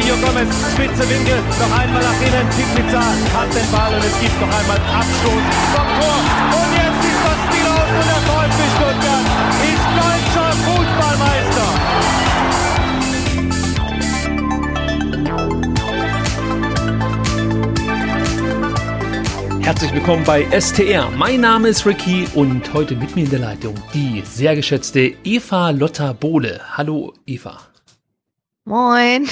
Mario Gomez, spitze Winkel, noch einmal nach innen. Pizza hat den Ball und es gibt noch einmal Abstoß vom Tor. Und jetzt ist das Spiel aus und der VfB Stuttgart ist deutscher Fußballmeister. Herzlich willkommen bei STR. Mein Name ist Ricky und heute mit mir in der Leitung die sehr geschätzte Eva Lotta Bohle. Hallo Eva. Moin.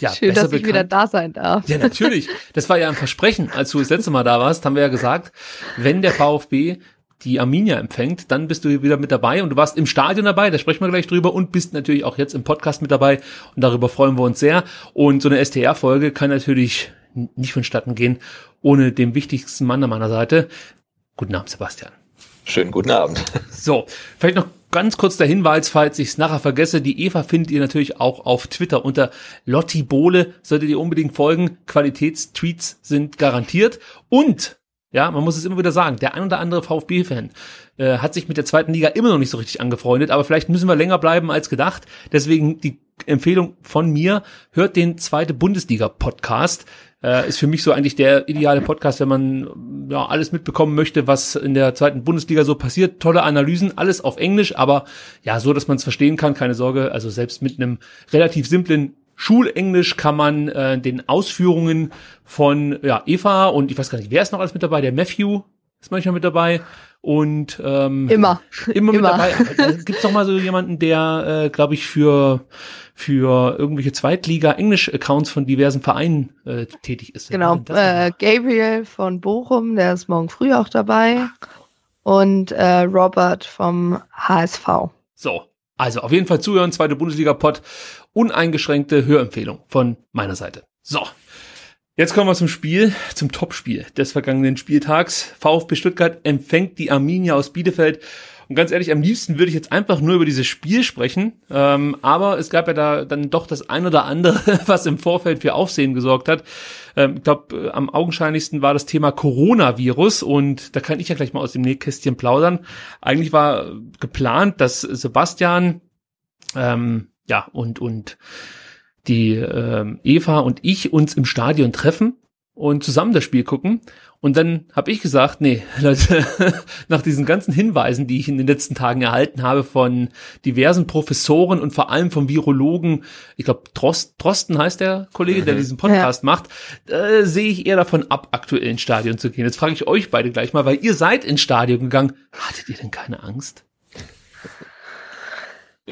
Ja, Schön, dass bekannt. ich wieder da sein darf. Ja, natürlich. Das war ja ein Versprechen. Als du das letzte Mal da warst, haben wir ja gesagt, wenn der VfB die Arminia empfängt, dann bist du wieder mit dabei und du warst im Stadion dabei, da sprechen wir gleich drüber und bist natürlich auch jetzt im Podcast mit dabei und darüber freuen wir uns sehr. Und so eine STR-Folge kann natürlich nicht vonstatten gehen ohne den wichtigsten Mann an meiner Seite. Guten Abend, Sebastian. Schönen guten Abend. So, vielleicht noch ganz kurz der Hinweis, falls ich es nachher vergesse, die Eva findet ihr natürlich auch auf Twitter unter Lotti Bohle, solltet ihr unbedingt folgen, Qualitätstweets sind garantiert und ja, man muss es immer wieder sagen, der ein oder andere VfB-Fan äh, hat sich mit der zweiten Liga immer noch nicht so richtig angefreundet, aber vielleicht müssen wir länger bleiben als gedacht. Deswegen die Empfehlung von mir, hört den zweite Bundesliga-Podcast. Äh, ist für mich so eigentlich der ideale Podcast, wenn man ja alles mitbekommen möchte, was in der zweiten Bundesliga so passiert. Tolle Analysen, alles auf Englisch, aber ja, so, dass man es verstehen kann, keine Sorge. Also selbst mit einem relativ simplen Schulenglisch kann man äh, den Ausführungen von ja, Eva und ich weiß gar nicht, wer ist noch alles mit dabei? Der Matthew ist manchmal mit dabei und ähm, Immer. immer mit Immer. dabei. Gibt es doch mal so jemanden, der, äh, glaube ich, für für irgendwelche Zweitliga-Englisch-Accounts von diversen Vereinen äh, tätig ist. Genau. Äh, Gabriel von Bochum, der ist morgen früh auch dabei. Und äh, Robert vom HSV. So, also auf jeden Fall zuhören, zweite Bundesliga-Pod, uneingeschränkte Hörempfehlung von meiner Seite. So, jetzt kommen wir zum Spiel, zum Topspiel des vergangenen Spieltags. VfB Stuttgart empfängt die Arminia aus Bielefeld. Und ganz ehrlich, am liebsten würde ich jetzt einfach nur über dieses Spiel sprechen. Ähm, aber es gab ja da dann doch das ein oder andere, was im Vorfeld für Aufsehen gesorgt hat. Ähm, ich glaube, am augenscheinlichsten war das Thema Coronavirus. Und da kann ich ja gleich mal aus dem Nähkästchen plaudern. Eigentlich war geplant, dass Sebastian ähm, ja und und die ähm, Eva und ich uns im Stadion treffen und zusammen das Spiel gucken. Und dann habe ich gesagt, nee, Leute, nach diesen ganzen Hinweisen, die ich in den letzten Tagen erhalten habe von diversen Professoren und vor allem vom Virologen, ich glaube Drost, Drosten heißt der Kollege, der diesen Podcast macht, äh, sehe ich eher davon ab, aktuell ins Stadion zu gehen. Jetzt frage ich euch beide gleich mal, weil ihr seid ins Stadion gegangen. Hattet ihr denn keine Angst?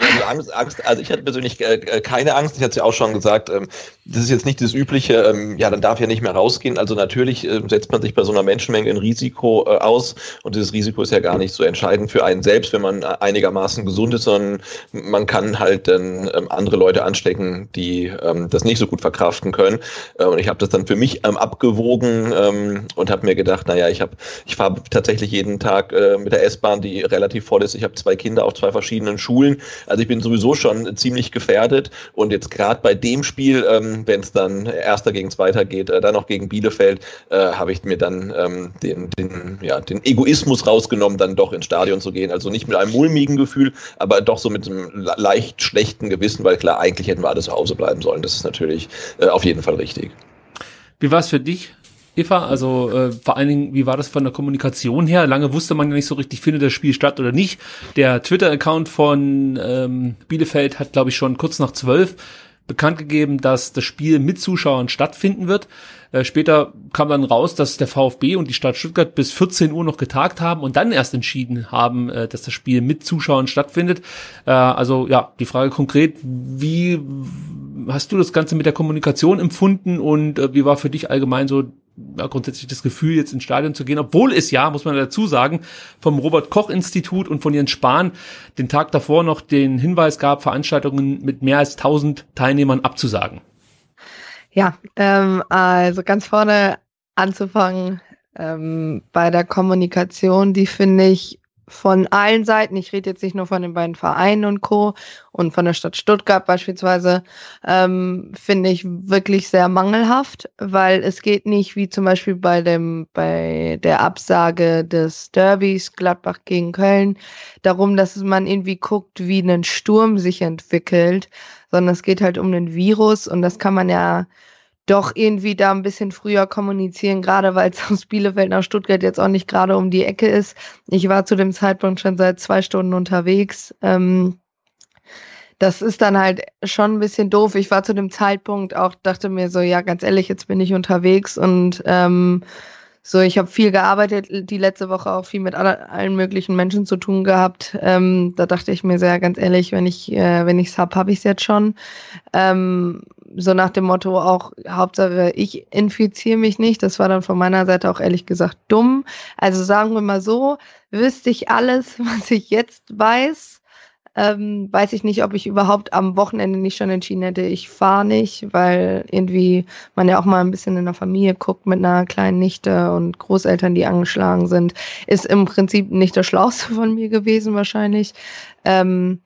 Die Angst, Angst, also ich hatte persönlich äh, äh, keine Angst, ich hatte es ja auch schon gesagt, ähm, das ist jetzt nicht das übliche, ähm, ja, dann darf ja nicht mehr rausgehen. Also natürlich äh, setzt man sich bei so einer Menschenmenge ein Risiko äh, aus und dieses Risiko ist ja gar nicht so entscheidend für einen selbst, wenn man äh, einigermaßen gesund ist, sondern man kann halt dann ähm, andere Leute anstecken, die ähm, das nicht so gut verkraften können. Äh, und ich habe das dann für mich ähm, abgewogen ähm, und habe mir gedacht, naja, ich habe, ich fahre tatsächlich jeden Tag mit der S-Bahn, die relativ voll ist. Ich habe zwei Kinder auf zwei verschiedenen Schulen. Also ich bin sowieso schon ziemlich gefährdet und jetzt gerade bei dem Spiel, ähm, wenn es dann erster gegen zweiter geht, äh, dann noch gegen Bielefeld, äh, habe ich mir dann ähm, den, den, ja, den Egoismus rausgenommen, dann doch ins Stadion zu gehen. Also nicht mit einem mulmigen Gefühl, aber doch so mit einem le- leicht schlechten Gewissen, weil klar, eigentlich hätten wir alle zu Hause bleiben sollen. Das ist natürlich äh, auf jeden Fall richtig. Wie war es für dich, Eva? Also äh, vor allen Dingen, wie war das von der Kommunikation her? Lange wusste man ja nicht so richtig, findet das Spiel statt oder nicht. Der Twitter-Account von ähm, Bielefeld hat, glaube ich, schon kurz nach zwölf bekannt gegeben, dass das Spiel mit Zuschauern stattfinden wird. Äh, später kam dann raus, dass der VfB und die Stadt Stuttgart bis 14 Uhr noch getagt haben und dann erst entschieden haben, äh, dass das Spiel mit Zuschauern stattfindet. Äh, also ja, die Frage konkret, wie hast du das Ganze mit der Kommunikation empfunden und äh, wie war für dich allgemein so ja, grundsätzlich das Gefühl, jetzt ins Stadion zu gehen, obwohl es ja, muss man dazu sagen, vom Robert Koch Institut und von Jens Spahn den Tag davor noch den Hinweis gab, Veranstaltungen mit mehr als 1000 Teilnehmern abzusagen. Ja, ähm, also ganz vorne anzufangen ähm, bei der Kommunikation, die finde ich von allen Seiten, ich rede jetzt nicht nur von den beiden Vereinen und Co. und von der Stadt Stuttgart beispielsweise, ähm, finde ich wirklich sehr mangelhaft, weil es geht nicht wie zum Beispiel bei dem, bei der Absage des Derbys Gladbach gegen Köln darum, dass man irgendwie guckt, wie ein Sturm sich entwickelt, sondern es geht halt um den Virus und das kann man ja doch irgendwie da ein bisschen früher kommunizieren, gerade weil es aus Bielefeld nach Stuttgart jetzt auch nicht gerade um die Ecke ist. Ich war zu dem Zeitpunkt schon seit zwei Stunden unterwegs. Ähm, das ist dann halt schon ein bisschen doof. Ich war zu dem Zeitpunkt auch, dachte mir so, ja, ganz ehrlich, jetzt bin ich unterwegs und ähm, so, ich habe viel gearbeitet, die letzte Woche auch viel mit alle, allen möglichen Menschen zu tun gehabt. Ähm, da dachte ich mir sehr ganz ehrlich, wenn ich äh, wenn ich's hab, habe ich's jetzt schon. Ähm, so nach dem Motto auch Hauptsache ich infiziere mich nicht. Das war dann von meiner Seite auch ehrlich gesagt dumm. Also sagen wir mal so, wüsste ich alles, was ich jetzt weiß, ähm, weiß ich nicht, ob ich überhaupt am Wochenende nicht schon entschieden hätte, ich fahre nicht, weil irgendwie man ja auch mal ein bisschen in der Familie guckt mit einer kleinen Nichte und Großeltern, die angeschlagen sind, ist im Prinzip nicht das Schlauste von mir gewesen wahrscheinlich. Ähm,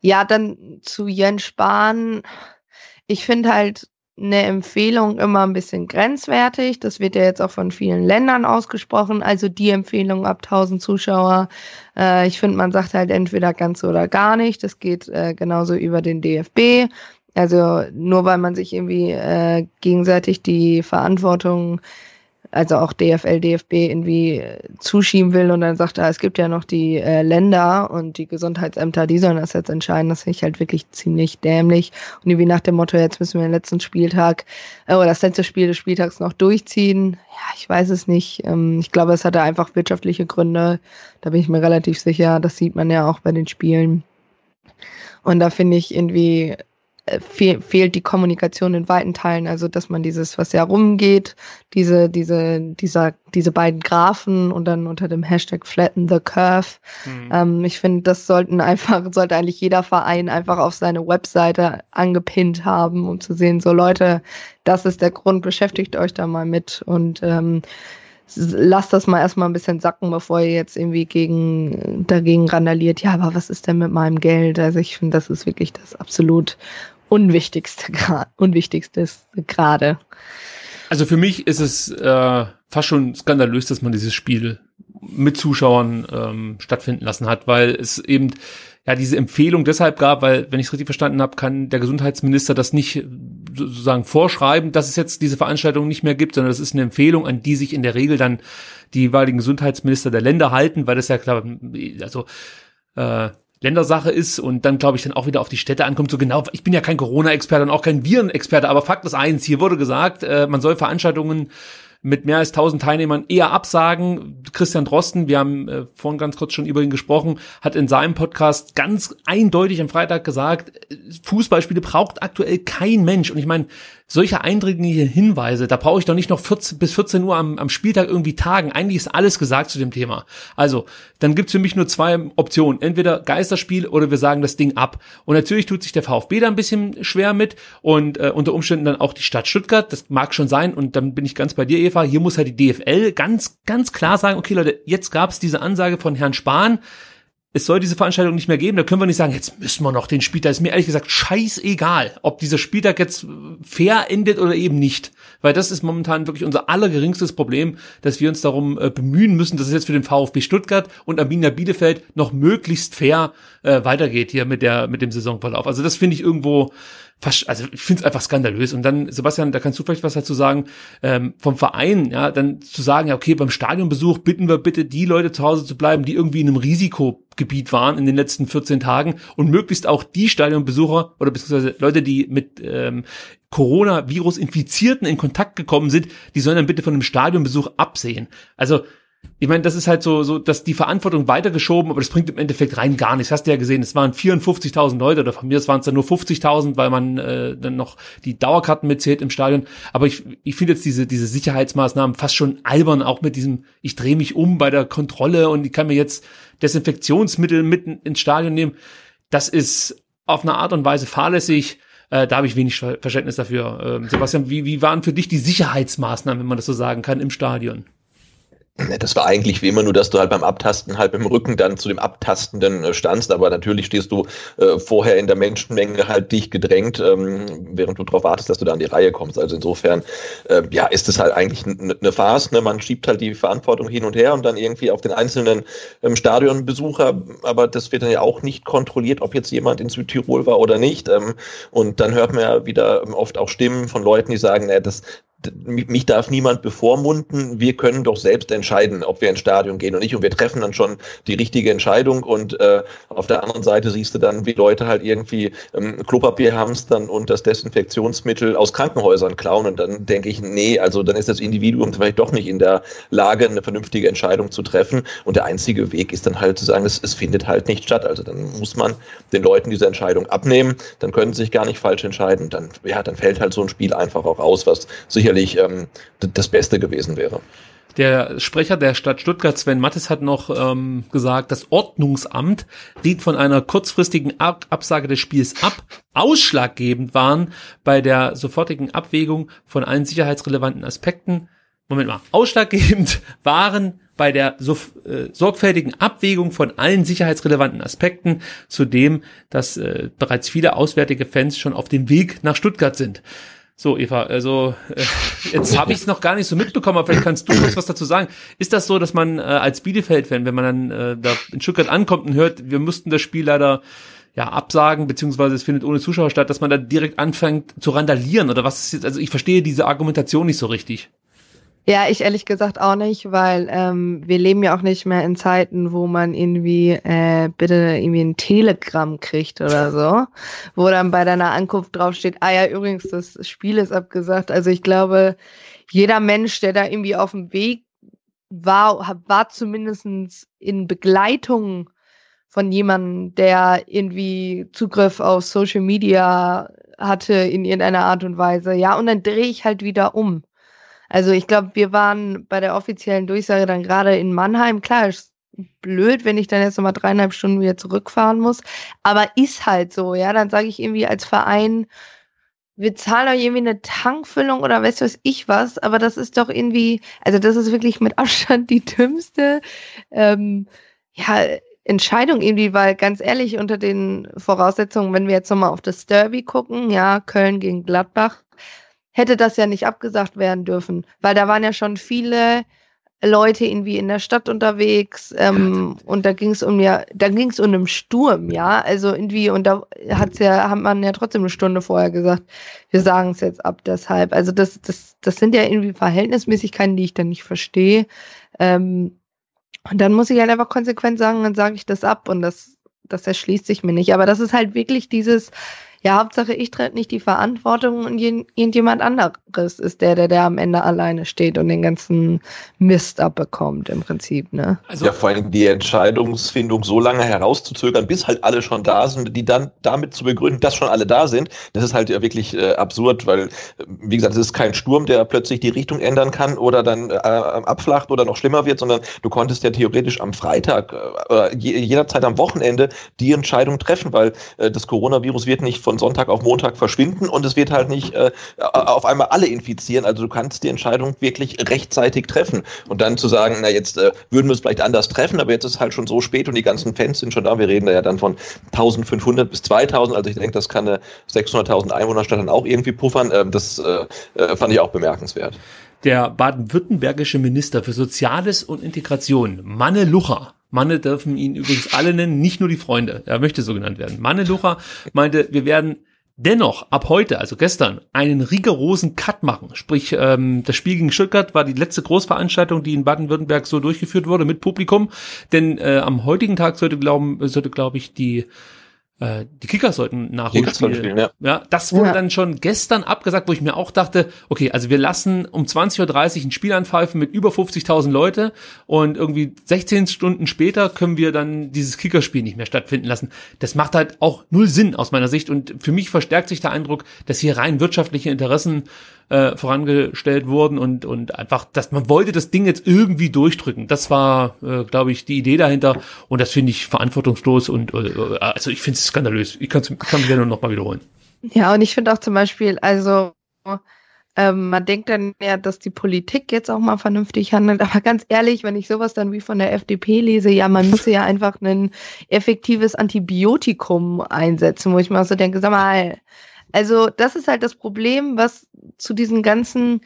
ja, dann zu Jens Spahn. Ich finde halt, eine Empfehlung immer ein bisschen grenzwertig. Das wird ja jetzt auch von vielen Ländern ausgesprochen. Also die Empfehlung ab 1000 Zuschauer. Äh, ich finde, man sagt halt entweder ganz oder gar nicht. Das geht äh, genauso über den DFB. Also nur weil man sich irgendwie äh, gegenseitig die Verantwortung also auch DFL, DFB irgendwie äh, zuschieben will und dann sagt er, es gibt ja noch die äh, Länder und die Gesundheitsämter, die sollen das jetzt entscheiden. Das finde ich halt wirklich ziemlich dämlich. Und irgendwie nach dem Motto, jetzt müssen wir den letzten Spieltag äh, oder das letzte Spiel des Spieltags noch durchziehen. Ja, ich weiß es nicht. Ähm, ich glaube, es hatte einfach wirtschaftliche Gründe. Da bin ich mir relativ sicher. Das sieht man ja auch bei den Spielen. Und da finde ich irgendwie fehl, fehlt die Kommunikation in weiten Teilen, also dass man dieses, was ja rumgeht, diese, diese, dieser, diese beiden Graphen und dann unter dem Hashtag Flatten the Curve. Mhm. Ähm, ich finde, das sollten einfach, sollte eigentlich jeder Verein einfach auf seine Webseite angepinnt haben, um zu sehen, so Leute, das ist der Grund, beschäftigt euch da mal mit und ähm, lasst das mal erstmal ein bisschen sacken, bevor ihr jetzt irgendwie gegen, dagegen randaliert. Ja, aber was ist denn mit meinem Geld? Also ich finde, das ist wirklich das absolut Unwichtigste, Unwichtigste gerade. Also für mich ist es äh, fast schon skandalös, dass man dieses Spiel mit Zuschauern ähm, stattfinden lassen hat, weil es eben ja diese Empfehlung deshalb gab, weil, wenn ich es richtig verstanden habe, kann der Gesundheitsminister das nicht sozusagen vorschreiben, dass es jetzt diese Veranstaltung nicht mehr gibt, sondern das ist eine Empfehlung, an die sich in der Regel dann die jeweiligen Gesundheitsminister der Länder halten, weil das ja klar, also äh, Ländersache ist und dann glaube ich dann auch wieder auf die Städte ankommt. So genau, ich bin ja kein Corona-Experte und auch kein Virenexperte, aber Fakt ist eins, hier wurde gesagt, äh, man soll Veranstaltungen mit mehr als 1000 Teilnehmern eher absagen. Christian Drosten, wir haben äh, vorhin ganz kurz schon über ihn gesprochen, hat in seinem Podcast ganz eindeutig am Freitag gesagt, äh, Fußballspiele braucht aktuell kein Mensch. Und ich meine, solche eindringlichen Hinweise, da brauche ich doch nicht noch 14, bis 14 Uhr am, am Spieltag irgendwie tagen. Eigentlich ist alles gesagt zu dem Thema. Also, dann gibt's für mich nur zwei Optionen. Entweder Geisterspiel oder wir sagen das Ding ab. Und natürlich tut sich der VfB da ein bisschen schwer mit und äh, unter Umständen dann auch die Stadt Stuttgart. Das mag schon sein. Und dann bin ich ganz bei dir, Eva. Hier muss halt die DFL ganz, ganz klar sagen, okay Leute, jetzt gab's diese Ansage von Herrn Spahn es soll diese Veranstaltung nicht mehr geben, da können wir nicht sagen, jetzt müssen wir noch den Spieltag. Ist mir ehrlich gesagt scheißegal, ob dieser Spieltag jetzt fair endet oder eben nicht. Weil das ist momentan wirklich unser allergeringstes Problem, dass wir uns darum äh, bemühen müssen, dass es jetzt für den VfB Stuttgart und Arminia Bielefeld noch möglichst fair äh, weitergeht hier mit der mit dem Saisonverlauf. Also das finde ich irgendwo also ich finde es einfach skandalös. Und dann, Sebastian, da kannst du vielleicht was dazu sagen, ähm, vom Verein, ja, dann zu sagen, ja, okay, beim Stadionbesuch bitten wir bitte die Leute zu Hause zu bleiben, die irgendwie in einem Risikogebiet waren in den letzten 14 Tagen und möglichst auch die Stadionbesucher oder beziehungsweise Leute, die mit ähm, Coronavirus-Infizierten in Kontakt gekommen sind, die sollen dann bitte von einem Stadionbesuch absehen. Also ich meine, das ist halt so, so, dass die Verantwortung weitergeschoben, aber das bringt im Endeffekt rein gar nichts. Hast du ja gesehen, es waren 54.000 Leute oder von mir waren es dann nur 50.000, weil man äh, dann noch die Dauerkarten mitzählt im Stadion. Aber ich, ich finde jetzt diese, diese Sicherheitsmaßnahmen fast schon albern, auch mit diesem, ich drehe mich um bei der Kontrolle und ich kann mir jetzt Desinfektionsmittel mitten ins Stadion nehmen. Das ist auf eine Art und Weise fahrlässig. Äh, da habe ich wenig Verständnis dafür. Ähm, Sebastian, wie, wie waren für dich die Sicherheitsmaßnahmen, wenn man das so sagen kann, im Stadion? Das war eigentlich wie immer nur, dass du halt beim Abtasten halt im Rücken dann zu dem Abtastenden äh, standst, aber natürlich stehst du äh, vorher in der Menschenmenge halt dich gedrängt, ähm, während du darauf wartest, dass du da an die Reihe kommst. Also insofern, äh, ja, ist es halt eigentlich eine Farce. Ne? Man schiebt halt die Verantwortung hin und her und dann irgendwie auf den einzelnen ähm, Stadionbesucher, aber das wird dann ja auch nicht kontrolliert, ob jetzt jemand in Südtirol war oder nicht. Ähm, und dann hört man ja wieder ähm, oft auch Stimmen von Leuten, die sagen, naja, das mich darf niemand bevormunden. Wir können doch selbst entscheiden, ob wir ins Stadion gehen oder nicht. Und wir treffen dann schon die richtige Entscheidung. Und äh, auf der anderen Seite siehst du dann, wie Leute halt irgendwie ähm, Klopapier hamstern und das Desinfektionsmittel aus Krankenhäusern klauen. Und dann denke ich, nee, also dann ist das Individuum vielleicht doch nicht in der Lage, eine vernünftige Entscheidung zu treffen. Und der einzige Weg ist dann halt zu sagen, es, es findet halt nicht statt. Also dann muss man den Leuten diese Entscheidung abnehmen. Dann können sie sich gar nicht falsch entscheiden. Dann, ja, dann fällt halt so ein Spiel einfach auch aus, was sicher sicherlich ähm, das Beste gewesen wäre. Der Sprecher der Stadt Stuttgart, Sven Mattes, hat noch ähm, gesagt, das Ordnungsamt riet von einer kurzfristigen Ab Absage des Spiels ab. Ausschlaggebend waren bei der sofortigen Abwägung von allen sicherheitsrelevanten Aspekten. Moment mal, ausschlaggebend waren bei der so, äh, sorgfältigen Abwägung von allen sicherheitsrelevanten Aspekten, zudem, dass äh, bereits viele auswärtige Fans schon auf dem Weg nach Stuttgart sind. So, Eva, also äh, jetzt habe ich es noch gar nicht so mitbekommen, aber vielleicht kannst du kurz was dazu sagen. Ist das so, dass man äh, als Bielefeld-Fan, wenn man dann äh, da in Stuttgart ankommt und hört, wir mussten das Spiel leider ja absagen, beziehungsweise es findet ohne Zuschauer statt, dass man da direkt anfängt zu randalieren oder was ist jetzt, also ich verstehe diese Argumentation nicht so richtig. Ja, ich ehrlich gesagt auch nicht, weil ähm, wir leben ja auch nicht mehr in Zeiten, wo man irgendwie äh, bitte irgendwie ein Telegramm kriegt oder so, wo dann bei deiner Ankunft draufsteht, ah ja, übrigens, das Spiel ist abgesagt. Also ich glaube, jeder Mensch, der da irgendwie auf dem Weg war, war zumindestens in Begleitung von jemandem, der irgendwie Zugriff auf Social Media hatte in irgendeiner Art und Weise. Ja, und dann drehe ich halt wieder um. Also ich glaube, wir waren bei der offiziellen Durchsage dann gerade in Mannheim. Klar, ist blöd, wenn ich dann jetzt nochmal dreieinhalb Stunden wieder zurückfahren muss. Aber ist halt so, ja. Dann sage ich irgendwie als Verein, wir zahlen euch irgendwie eine Tankfüllung oder weißt du was ich was, aber das ist doch irgendwie, also das ist wirklich mit Abstand die dümmste ähm, ja, Entscheidung irgendwie, weil ganz ehrlich, unter den Voraussetzungen, wenn wir jetzt nochmal auf das Derby gucken, ja, Köln gegen Gladbach, hätte das ja nicht abgesagt werden dürfen, weil da waren ja schon viele Leute irgendwie in der Stadt unterwegs ähm, und da ging es um ja, da ging es um einen Sturm, ja, also irgendwie und da hat's ja, hat man ja trotzdem eine Stunde vorher gesagt, wir sagen es jetzt ab, deshalb, also das, das, das sind ja irgendwie Verhältnismäßigkeiten, die ich dann nicht verstehe. Ähm, und dann muss ich halt einfach konsequent sagen, dann sage ich das ab und das, das erschließt sich mir nicht. Aber das ist halt wirklich dieses, ja, Hauptsache ich trete nicht die Verantwortung und irgendjemand anderes ist der, der, der am Ende alleine steht und den ganzen Mist abbekommt im Prinzip, ne? Also, ja, vor allem die Entscheidungsfindung so lange herauszuzögern, bis halt alle schon da sind, die dann damit zu begründen, dass schon alle da sind, das ist halt ja wirklich äh, absurd, weil, wie gesagt, es ist kein Sturm, der plötzlich die Richtung ändern kann oder dann äh, abflacht oder noch schlimmer wird, sondern du konntest ja theoretisch am Freitag äh, jederzeit am Wochenende die Entscheidung treffen, weil äh, das Coronavirus wird nicht von von Sonntag auf Montag verschwinden und es wird halt nicht äh, auf einmal alle infizieren. Also du kannst die Entscheidung wirklich rechtzeitig treffen und dann zu sagen, na jetzt äh, würden wir es vielleicht anders treffen, aber jetzt ist halt schon so spät und die ganzen Fans sind schon da. Wir reden da ja dann von 1500 bis 2000. Also ich denke, das kann eine 600.000 Einwohnerstadt dann auch irgendwie puffern. Ähm, das äh, äh, fand ich auch bemerkenswert. Der baden-württembergische Minister für Soziales und Integration, Manne Lucher, Manne dürfen ihn übrigens alle nennen, nicht nur die Freunde. Er möchte so genannt werden. Manne Lucher meinte, wir werden dennoch ab heute, also gestern, einen rigorosen Cut machen. Sprich, ähm, das Spiel gegen Stuttgart war die letzte Großveranstaltung, die in Baden-Württemberg so durchgeführt wurde mit Publikum. Denn äh, am heutigen Tag sollte, glauben, sollte, glaube ich, die äh, die Kickers sollten nachholen. Ja. ja, das wurde ja. dann schon gestern abgesagt, wo ich mir auch dachte, okay, also wir lassen um 20.30 Uhr ein Spiel anpfeifen mit über 50.000 Leute und irgendwie 16 Stunden später können wir dann dieses Kickerspiel nicht mehr stattfinden lassen. Das macht halt auch null Sinn aus meiner Sicht und für mich verstärkt sich der Eindruck, dass hier rein wirtschaftliche Interessen äh, vorangestellt wurden und, und einfach, dass man wollte das Ding jetzt irgendwie durchdrücken. Das war, äh, glaube ich, die Idee dahinter und das finde ich verantwortungslos und äh, also ich finde es skandalös. Ich, kann mich gerne noch mal wiederholen. Ja, und ich finde auch zum Beispiel, also ähm, man denkt dann ja, dass die Politik jetzt auch mal vernünftig handelt. Aber ganz ehrlich, wenn ich sowas dann wie von der FDP lese, ja, man müsse ja einfach ein effektives Antibiotikum einsetzen, wo ich mir so denke, sag mal, also das ist halt das Problem, was zu diesen ganzen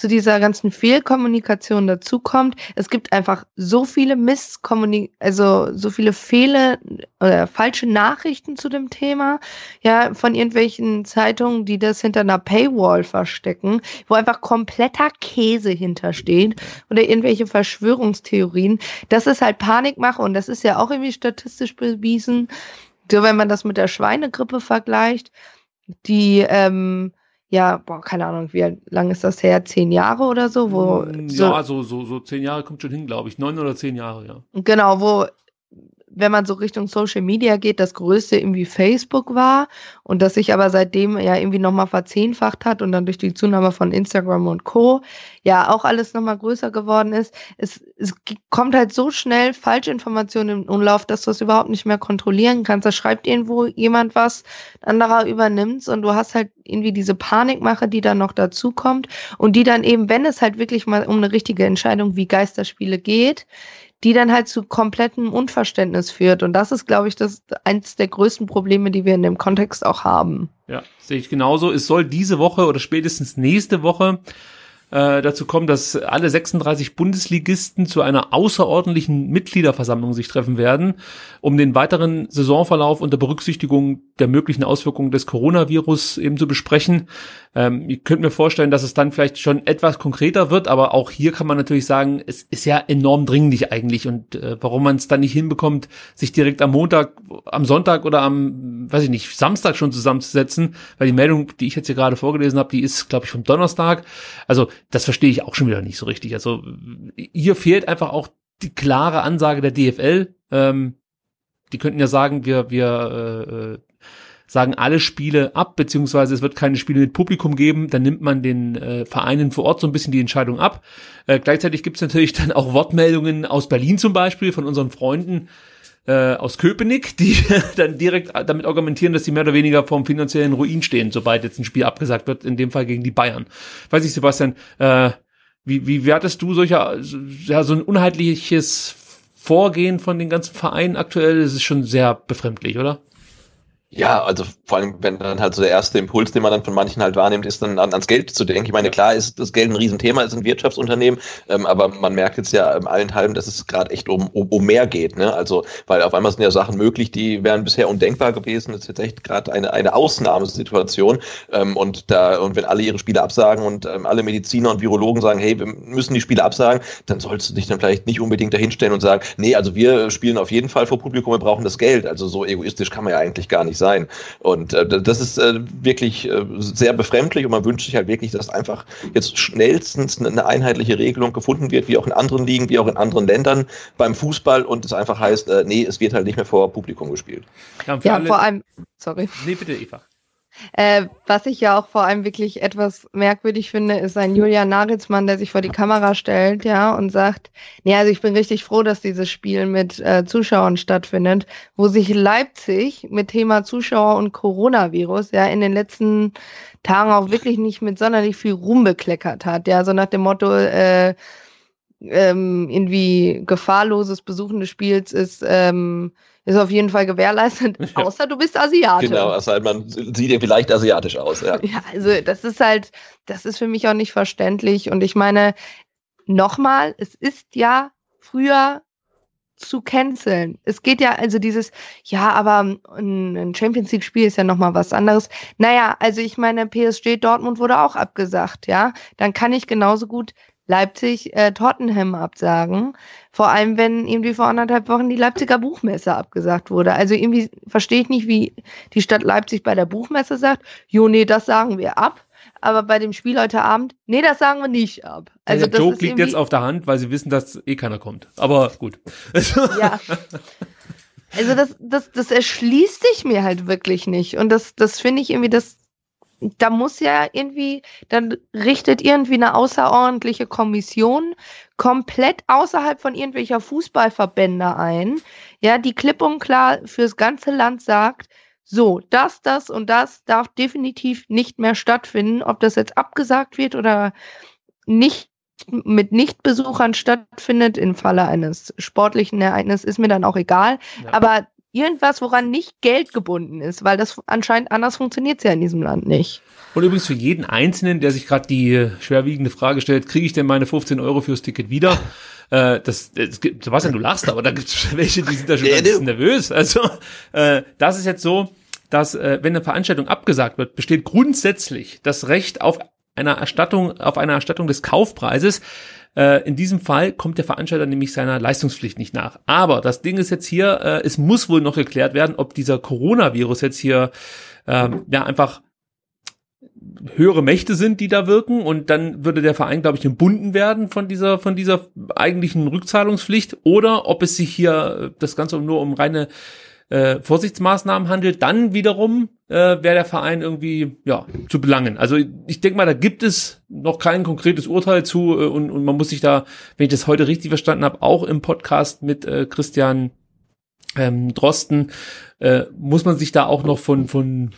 zu dieser ganzen Fehlkommunikation dazukommt. Es gibt einfach so viele Misskommunik, also so viele Fehle oder falsche Nachrichten zu dem Thema, ja, von irgendwelchen Zeitungen, die das hinter einer Paywall verstecken, wo einfach kompletter Käse hintersteht oder irgendwelche Verschwörungstheorien. Das ist halt Panikmache und das ist ja auch irgendwie statistisch bewiesen. So, wenn man das mit der Schweinegrippe vergleicht, die ähm, ja, boah, keine Ahnung, wie lang ist das her? Zehn Jahre oder so? Wo mm, ja, so, so, so zehn Jahre kommt schon hin, glaube ich. Neun oder zehn Jahre, ja. Genau, wo wenn man so Richtung Social Media geht, das größte irgendwie Facebook war und das sich aber seitdem ja irgendwie nochmal verzehnfacht hat und dann durch die Zunahme von Instagram und Co. ja auch alles nochmal größer geworden ist. Es, es kommt halt so schnell Falschinformationen im Umlauf, dass du es überhaupt nicht mehr kontrollieren kannst. Da schreibt irgendwo jemand was, anderer übernimmt's und du hast halt irgendwie diese Panikmache, die dann noch dazu kommt und die dann eben, wenn es halt wirklich mal um eine richtige Entscheidung wie Geisterspiele geht, die dann halt zu komplettem Unverständnis führt. Und das ist, glaube ich, das eins der größten Probleme, die wir in dem Kontext auch haben. Ja, sehe ich genauso. Es soll diese Woche oder spätestens nächste Woche äh, dazu kommen, dass alle 36 Bundesligisten zu einer außerordentlichen Mitgliederversammlung sich treffen werden, um den weiteren Saisonverlauf unter Berücksichtigung der möglichen Auswirkungen des Coronavirus eben zu besprechen. Ähm, ihr könnt mir vorstellen, dass es dann vielleicht schon etwas konkreter wird, aber auch hier kann man natürlich sagen, es ist ja enorm dringlich eigentlich und äh, warum man es dann nicht hinbekommt, sich direkt am Montag, am Sonntag oder am, weiß ich nicht, Samstag schon zusammenzusetzen, weil die Meldung, die ich jetzt hier gerade vorgelesen habe, die ist, glaube ich, vom Donnerstag. Also das verstehe ich auch schon wieder nicht so richtig. Also hier fehlt einfach auch die klare Ansage der DFL. Ähm, die könnten ja sagen, wir, wir äh, äh sagen alle Spiele ab, beziehungsweise es wird keine Spiele mit Publikum geben, dann nimmt man den äh, Vereinen vor Ort so ein bisschen die Entscheidung ab. Äh, gleichzeitig gibt es natürlich dann auch Wortmeldungen aus Berlin zum Beispiel von unseren Freunden äh, aus Köpenick, die dann direkt damit argumentieren, dass sie mehr oder weniger vorm finanziellen Ruin stehen, sobald jetzt ein Spiel abgesagt wird, in dem Fall gegen die Bayern. Weiß ich, Sebastian, äh, wie, wie wertest du solcher, ja, so ein unheitliches Vorgehen von den ganzen Vereinen aktuell? Das ist schon sehr befremdlich, oder? Ja, also vor allem, wenn dann halt so der erste Impuls, den man dann von manchen halt wahrnimmt, ist dann an, ans Geld zu denken. Ich meine, klar ist das Geld ein Riesenthema, ist ein Wirtschaftsunternehmen, ähm, aber man merkt jetzt ja im allenthalben, dass es gerade echt um, um, um mehr geht. Ne? Also, weil auf einmal sind ja Sachen möglich, die wären bisher undenkbar gewesen. Das ist jetzt echt gerade eine, eine Ausnahmesituation. Ähm, und da, und wenn alle ihre Spiele absagen und ähm, alle Mediziner und Virologen sagen, hey, wir müssen die Spiele absagen, dann sollst du dich dann vielleicht nicht unbedingt dahinstellen und sagen, nee, also wir spielen auf jeden Fall vor Publikum, wir brauchen das Geld. Also so egoistisch kann man ja eigentlich gar nicht sein. Und äh, das ist äh, wirklich äh, sehr befremdlich und man wünscht sich halt wirklich, dass einfach jetzt schnellstens eine einheitliche Regelung gefunden wird, wie auch in anderen Ligen, wie auch in anderen Ländern beim Fußball und es einfach heißt, äh, nee, es wird halt nicht mehr vor Publikum gespielt. Ja, ja vor allem, sorry. Nee, bitte, Eva. Äh, was ich ja auch vor allem wirklich etwas merkwürdig finde, ist ein Julian Nagelsmann, der sich vor die Kamera stellt, ja, und sagt, nee, also ich bin richtig froh, dass dieses Spiel mit äh, Zuschauern stattfindet, wo sich Leipzig mit Thema Zuschauer und Coronavirus ja in den letzten Tagen auch wirklich nicht mit sonderlich viel Ruhm bekleckert hat, ja, so nach dem Motto, äh, ähm, irgendwie gefahrloses Besuchen des Spiels ist ähm, ist auf jeden Fall gewährleistet, außer du bist Asiate. Genau, also halt man sieht irgendwie leicht asiatisch aus, ja. Ja, also das ist halt, das ist für mich auch nicht verständlich. Und ich meine, nochmal, es ist ja früher zu canceln. Es geht ja also dieses, ja, aber ein Champions League Spiel ist ja nochmal was anderes. Naja, also ich meine, PSG Dortmund wurde auch abgesagt, ja. Dann kann ich genauso gut Leipzig äh, Tottenham absagen. Vor allem, wenn irgendwie vor anderthalb Wochen die Leipziger Buchmesse abgesagt wurde. Also irgendwie verstehe ich nicht, wie die Stadt Leipzig bei der Buchmesse sagt, jo, nee, das sagen wir ab. Aber bei dem Spiel heute Abend, nee, das sagen wir nicht ab. Also der Joke liegt jetzt auf der Hand, weil sie wissen, dass eh keiner kommt. Aber gut. ja. Also das, das, das erschließt sich mir halt wirklich nicht. Und das, das finde ich irgendwie, das, da muss ja irgendwie, dann richtet irgendwie eine außerordentliche Kommission komplett außerhalb von irgendwelcher Fußballverbände ein, ja, die klipp und klar fürs ganze Land sagt, so, das, das und das darf definitiv nicht mehr stattfinden. Ob das jetzt abgesagt wird oder nicht mit Nichtbesuchern stattfindet im Falle eines sportlichen Ereignisses, ist mir dann auch egal. Ja. Aber irgendwas, woran nicht Geld gebunden ist, weil das anscheinend anders funktioniert ja in diesem Land nicht. Und übrigens für jeden Einzelnen, der sich gerade die schwerwiegende Frage stellt, kriege ich denn meine 15 Euro fürs Ticket wieder? Äh, das, das gibt, Sebastian, du lachst, aber da gibt es welche, die sind da schon ganz nervös. Also äh, das ist jetzt so, dass äh, wenn eine Veranstaltung abgesagt wird, besteht grundsätzlich das Recht auf einer Erstattung, auf einer Erstattung des Kaufpreises. Äh, in diesem Fall kommt der Veranstalter nämlich seiner Leistungspflicht nicht nach. Aber das Ding ist jetzt hier, äh, es muss wohl noch geklärt werden, ob dieser Coronavirus jetzt hier ähm, ja einfach höhere Mächte sind, die da wirken und dann würde der Verein, glaube ich, entbunden werden von dieser von dieser eigentlichen Rückzahlungspflicht oder ob es sich hier das Ganze nur um reine äh, Vorsichtsmaßnahmen handelt, dann wiederum äh, wäre der Verein irgendwie ja zu belangen. Also ich denke mal, da gibt es noch kein konkretes Urteil zu äh, und, und man muss sich da, wenn ich das heute richtig verstanden habe, auch im Podcast mit äh, Christian ähm, Drosten, äh, muss man sich da auch noch von von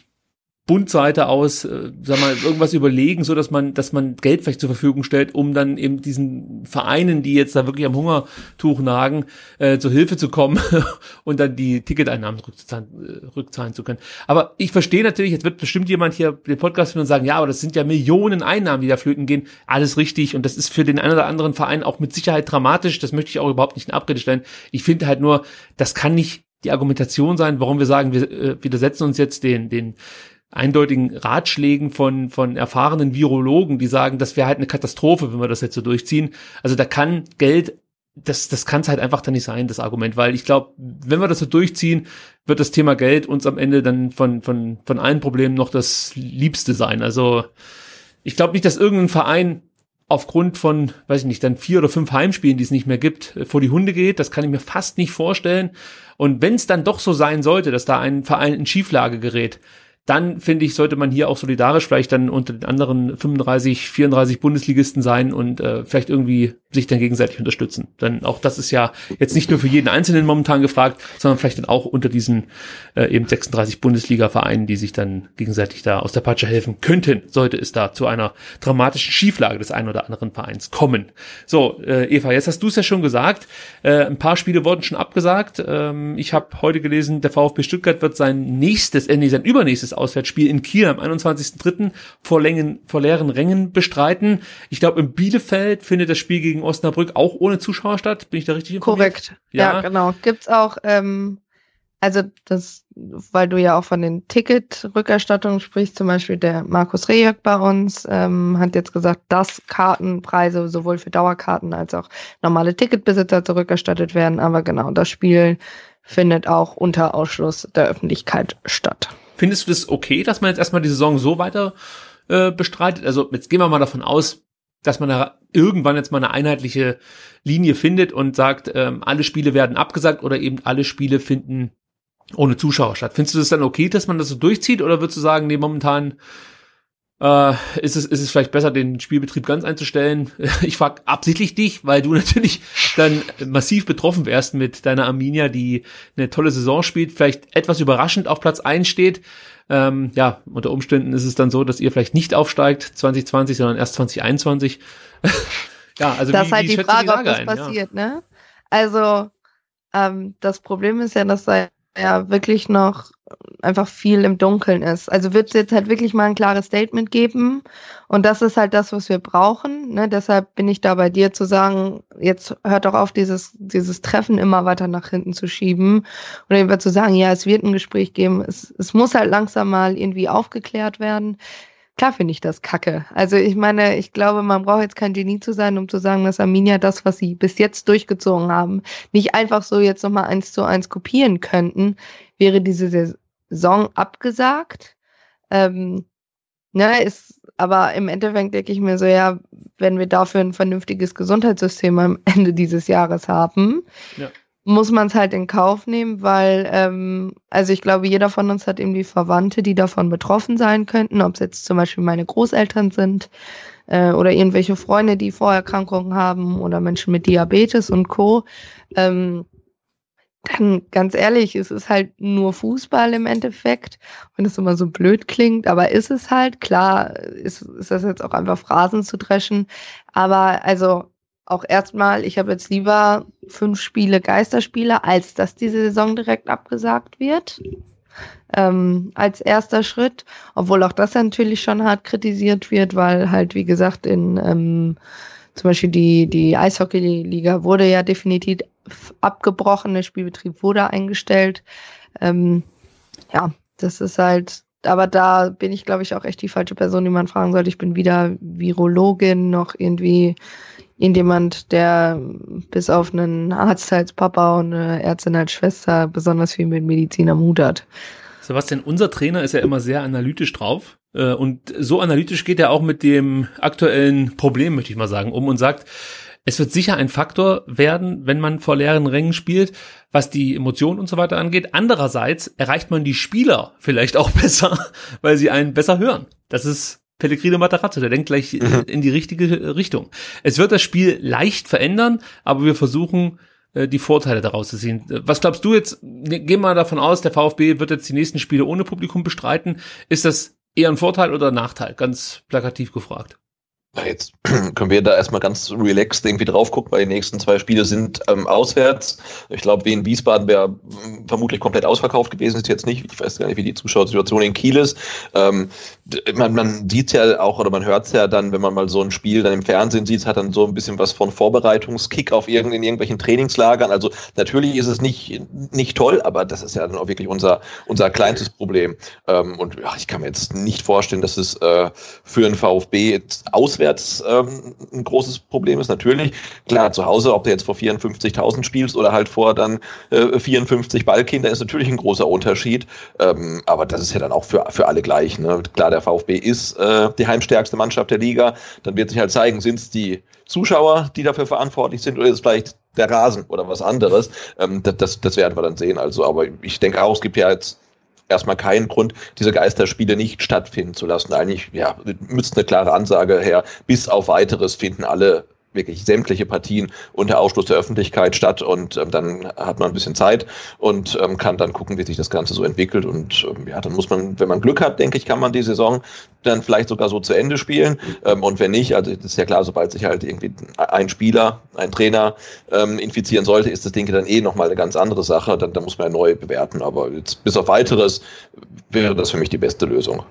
Bundseite aus, äh, sag mal, irgendwas überlegen, so dass man, dass man Geld vielleicht zur Verfügung stellt, um dann eben diesen Vereinen, die jetzt da wirklich am Hungertuch nagen, äh, zur Hilfe zu kommen und dann die Ticketeinnahmen rückzahlen, äh, rückzahlen zu können. Aber ich verstehe natürlich, jetzt wird bestimmt jemand hier den Podcast hören und sagen, ja, aber das sind ja Millionen Einnahmen, die da flöten gehen. Alles richtig und das ist für den einen oder anderen Verein auch mit Sicherheit dramatisch. Das möchte ich auch überhaupt nicht in Abrede stellen. Ich finde halt nur, das kann nicht die Argumentation sein, warum wir sagen, wir äh, widersetzen uns jetzt den, den eindeutigen Ratschlägen von, von erfahrenen Virologen, die sagen, das wäre halt eine Katastrophe, wenn wir das jetzt so durchziehen. Also da kann Geld, das, das kann es halt einfach dann nicht sein, das Argument, weil ich glaube, wenn wir das so durchziehen, wird das Thema Geld uns am Ende dann von, von, von allen Problemen noch das Liebste sein. Also ich glaube nicht, dass irgendein Verein aufgrund von, weiß ich nicht, dann vier oder fünf Heimspielen, die es nicht mehr gibt, vor die Hunde geht. Das kann ich mir fast nicht vorstellen. Und wenn es dann doch so sein sollte, dass da ein Verein in Schieflage gerät, dann finde ich, sollte man hier auch solidarisch vielleicht dann unter den anderen 35, 34 Bundesligisten sein und äh, vielleicht irgendwie sich dann gegenseitig unterstützen. Denn auch das ist ja jetzt nicht nur für jeden Einzelnen momentan gefragt, sondern vielleicht dann auch unter diesen äh, eben 36 Bundesliga-Vereinen, die sich dann gegenseitig da aus der Patsche helfen könnten, sollte es da zu einer dramatischen Schieflage des einen oder anderen Vereins kommen. So, äh, Eva, jetzt hast du es ja schon gesagt, äh, ein paar Spiele wurden schon abgesagt. Ähm, ich habe heute gelesen, der VfB Stuttgart wird sein nächstes, äh, nee, sein übernächstes Auswärtsspiel in Kiel am 21.03. vor, Längen, vor leeren Rängen bestreiten. Ich glaube, in Bielefeld findet das Spiel gegen Osnabrück auch ohne Zuschauer statt. Bin ich da richtig informiert? Korrekt. Ja, ja genau. Gibt's auch, ähm, also das, weil du ja auch von den Ticketrückerstattungen sprichst, zum Beispiel der Markus Rejek bei uns ähm, hat jetzt gesagt, dass Kartenpreise sowohl für Dauerkarten als auch normale Ticketbesitzer zurückerstattet werden. Aber genau, das Spiel findet auch unter Ausschluss der Öffentlichkeit statt. Findest du das okay, dass man jetzt erstmal die Saison so weiter äh, bestreitet? Also jetzt gehen wir mal davon aus, dass man da irgendwann jetzt mal eine einheitliche Linie findet und sagt, ähm, alle Spiele werden abgesagt oder eben alle Spiele finden ohne Zuschauer statt. Findest du das dann okay, dass man das so durchzieht oder würdest du sagen, nee, momentan äh, ist, es, ist es vielleicht besser, den Spielbetrieb ganz einzustellen? Ich frage absichtlich dich, weil du natürlich dann massiv betroffen wärst mit deiner Arminia, die eine tolle Saison spielt, vielleicht etwas überraschend auf Platz 1 steht ähm, ja, unter Umständen ist es dann so, dass ihr vielleicht nicht aufsteigt 2020, sondern erst 2021. ja, also das wie, ist halt wie die Frage, die ob das ein? passiert, ja. ne? Also ähm, das Problem ist ja, dass seit ja wirklich noch einfach viel im Dunkeln ist. Also wird es jetzt halt wirklich mal ein klares Statement geben. Und das ist halt das, was wir brauchen. Ne? Deshalb bin ich da bei dir zu sagen, jetzt hört doch auf, dieses, dieses Treffen immer weiter nach hinten zu schieben. Oder eben zu sagen, ja, es wird ein Gespräch geben. Es, es muss halt langsam mal irgendwie aufgeklärt werden. Klar finde ich das kacke. Also ich meine, ich glaube, man braucht jetzt kein Genie zu sein, um zu sagen, dass Arminia das, was sie bis jetzt durchgezogen haben, nicht einfach so jetzt nochmal eins zu eins kopieren könnten. Wäre diese Saison abgesagt. Ähm, ne, ist, aber im Endeffekt denke ich mir so, ja, wenn wir dafür ein vernünftiges Gesundheitssystem am Ende dieses Jahres haben, ja. muss man es halt in Kauf nehmen, weil, ähm, also ich glaube, jeder von uns hat irgendwie Verwandte, die davon betroffen sein könnten, ob es jetzt zum Beispiel meine Großeltern sind äh, oder irgendwelche Freunde, die Vorerkrankungen haben oder Menschen mit Diabetes und Co. Ähm, dann ganz ehrlich, es ist halt nur Fußball im Endeffekt, wenn es immer so blöd klingt, aber ist es halt, klar, ist, ist das jetzt auch einfach Phrasen zu dreschen, aber also auch erstmal, ich habe jetzt lieber fünf Spiele Geisterspiele, als dass diese Saison direkt abgesagt wird. Ähm, als erster Schritt, obwohl auch das natürlich schon hart kritisiert wird, weil halt, wie gesagt, in ähm, zum Beispiel die, die Eishockey-Liga wurde ja definitiv abgebrochen, der Spielbetrieb wurde eingestellt. Ähm, ja, das ist halt, aber da bin ich, glaube ich, auch echt die falsche Person, die man fragen sollte. Ich bin weder Virologin noch irgendwie irgendjemand, der bis auf einen Arzt als Papa und eine Ärztin als Schwester besonders viel mit Medizin am Hut hat. Sebastian, unser Trainer ist ja immer sehr analytisch drauf. Äh, und so analytisch geht er auch mit dem aktuellen Problem, möchte ich mal sagen, um und sagt, es wird sicher ein Faktor werden, wenn man vor leeren Rängen spielt, was die Emotionen und so weiter angeht. Andererseits erreicht man die Spieler vielleicht auch besser, weil sie einen besser hören. Das ist Pellegrino Matarazzo, der denkt gleich mhm. in die richtige Richtung. Es wird das Spiel leicht verändern, aber wir versuchen, äh, die Vorteile daraus zu sehen. Was glaubst du jetzt? Geh mal davon aus, der VfB wird jetzt die nächsten Spiele ohne Publikum bestreiten. Ist das eher ein Vorteil oder ein Nachteil? Ganz plakativ gefragt. Jetzt können wir da erstmal ganz relaxed irgendwie drauf gucken, weil die nächsten zwei Spiele sind ähm, auswärts. Ich glaube, wie in Wiesbaden wäre hm, vermutlich komplett ausverkauft gewesen, ist jetzt nicht. Ich weiß gar nicht, wie die Zuschauersituation in Kiel ist. Ähm, man man sieht ja auch oder man hört es ja dann, wenn man mal so ein Spiel dann im Fernsehen sieht, hat dann so ein bisschen was von Vorbereitungskick auf irgend, in irgendwelchen Trainingslagern. Also natürlich ist es nicht, nicht toll, aber das ist ja dann auch wirklich unser, unser kleinstes Problem. Ähm, und ja, ich kann mir jetzt nicht vorstellen, dass es äh, für den VfB jetzt auswärts auswärts ähm, ein großes Problem ist. Natürlich, klar, zu Hause, ob du jetzt vor 54.000 spielst oder halt vor dann äh, 54 Ballkinder, ist natürlich ein großer Unterschied. Ähm, aber das ist ja dann auch für, für alle gleich. Ne? Klar, der VfB ist äh, die heimstärkste Mannschaft der Liga. Dann wird sich halt zeigen, sind es die Zuschauer, die dafür verantwortlich sind, oder ist es vielleicht der Rasen oder was anderes. Ähm, das, das werden wir dann sehen. Also, aber ich denke auch, es gibt ja jetzt erstmal keinen Grund, diese Geisterspiele nicht stattfinden zu lassen. Eigentlich, ja, müsste eine klare Ansage her, bis auf weiteres finden alle wirklich sämtliche Partien unter Ausschluss der Öffentlichkeit statt und ähm, dann hat man ein bisschen Zeit und ähm, kann dann gucken, wie sich das Ganze so entwickelt und ähm, ja, dann muss man, wenn man Glück hat, denke ich, kann man die Saison dann vielleicht sogar so zu Ende spielen. Ähm, und wenn nicht, also das ist ja klar, sobald sich halt irgendwie ein Spieler, ein Trainer ähm, infizieren sollte, ist das Ding dann eh nochmal eine ganz andere Sache, dann, dann muss man ja neu bewerten, aber jetzt bis auf weiteres wäre das für mich die beste Lösung.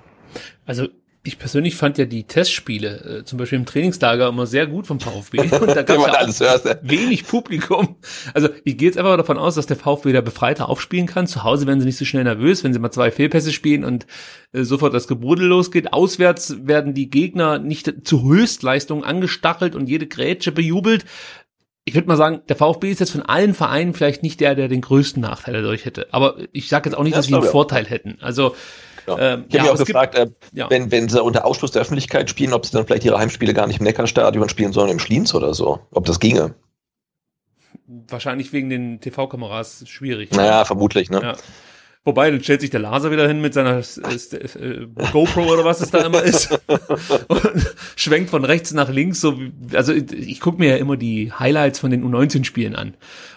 Also ich persönlich fand ja die Testspiele, äh, zum Beispiel im Trainingslager, immer sehr gut vom VfB. Und da gab es ja hörst, wenig Publikum. Also ich gehe jetzt einfach davon aus, dass der VfB da befreiter aufspielen kann. Zu Hause werden sie nicht so schnell nervös, wenn sie mal zwei Fehlpässe spielen und äh, sofort das Gebrudel losgeht. Auswärts werden die Gegner nicht zu Höchstleistungen angestachelt und jede Grätsche bejubelt. Ich würde mal sagen, der VfB ist jetzt von allen Vereinen vielleicht nicht der, der den größten Nachteil dadurch hätte. Aber ich sage jetzt auch nicht, das dass sie einen Vorteil hätten. Also Genau. Ähm, ich habe ja, mich auch gefragt, gibt, äh, ja. wenn, wenn sie unter Ausschluss der Öffentlichkeit spielen, ob sie dann vielleicht ihre Heimspiele gar nicht im Neckarstadion spielen, sondern im Schliens oder so. Ob das ginge. Wahrscheinlich wegen den TV-Kameras schwierig. Naja, ne? vermutlich, ne? Ja. Wobei, dann stellt sich der Laser wieder hin mit seiner äh, äh, GoPro oder was es da immer ist und schwenkt von rechts nach links. So, wie, also ich gucke mir ja immer die Highlights von den U19-Spielen an.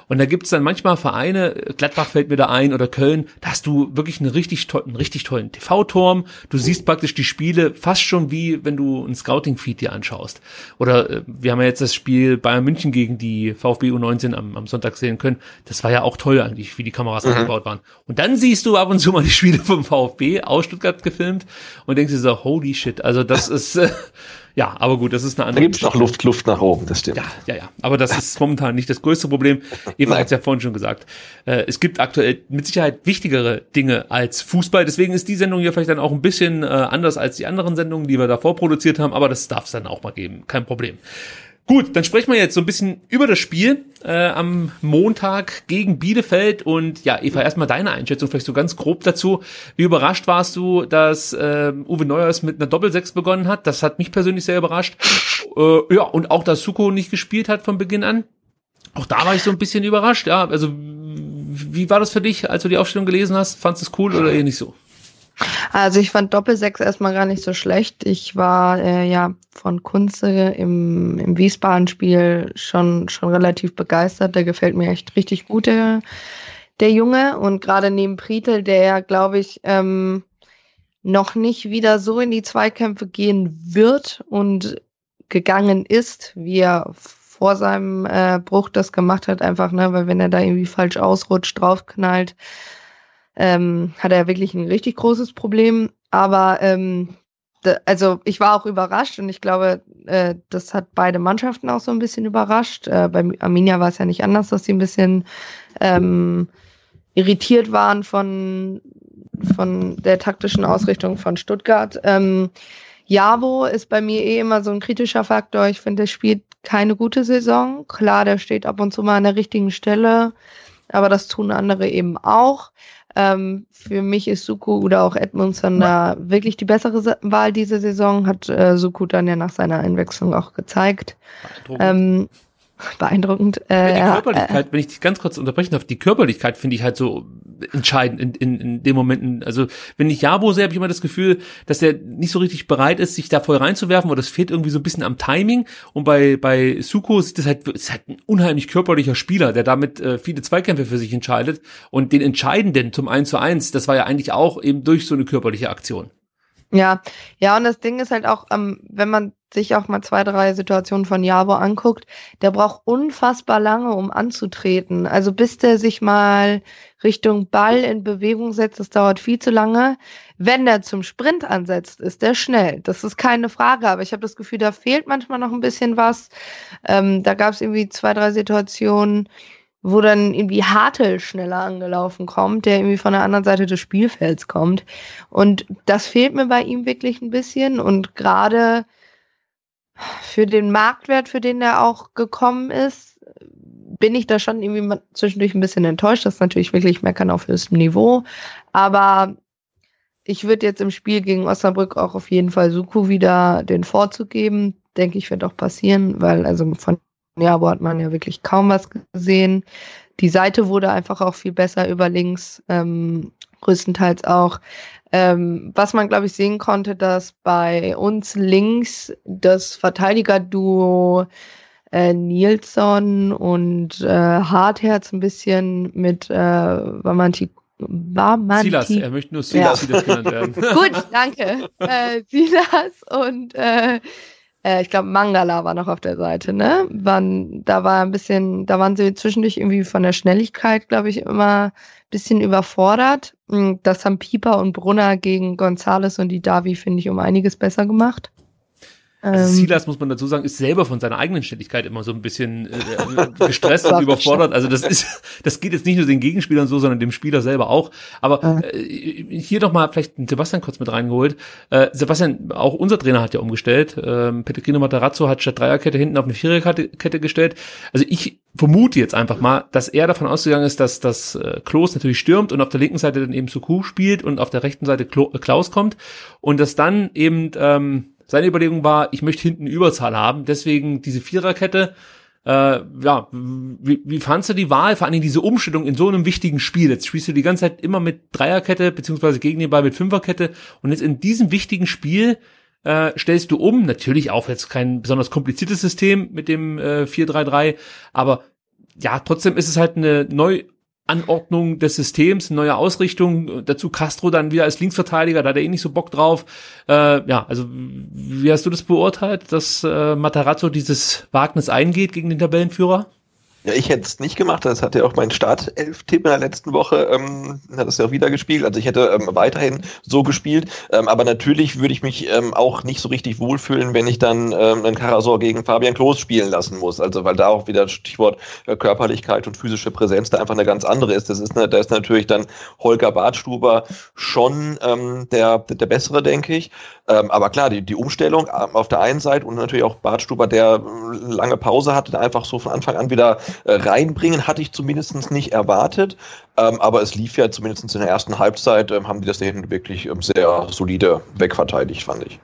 Und da gibt's dann manchmal Vereine, Gladbach fällt mir da ein oder Köln, da hast du wirklich einen richtig, to einen richtig tollen TV-Turm. Du siehst praktisch die Spiele fast schon wie, wenn du ein Scouting-Feed dir anschaust. Oder äh, wir haben ja jetzt das Spiel Bayern München gegen die VfB U19 am, am Sonntag sehen können. Das war ja auch toll eigentlich, wie die Kameras mhm. angebaut waren. Und dann siehst du ab und zu mal die Spiele vom VfB aus Stuttgart gefilmt und denkst dir so, holy shit, also das ist... Äh, ja, aber gut, das ist eine andere. Da gibt es noch Luft, Luft nach oben, das stimmt. Ja, ja, ja. Aber das ist momentan nicht das größte Problem. Eva hat es ja vorhin schon gesagt. Äh, es gibt aktuell mit Sicherheit wichtigere Dinge als Fußball. Deswegen ist die Sendung hier vielleicht dann auch ein bisschen äh, anders als die anderen Sendungen, die wir davor produziert haben. Aber das darf es dann auch mal geben. Kein Problem. Gut, dann sprechen wir jetzt so ein bisschen über das Spiel äh, am Montag gegen Bielefeld und ja, Eva, erstmal deine Einschätzung vielleicht so ganz grob dazu. Wie überrascht warst du, dass äh, Uwe Neuers mit einer Doppelsechs begonnen hat? Das hat mich persönlich sehr überrascht. Äh, ja, und auch, dass Suko nicht gespielt hat von Beginn an. Auch da war ich so ein bisschen überrascht. Ja, also wie war das für dich, als du die Aufstellung gelesen hast? Fandest du es cool oder eher nicht so? Also ich fand Doppelsechs erstmal gar nicht so schlecht. Ich war äh, ja von Kunze im, im Wiesbaden-Spiel schon, schon relativ begeistert. Der gefällt mir echt richtig gut, der, der Junge. Und gerade neben Pritel, der, glaube ich, ähm, noch nicht wieder so in die Zweikämpfe gehen wird und gegangen ist, wie er vor seinem äh, Bruch das gemacht hat, einfach, ne, weil wenn er da irgendwie falsch ausrutscht, draufknallt, ähm, hat er wirklich ein richtig großes Problem. Aber ähm, also ich war auch überrascht und ich glaube, äh, das hat beide Mannschaften auch so ein bisschen überrascht. Äh, bei Arminia war es ja nicht anders, dass sie ein bisschen ähm, irritiert waren von, von der taktischen Ausrichtung von Stuttgart. Ähm, Javo ist bei mir eh immer so ein kritischer Faktor. Ich finde, der spielt keine gute Saison. Klar, der steht ab und zu mal an der richtigen Stelle, aber das tun andere eben auch. Ähm, für mich ist Suku oder auch Edmundson da wirklich die bessere Wahl diese Saison, hat äh, Suku dann ja nach seiner Einwechslung auch gezeigt. Ähm, beeindruckend. Äh, die Körperlichkeit, äh, wenn ich dich ganz kurz unterbrechen darf, die Körperlichkeit finde ich halt so entscheidend in, in, in dem Momenten. Also wenn ich Jabo sehe, habe ich immer das Gefühl, dass er nicht so richtig bereit ist, sich da voll reinzuwerfen oder es fehlt irgendwie so ein bisschen am Timing. Und bei, bei Suko sieht das halt, ist halt ein unheimlich körperlicher Spieler, der damit äh, viele Zweikämpfe für sich entscheidet. Und den entscheidenden zum 1 zu 1, das war ja eigentlich auch eben durch so eine körperliche Aktion. Ja, ja, und das Ding ist halt auch, ähm, wenn man sich auch mal zwei, drei Situationen von Javo anguckt, der braucht unfassbar lange, um anzutreten. Also bis der sich mal Richtung Ball in Bewegung setzt, das dauert viel zu lange. Wenn der zum Sprint ansetzt, ist der schnell. Das ist keine Frage, aber ich habe das Gefühl, da fehlt manchmal noch ein bisschen was. Ähm, da gab es irgendwie zwei, drei Situationen, wo dann irgendwie Hartel schneller angelaufen kommt, der irgendwie von der anderen Seite des Spielfelds kommt. Und das fehlt mir bei ihm wirklich ein bisschen. Und gerade für den Marktwert, für den er auch gekommen ist, bin ich da schon irgendwie zwischendurch ein bisschen enttäuscht. Das ist natürlich wirklich meckern auf höchstem Niveau. Aber ich würde jetzt im Spiel gegen Osnabrück auch auf jeden Fall Suku wieder den Vorzug geben. Denke ich, wird auch passieren, weil also von ja, wo hat man ja wirklich kaum was gesehen. Die Seite wurde einfach auch viel besser über links, ähm, größtenteils auch. Ähm, was man, glaube ich, sehen konnte, dass bei uns links das Verteidiger-Duo äh, Nilsson und äh, Hartherz ein bisschen mit äh, Vamanti Vamanti Silas, er möchte nur Silas, ja. Silas genannt werden. Gut, danke. Äh, Silas und äh, äh, ich glaube, Mangala war noch auf der Seite, ne? Waren, da war ein bisschen, da waren sie zwischendurch irgendwie von der Schnelligkeit, glaube ich, immer ein bisschen überfordert. Hm, das haben Pieper und Brunner gegen Gonzales und die Davi, finde ich, um einiges besser gemacht. Also ähm, Silas, muss man dazu sagen, ist selber von seiner eigenen Ständigkeit immer so ein bisschen äh, gestresst und überfordert. Also das ist, das geht jetzt nicht nur den Gegenspielern so, sondern dem Spieler selber auch. Aber äh, hier noch mal vielleicht Sebastian kurz mit reingeholt. Äh, Sebastian, auch unser Trainer hat ja umgestellt. Ähm, Pellegrino Matarazzo hat statt Dreierkette hinten auf eine Viererkette gestellt. Also ich vermute jetzt einfach mal, dass er davon ausgegangen ist, dass das äh, Klos natürlich stürmt und auf der linken Seite dann eben Suku spielt und auf der rechten Seite Klo äh, Klaus kommt und dass dann eben ähm, seine Überlegung war, ich möchte hinten Überzahl haben, deswegen diese Viererkette. Äh, ja, wie, wie fandst du die Wahl, vor Dingen diese Umstellung in so einem wichtigen Spiel? Jetzt spielst du die ganze Zeit immer mit Dreierkette, beziehungsweise gegen den Ball mit Fünferkette und jetzt in diesem wichtigen Spiel äh, stellst du um, natürlich auch jetzt kein besonders kompliziertes System mit dem äh, 4-3-3, aber ja, trotzdem ist es halt eine Neuanordnung des Systems, neue Ausrichtung. Dazu Castro dann wieder als Linksverteidiger, da hat er eh nicht so Bock drauf. Äh, ja, also wie hast du das beurteilt, dass äh, Matarazzo dieses Wagnis eingeht gegen den Tabellenführer? Ja, ich hätte es nicht gemacht. Das hatte ja auch mein Startelf-Tipp in der letzten Woche, ähm, hat es ja auch wieder gespielt. Also ich hätte ähm, weiterhin so gespielt. Ähm, aber natürlich würde ich mich ähm, auch nicht so richtig wohlfühlen, wenn ich dann ähm, einen Karasor gegen Fabian Klos spielen lassen muss. Also weil da auch wieder Stichwort äh, Körperlichkeit und physische Präsenz da einfach eine ganz andere ist. Das ist, ne, da ist natürlich dann Holger Bartstuber schon ähm, der, der bessere, denke ich. Ähm, aber klar, die, die Umstellung ähm, auf der einen Seite und natürlich auch Bartstuber, der äh, lange Pause hatte, einfach so von Anfang an wieder reinbringen, hatte ich zumindest nicht erwartet. Ähm, aber es lief ja zumindest in der ersten Halbzeit, ähm, haben die das da hinten wirklich ähm, sehr solide wegverteidigt, fand ich.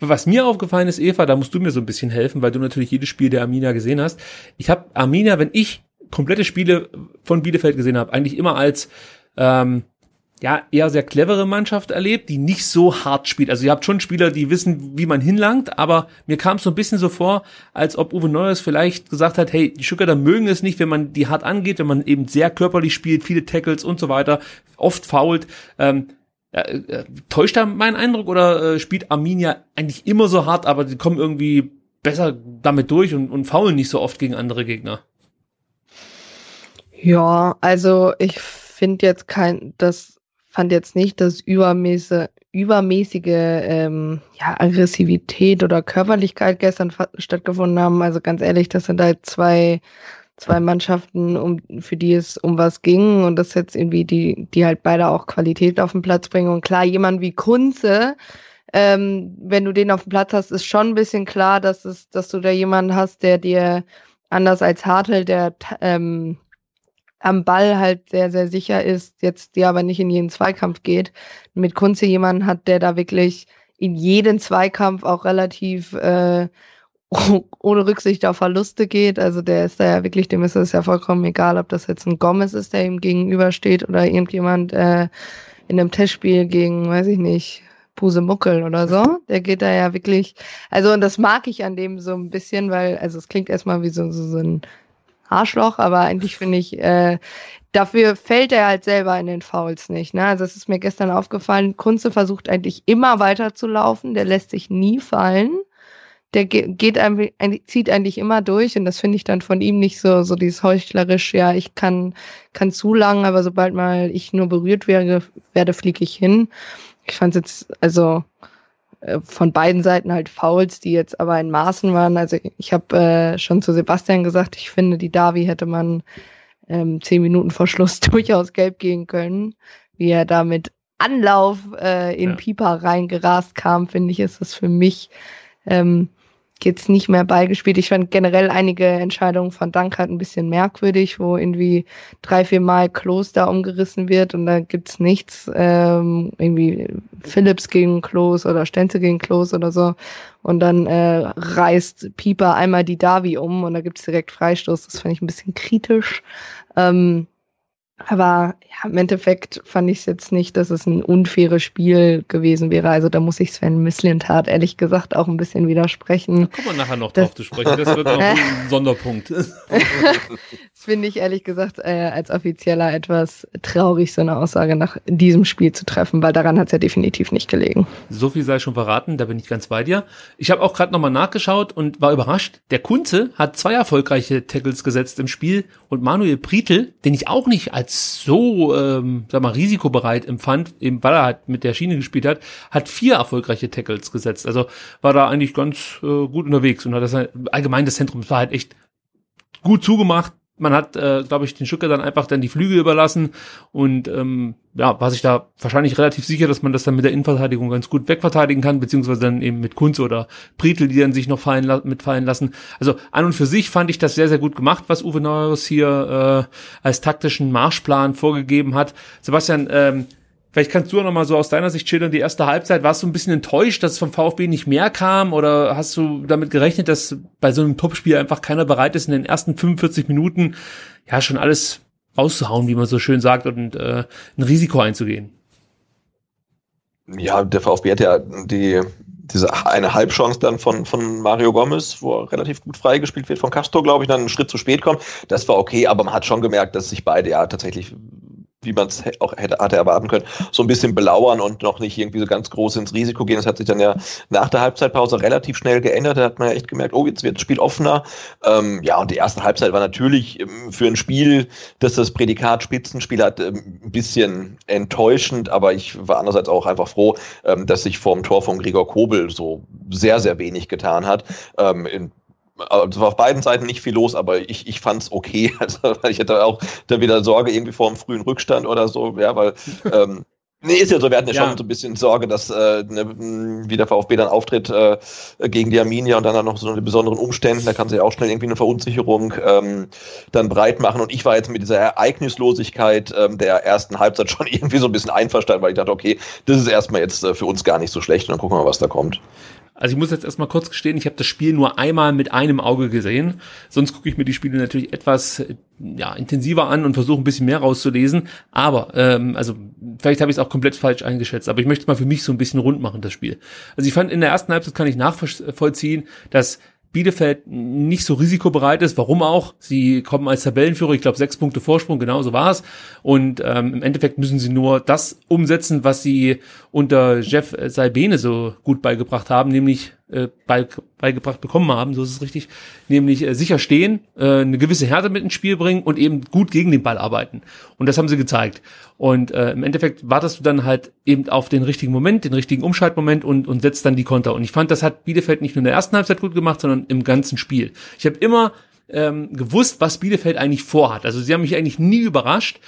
Was mir aufgefallen ist, Eva, da musst du mir so ein bisschen helfen, weil du natürlich jedes Spiel der Arminia gesehen hast. Ich habe Arminia, wenn ich komplette Spiele von Bielefeld gesehen habe, eigentlich immer als ähm, ja, eher sehr clevere Mannschaft erlebt, die nicht so hart spielt. Also ihr habt schon Spieler, die wissen, wie man hinlangt, aber mir kam es so ein bisschen so vor, als ob Uwe Neuers vielleicht gesagt hat, hey, die Stuttgarter mögen es nicht, wenn man die hart angeht, wenn man eben sehr körperlich spielt, viele Tackles und so weiter, oft fault. Ähm, äh, äh, täuscht da mein Eindruck oder äh, spielt Arminia eigentlich immer so hart, aber die kommen irgendwie besser damit durch und, und faulen nicht so oft gegen andere Gegner? Ja, also ich finde jetzt kein, dass fand jetzt nicht, dass übermäßige, übermäßige ähm, ja, Aggressivität oder Körperlichkeit gestern stattgefunden haben. Also ganz ehrlich, das sind halt zwei, zwei Mannschaften, um, für die es um was ging und das jetzt irgendwie die, die halt beide auch Qualität auf den Platz bringen. Und klar, jemand wie Kunze, ähm, wenn du den auf dem Platz hast, ist schon ein bisschen klar, dass es, dass du da jemanden hast, der dir anders als Hartl, der ähm, am Ball halt sehr, sehr sicher ist, jetzt die aber nicht in jeden Zweikampf geht, mit Kunze jemanden hat, der da wirklich in jeden Zweikampf auch relativ äh, ohne Rücksicht auf Verluste geht. Also der ist da ja wirklich, dem ist es ja vollkommen egal, ob das jetzt ein Gomez ist, der ihm gegenübersteht oder irgendjemand äh, in einem Testspiel gegen, weiß ich nicht, Pusemuckel oder so. Der geht da ja wirklich, also und das mag ich an dem so ein bisschen, weil, also es klingt erstmal wie so, so, so ein Arschloch, aber eigentlich finde ich, äh, dafür fällt er halt selber in den Fouls nicht. Ne? Also es ist mir gestern aufgefallen, Kunze versucht eigentlich immer weiter zu laufen, der lässt sich nie fallen. Der geht eigentlich, zieht eigentlich immer durch und das finde ich dann von ihm nicht so, so dieses heuchlerisch, ja, ich kann, kann zu lang, aber sobald mal ich nur berührt werde, werde fliege ich hin. Ich fand es jetzt, also, von beiden Seiten halt Fouls, die jetzt aber in Maßen waren. Also ich habe äh, schon zu Sebastian gesagt, ich finde, die Davi hätte man ähm, zehn Minuten vor Schluss durchaus gelb gehen können. Wie er da mit Anlauf äh, in ja. Pieper reingerast kam, finde ich, ist das für mich ähm, jetzt nicht mehr beigespielt. Ich fand generell einige Entscheidungen von Dankert ein bisschen merkwürdig, wo irgendwie drei, vier Mal Kloster umgerissen wird und da gibt's nichts. Ähm, irgendwie Philips gegen Klos oder Stenze gegen Klos oder so. Und dann äh, reißt Pieper einmal die Davi um und da gibt's direkt Freistoß. Das fand ich ein bisschen kritisch. Ähm, aber ja, im Endeffekt fand ich es jetzt nicht, dass es ein unfaires Spiel gewesen wäre. Also da muss ich Sven Mislintat ehrlich gesagt auch ein bisschen widersprechen. Da kommen wir nachher noch das, drauf zu sprechen. Das wird noch ein Sonderpunkt. das finde ich ehrlich gesagt äh, als Offizieller etwas traurig, so eine Aussage nach diesem Spiel zu treffen, weil daran hat es ja definitiv nicht gelegen. So viel sei schon verraten, da bin ich ganz bei dir. Ich habe auch gerade nochmal nachgeschaut und war überrascht. Der Kunze hat zwei erfolgreiche Tackles gesetzt im Spiel und Manuel Prietl, den ich auch nicht als als so, ähm, sag mal, risikobereit empfand, eben weil er halt mit der Schiene gespielt hat, hat vier erfolgreiche Tackles gesetzt. Also war da eigentlich ganz äh, gut unterwegs und hat das halt, allgemein das Zentrum war halt echt gut zugemacht, man hat, äh, glaube ich, den Stücker dann einfach dann die Flügel überlassen und ähm, ja, war sich da wahrscheinlich relativ sicher, dass man das dann mit der Innenverteidigung ganz gut wegverteidigen kann, beziehungsweise dann eben mit Kunz oder Prietl, die dann sich noch fallen, mitfallen lassen. Also an und für sich fand ich das sehr, sehr gut gemacht, was Uwe Neuhaus hier äh, als taktischen Marschplan vorgegeben hat. Sebastian, ähm, Vielleicht kannst du auch noch mal so aus deiner Sicht schildern, die erste Halbzeit. Warst du ein bisschen enttäuscht, dass es vom VfB nicht mehr kam? Oder hast du damit gerechnet, dass bei so einem Topspiel einfach keiner bereit ist, in den ersten 45 Minuten ja schon alles rauszuhauen, wie man so schön sagt, und äh, ein Risiko einzugehen? Ja, der VfB hat ja die, diese eine Halbchance dann von, von Mario Gomez, wo er relativ gut freigespielt wird von Castro, glaube ich, dann einen Schritt zu spät kommt. Das war okay, aber man hat schon gemerkt, dass sich beide ja tatsächlich wie man es auch hätte, hatte erwarten können, so ein bisschen belauern und noch nicht irgendwie so ganz groß ins Risiko gehen. Das hat sich dann ja nach der Halbzeitpause relativ schnell geändert. Da hat man ja echt gemerkt, oh, jetzt wird das Spiel offener. Ähm, ja, und die erste Halbzeit war natürlich ähm, für ein Spiel, das das Prädikat Spitzenspiel hat, ähm, ein bisschen enttäuschend, aber ich war andererseits auch einfach froh, ähm, dass sich vor dem Tor von Gregor Kobel so sehr, sehr wenig getan hat. Ähm, in also war auf beiden Seiten nicht viel los, aber ich, ich fand es okay. Also ich hatte auch da wieder Sorge irgendwie vor einem frühen Rückstand oder so, ja, weil ähm, Nee, ist ja so, wir hatten ja, ja. schon so ein bisschen Sorge, dass äh, ne, wie der VfB dann auftritt äh, gegen die Arminia und dann, dann noch so eine besonderen Umständen, da kann sich auch schnell irgendwie eine Verunsicherung ähm, dann breit machen. Und ich war jetzt mit dieser Ereignislosigkeit ähm, der ersten Halbzeit schon irgendwie so ein bisschen einverstanden, weil ich dachte, okay, das ist erstmal jetzt äh, für uns gar nicht so schlecht und dann gucken wir mal, was da kommt. Also ich muss jetzt erstmal kurz gestehen, ich habe das Spiel nur einmal mit einem Auge gesehen. Sonst gucke ich mir die Spiele natürlich etwas ja, intensiver an und versuche ein bisschen mehr rauszulesen. Aber, ähm, also vielleicht habe ich es auch komplett falsch eingeschätzt, aber ich möchte mal für mich so ein bisschen rund machen, das Spiel. Also ich fand in der ersten Halbzeit kann ich nachvollziehen, dass Bielefeld nicht so risikobereit ist. Warum auch? Sie kommen als Tabellenführer, ich glaube sechs Punkte Vorsprung, genau so war es. Und ähm, im Endeffekt müssen sie nur das umsetzen, was sie unter Jeff Salbene so gut beigebracht haben, nämlich äh, beigebracht bekommen haben, so ist es richtig, nämlich äh, sicher stehen, äh, eine gewisse Härte mit ins Spiel bringen und eben gut gegen den Ball arbeiten. Und das haben sie gezeigt. Und äh, im Endeffekt wartest du dann halt eben auf den richtigen Moment, den richtigen Umschaltmoment und, und setzt dann die Konter. Und ich fand, das hat Bielefeld nicht nur in der ersten Halbzeit gut gemacht, sondern im ganzen Spiel. Ich habe immer ähm, gewusst, was Bielefeld eigentlich vorhat. Also sie haben mich eigentlich nie überrascht,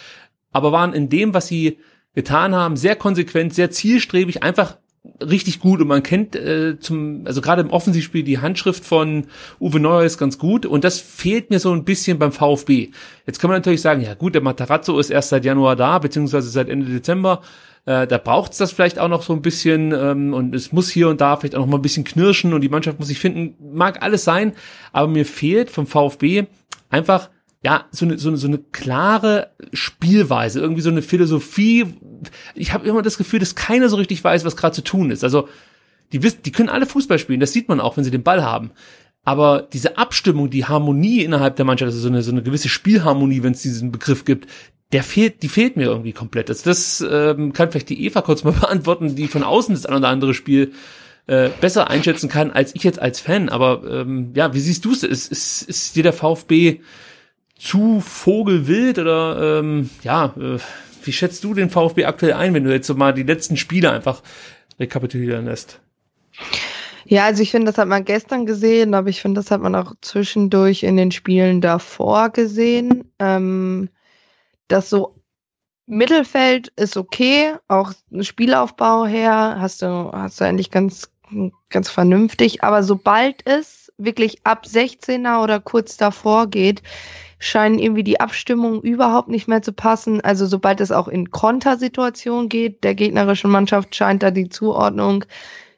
aber waren in dem, was sie getan haben, sehr konsequent, sehr zielstrebig, einfach richtig gut und man kennt äh, zum also gerade im Offensivspiel die Handschrift von Uwe Neuer ist ganz gut und das fehlt mir so ein bisschen beim VfB. Jetzt kann man natürlich sagen, ja gut, der Matarazzo ist erst seit Januar da, beziehungsweise seit Ende Dezember. Äh, da braucht's das vielleicht auch noch so ein bisschen ähm, und es muss hier und da vielleicht auch noch mal ein bisschen knirschen und die Mannschaft muss sich finden. Mag alles sein, aber mir fehlt vom VfB einfach ja, so eine, so eine, so eine klare Spielweise, irgendwie so eine Philosophie. Ich habe immer das Gefühl, dass keiner so richtig weiß, was gerade zu tun ist. Also die wissen, die können alle Fußball spielen, das sieht man auch, wenn sie den Ball haben. Aber diese Abstimmung, die Harmonie innerhalb der Mannschaft, also so eine, so eine gewisse Spielharmonie, wenn es diesen Begriff gibt, der fehlt, die fehlt mir irgendwie komplett. Also das ähm, kann vielleicht die Eva kurz mal beantworten, die von außen das ein oder andere Spiel äh, besser einschätzen kann als ich jetzt als Fan. Aber ähm, ja, wie siehst du es? Ist, ist, ist dir der VfB zu vogelwild oder ähm, ja, äh, wie schätzt du den VfB aktuell ein, wenn du jetzt so mal die letzten Spiele einfach rekapitulieren lässt? Ja, also ich finde, das hat man gestern gesehen, aber ich finde, das hat man auch zwischendurch in den Spielen davor gesehen. Ähm, dass so Mittelfeld ist okay, auch Spielaufbau her hast du, hast du eigentlich ganz, ganz vernünftig, aber sobald es wirklich ab 16er oder kurz davor geht, scheinen irgendwie die Abstimmungen überhaupt nicht mehr zu passen. Also sobald es auch in Kontersituationen geht, der gegnerischen Mannschaft scheint da die Zuordnung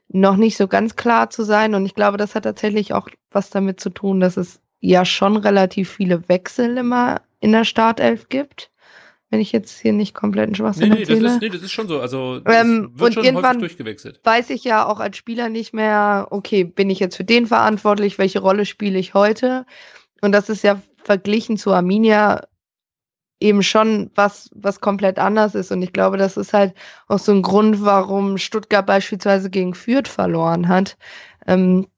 noch nicht so ganz klar zu sein. Und ich glaube, das hat tatsächlich auch was damit zu tun, dass es ja schon relativ viele Wechsel immer in der Startelf gibt. Wenn ich jetzt hier nicht komplett einen Schwachsinn nee, nee, erzähle. Das ist, nee, das ist schon so. Also das ähm, wird und schon irgendwann durchgewechselt. weiß ich ja auch als Spieler nicht mehr, okay, bin ich jetzt für den verantwortlich, welche Rolle spiele ich heute? Und das ist ja verglichen zu Arminia eben schon was, was komplett anders ist. Und ich glaube, das ist halt auch so ein Grund, warum Stuttgart beispielsweise gegen Fürth verloren hat. Ähm,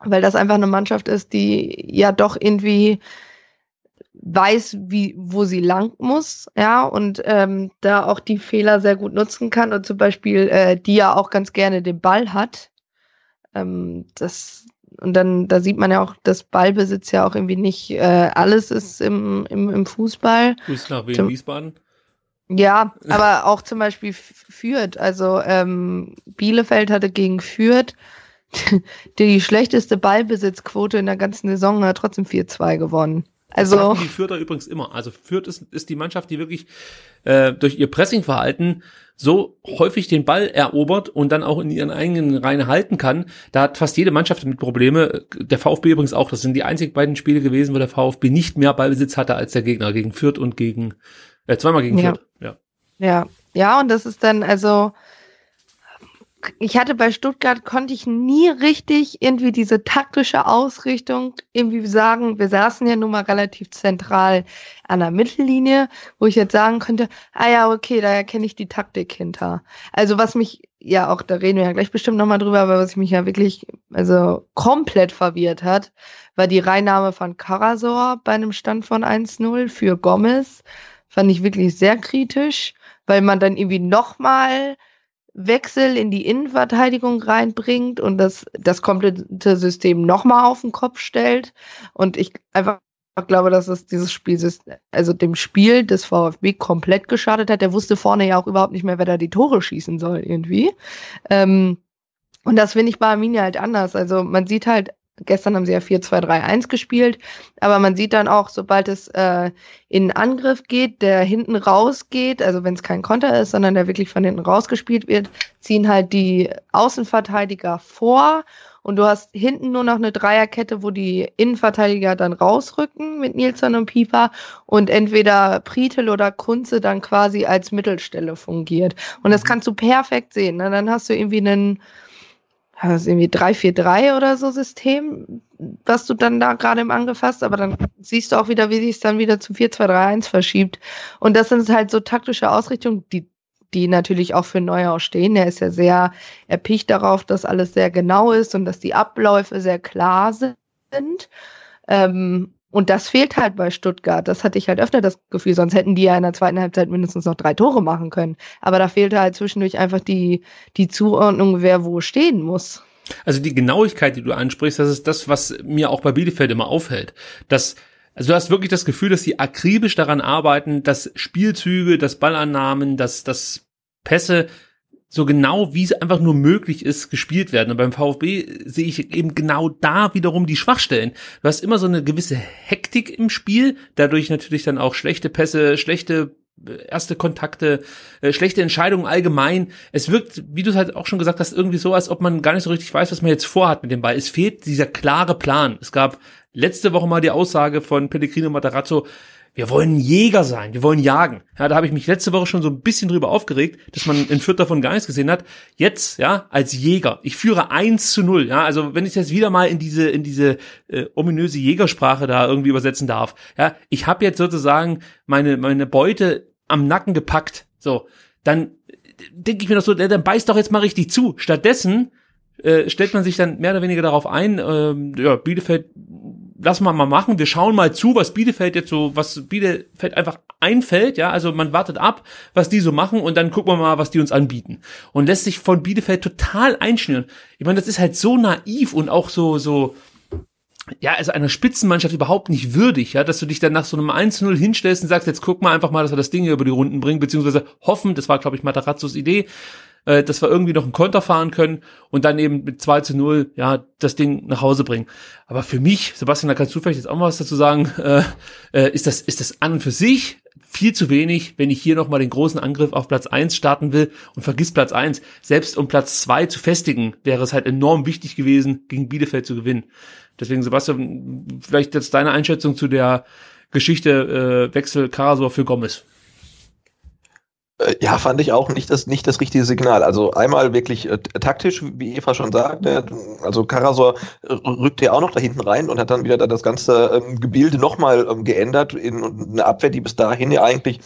weil das einfach eine Mannschaft ist, die ja doch irgendwie weiß, wie, wo sie lang muss, ja, und ähm, da auch die Fehler sehr gut nutzen kann und zum Beispiel, äh, die ja auch ganz gerne den Ball hat. Ähm, das, und dann, da sieht man ja auch, dass Ballbesitz ja auch irgendwie nicht äh, alles ist im, im, im Fußball. Grüß nach Wien, Wiesbaden. Ja, aber auch zum Beispiel Fürth. Also ähm, Bielefeld hatte gegen Fürth die schlechteste Ballbesitzquote in der ganzen Saison, hat trotzdem 4-2 gewonnen. Also die Fürther übrigens immer. Also Fürth ist, ist die Mannschaft, die wirklich äh, durch ihr Pressingverhalten so häufig den Ball erobert und dann auch in ihren eigenen Reihen halten kann. Da hat fast jede Mannschaft mit Probleme. Der VfB übrigens auch. Das sind die einzigen beiden Spiele gewesen, wo der VfB nicht mehr Ballbesitz hatte als der Gegner gegen Fürth und gegen äh, zweimal gegen Ja. Fürth. Ja. Ja, ja, und das ist dann, also, ich hatte bei Stuttgart, konnte ich nie richtig irgendwie diese taktische Ausrichtung irgendwie sagen, wir saßen ja nun mal relativ zentral an der Mittellinie, wo ich jetzt sagen könnte, ah ja, okay, da erkenne ich die Taktik hinter. Also was mich, ja auch, da reden wir ja gleich bestimmt nochmal drüber, aber was mich ja wirklich, also komplett verwirrt hat, war die Reinnahme von Karasor bei einem Stand von 1-0 für Gomez. Fand ich wirklich sehr kritisch, weil man dann irgendwie nochmal Wechsel in die Innenverteidigung reinbringt und das, das komplette System nochmal auf den Kopf stellt. Und ich einfach glaube, dass es dieses Spiel, also dem Spiel des VfB komplett geschadet hat. Der wusste vorne ja auch überhaupt nicht mehr, wer da die Tore schießen soll irgendwie. Ähm, und das finde ich bei Arminia halt anders. Also man sieht halt, gestern haben sie ja 4-2-3-1 gespielt, aber man sieht dann auch, sobald es äh, in Angriff geht, der hinten rausgeht, also wenn es kein Konter ist, sondern der wirklich von hinten rausgespielt wird, ziehen halt die Außenverteidiger vor und du hast hinten nur noch eine Dreierkette, wo die Innenverteidiger dann rausrücken mit Nilsson und Pieper und entweder Pritel oder Kunze dann quasi als Mittelstelle fungiert. Und das kannst du perfekt sehen. Ne? Dann hast du irgendwie einen das ist irgendwie 3-4-3 oder so System, was du dann da gerade im Angriff hast, aber dann siehst du auch wieder, wie sich es dann wieder zu 4-2-3-1 verschiebt. Und das sind halt so taktische Ausrichtungen, die, die natürlich auch für Neuer stehen. Er ist ja sehr erpicht darauf, dass alles sehr genau ist und dass die Abläufe sehr klar sind. Ähm, und das fehlt halt bei Stuttgart. Das hatte ich halt öfter das Gefühl, sonst hätten die ja in der zweiten Halbzeit mindestens noch drei Tore machen können. Aber da fehlte halt zwischendurch einfach die, die Zuordnung, wer wo stehen muss. Also die Genauigkeit, die du ansprichst, das ist das, was mir auch bei Bielefeld immer aufhält. Das also du hast wirklich das Gefühl, dass sie akribisch daran arbeiten, dass Spielzüge, dass Ballannahmen, dass, dass Pässe so genau wie es einfach nur möglich ist, gespielt werden. Und beim VfB sehe ich eben genau da wiederum die Schwachstellen. Du hast immer so eine gewisse Hektik im Spiel, dadurch natürlich dann auch schlechte Pässe, schlechte äh, erste Kontakte, äh, schlechte Entscheidungen allgemein. Es wirkt, wie du es halt auch schon gesagt hast, irgendwie so, als ob man gar nicht so richtig weiß, was man jetzt vorhat mit dem Ball. Es fehlt dieser klare Plan. Es gab letzte Woche mal die Aussage von Pellegrino Matarazzo, wir wollen Jäger sein, wir wollen jagen. Ja, da habe ich mich letzte Woche schon so ein bisschen drüber aufgeregt, dass man in Fürth davon gar nichts gesehen hat. Jetzt, ja, als Jäger. Ich führe 1 zu 0, ja, also wenn ich jetzt wieder mal in diese, in diese äh, ominöse Jägersprache da irgendwie übersetzen darf, ja, ich habe jetzt sozusagen meine, meine Beute am Nacken gepackt, so, dann denke ich mir doch so, dann beißt doch jetzt mal richtig zu. Stattdessen äh, stellt man sich dann mehr oder weniger darauf ein, ähm, ja, Bielefeld lass mal mal machen. Wir schauen mal zu, was Bielefeld jetzt so, was Bielefeld einfach einfällt, ja. Also man wartet ab, was die so machen und dann gucken wir mal, was die uns anbieten. Und lässt sich von Bielefeld total einschnüren. Ich meine, das ist halt so naiv und auch so, so, ja, also einer Spitzenmannschaft überhaupt nicht würdig, ja, dass du dich dann nach so einem 1-0 hinstellst und sagst, jetzt guck mal einfach mal, dass wir das Ding hier über die Runden bringen, beziehungsweise hoffen, das war, glaube ich, Matarazzos Idee, äh, dass wir irgendwie noch einen Konter fahren können und dann eben mit 2 zu 0, ja, das Ding nach Hause bringen. Aber für mich, Sebastian, da kannst du vielleicht jetzt auch mal was dazu sagen, äh, äh, ist das, ist das an und für sich viel zu wenig, wenn ich hier nochmal den großen Angriff auf Platz 1 starten will und vergiss Platz 1. Selbst um Platz 2 zu festigen, wäre es halt enorm wichtig gewesen, gegen Bielefeld zu gewinnen. Deswegen, Sebastian, vielleicht jetzt deine Einschätzung zu der Geschichte äh, Wechsel Karasor für Gomez. Äh, Ja, fand ich auch nicht das, nicht das richtige Signal. Also einmal wirklich äh, taktisch, wie Eva schon sagte, also Karasor äh, rückte ja auch noch da hinten rein und hat dann wieder da das ganze ähm, Gebilde nochmal ähm, geändert in eine Abwehr, die bis dahin ja eigentlich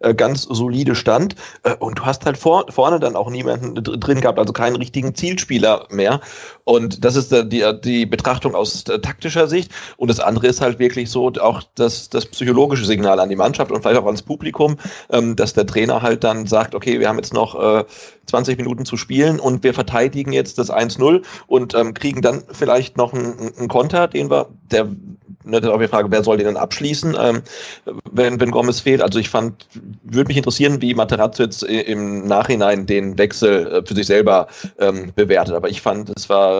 äh, ganz solide stand. Äh, und du hast halt vor, vorne dann auch niemanden dr- drin gehabt, also keinen richtigen Zielspieler mehr. Und das ist äh, die, die Betrachtung aus äh, taktischer Sicht. Und das andere ist halt wirklich so auch das, das psychologische Signal an die Mannschaft und vielleicht auch ans Publikum, ähm, dass der Trainer halt dann sagt, okay, wir haben jetzt noch äh, 20 Minuten zu spielen und wir verteidigen jetzt das 1-0 und ähm, kriegen dann vielleicht noch einen, einen Konter, den wir, der ne, das ist auch die Frage, wer soll den dann abschließen, ähm, wenn, wenn Gomez fehlt. Also ich fand, würde mich interessieren, wie Materazzo jetzt i- im Nachhinein den Wechsel äh, für sich selber ähm, bewertet. Aber ich fand, es war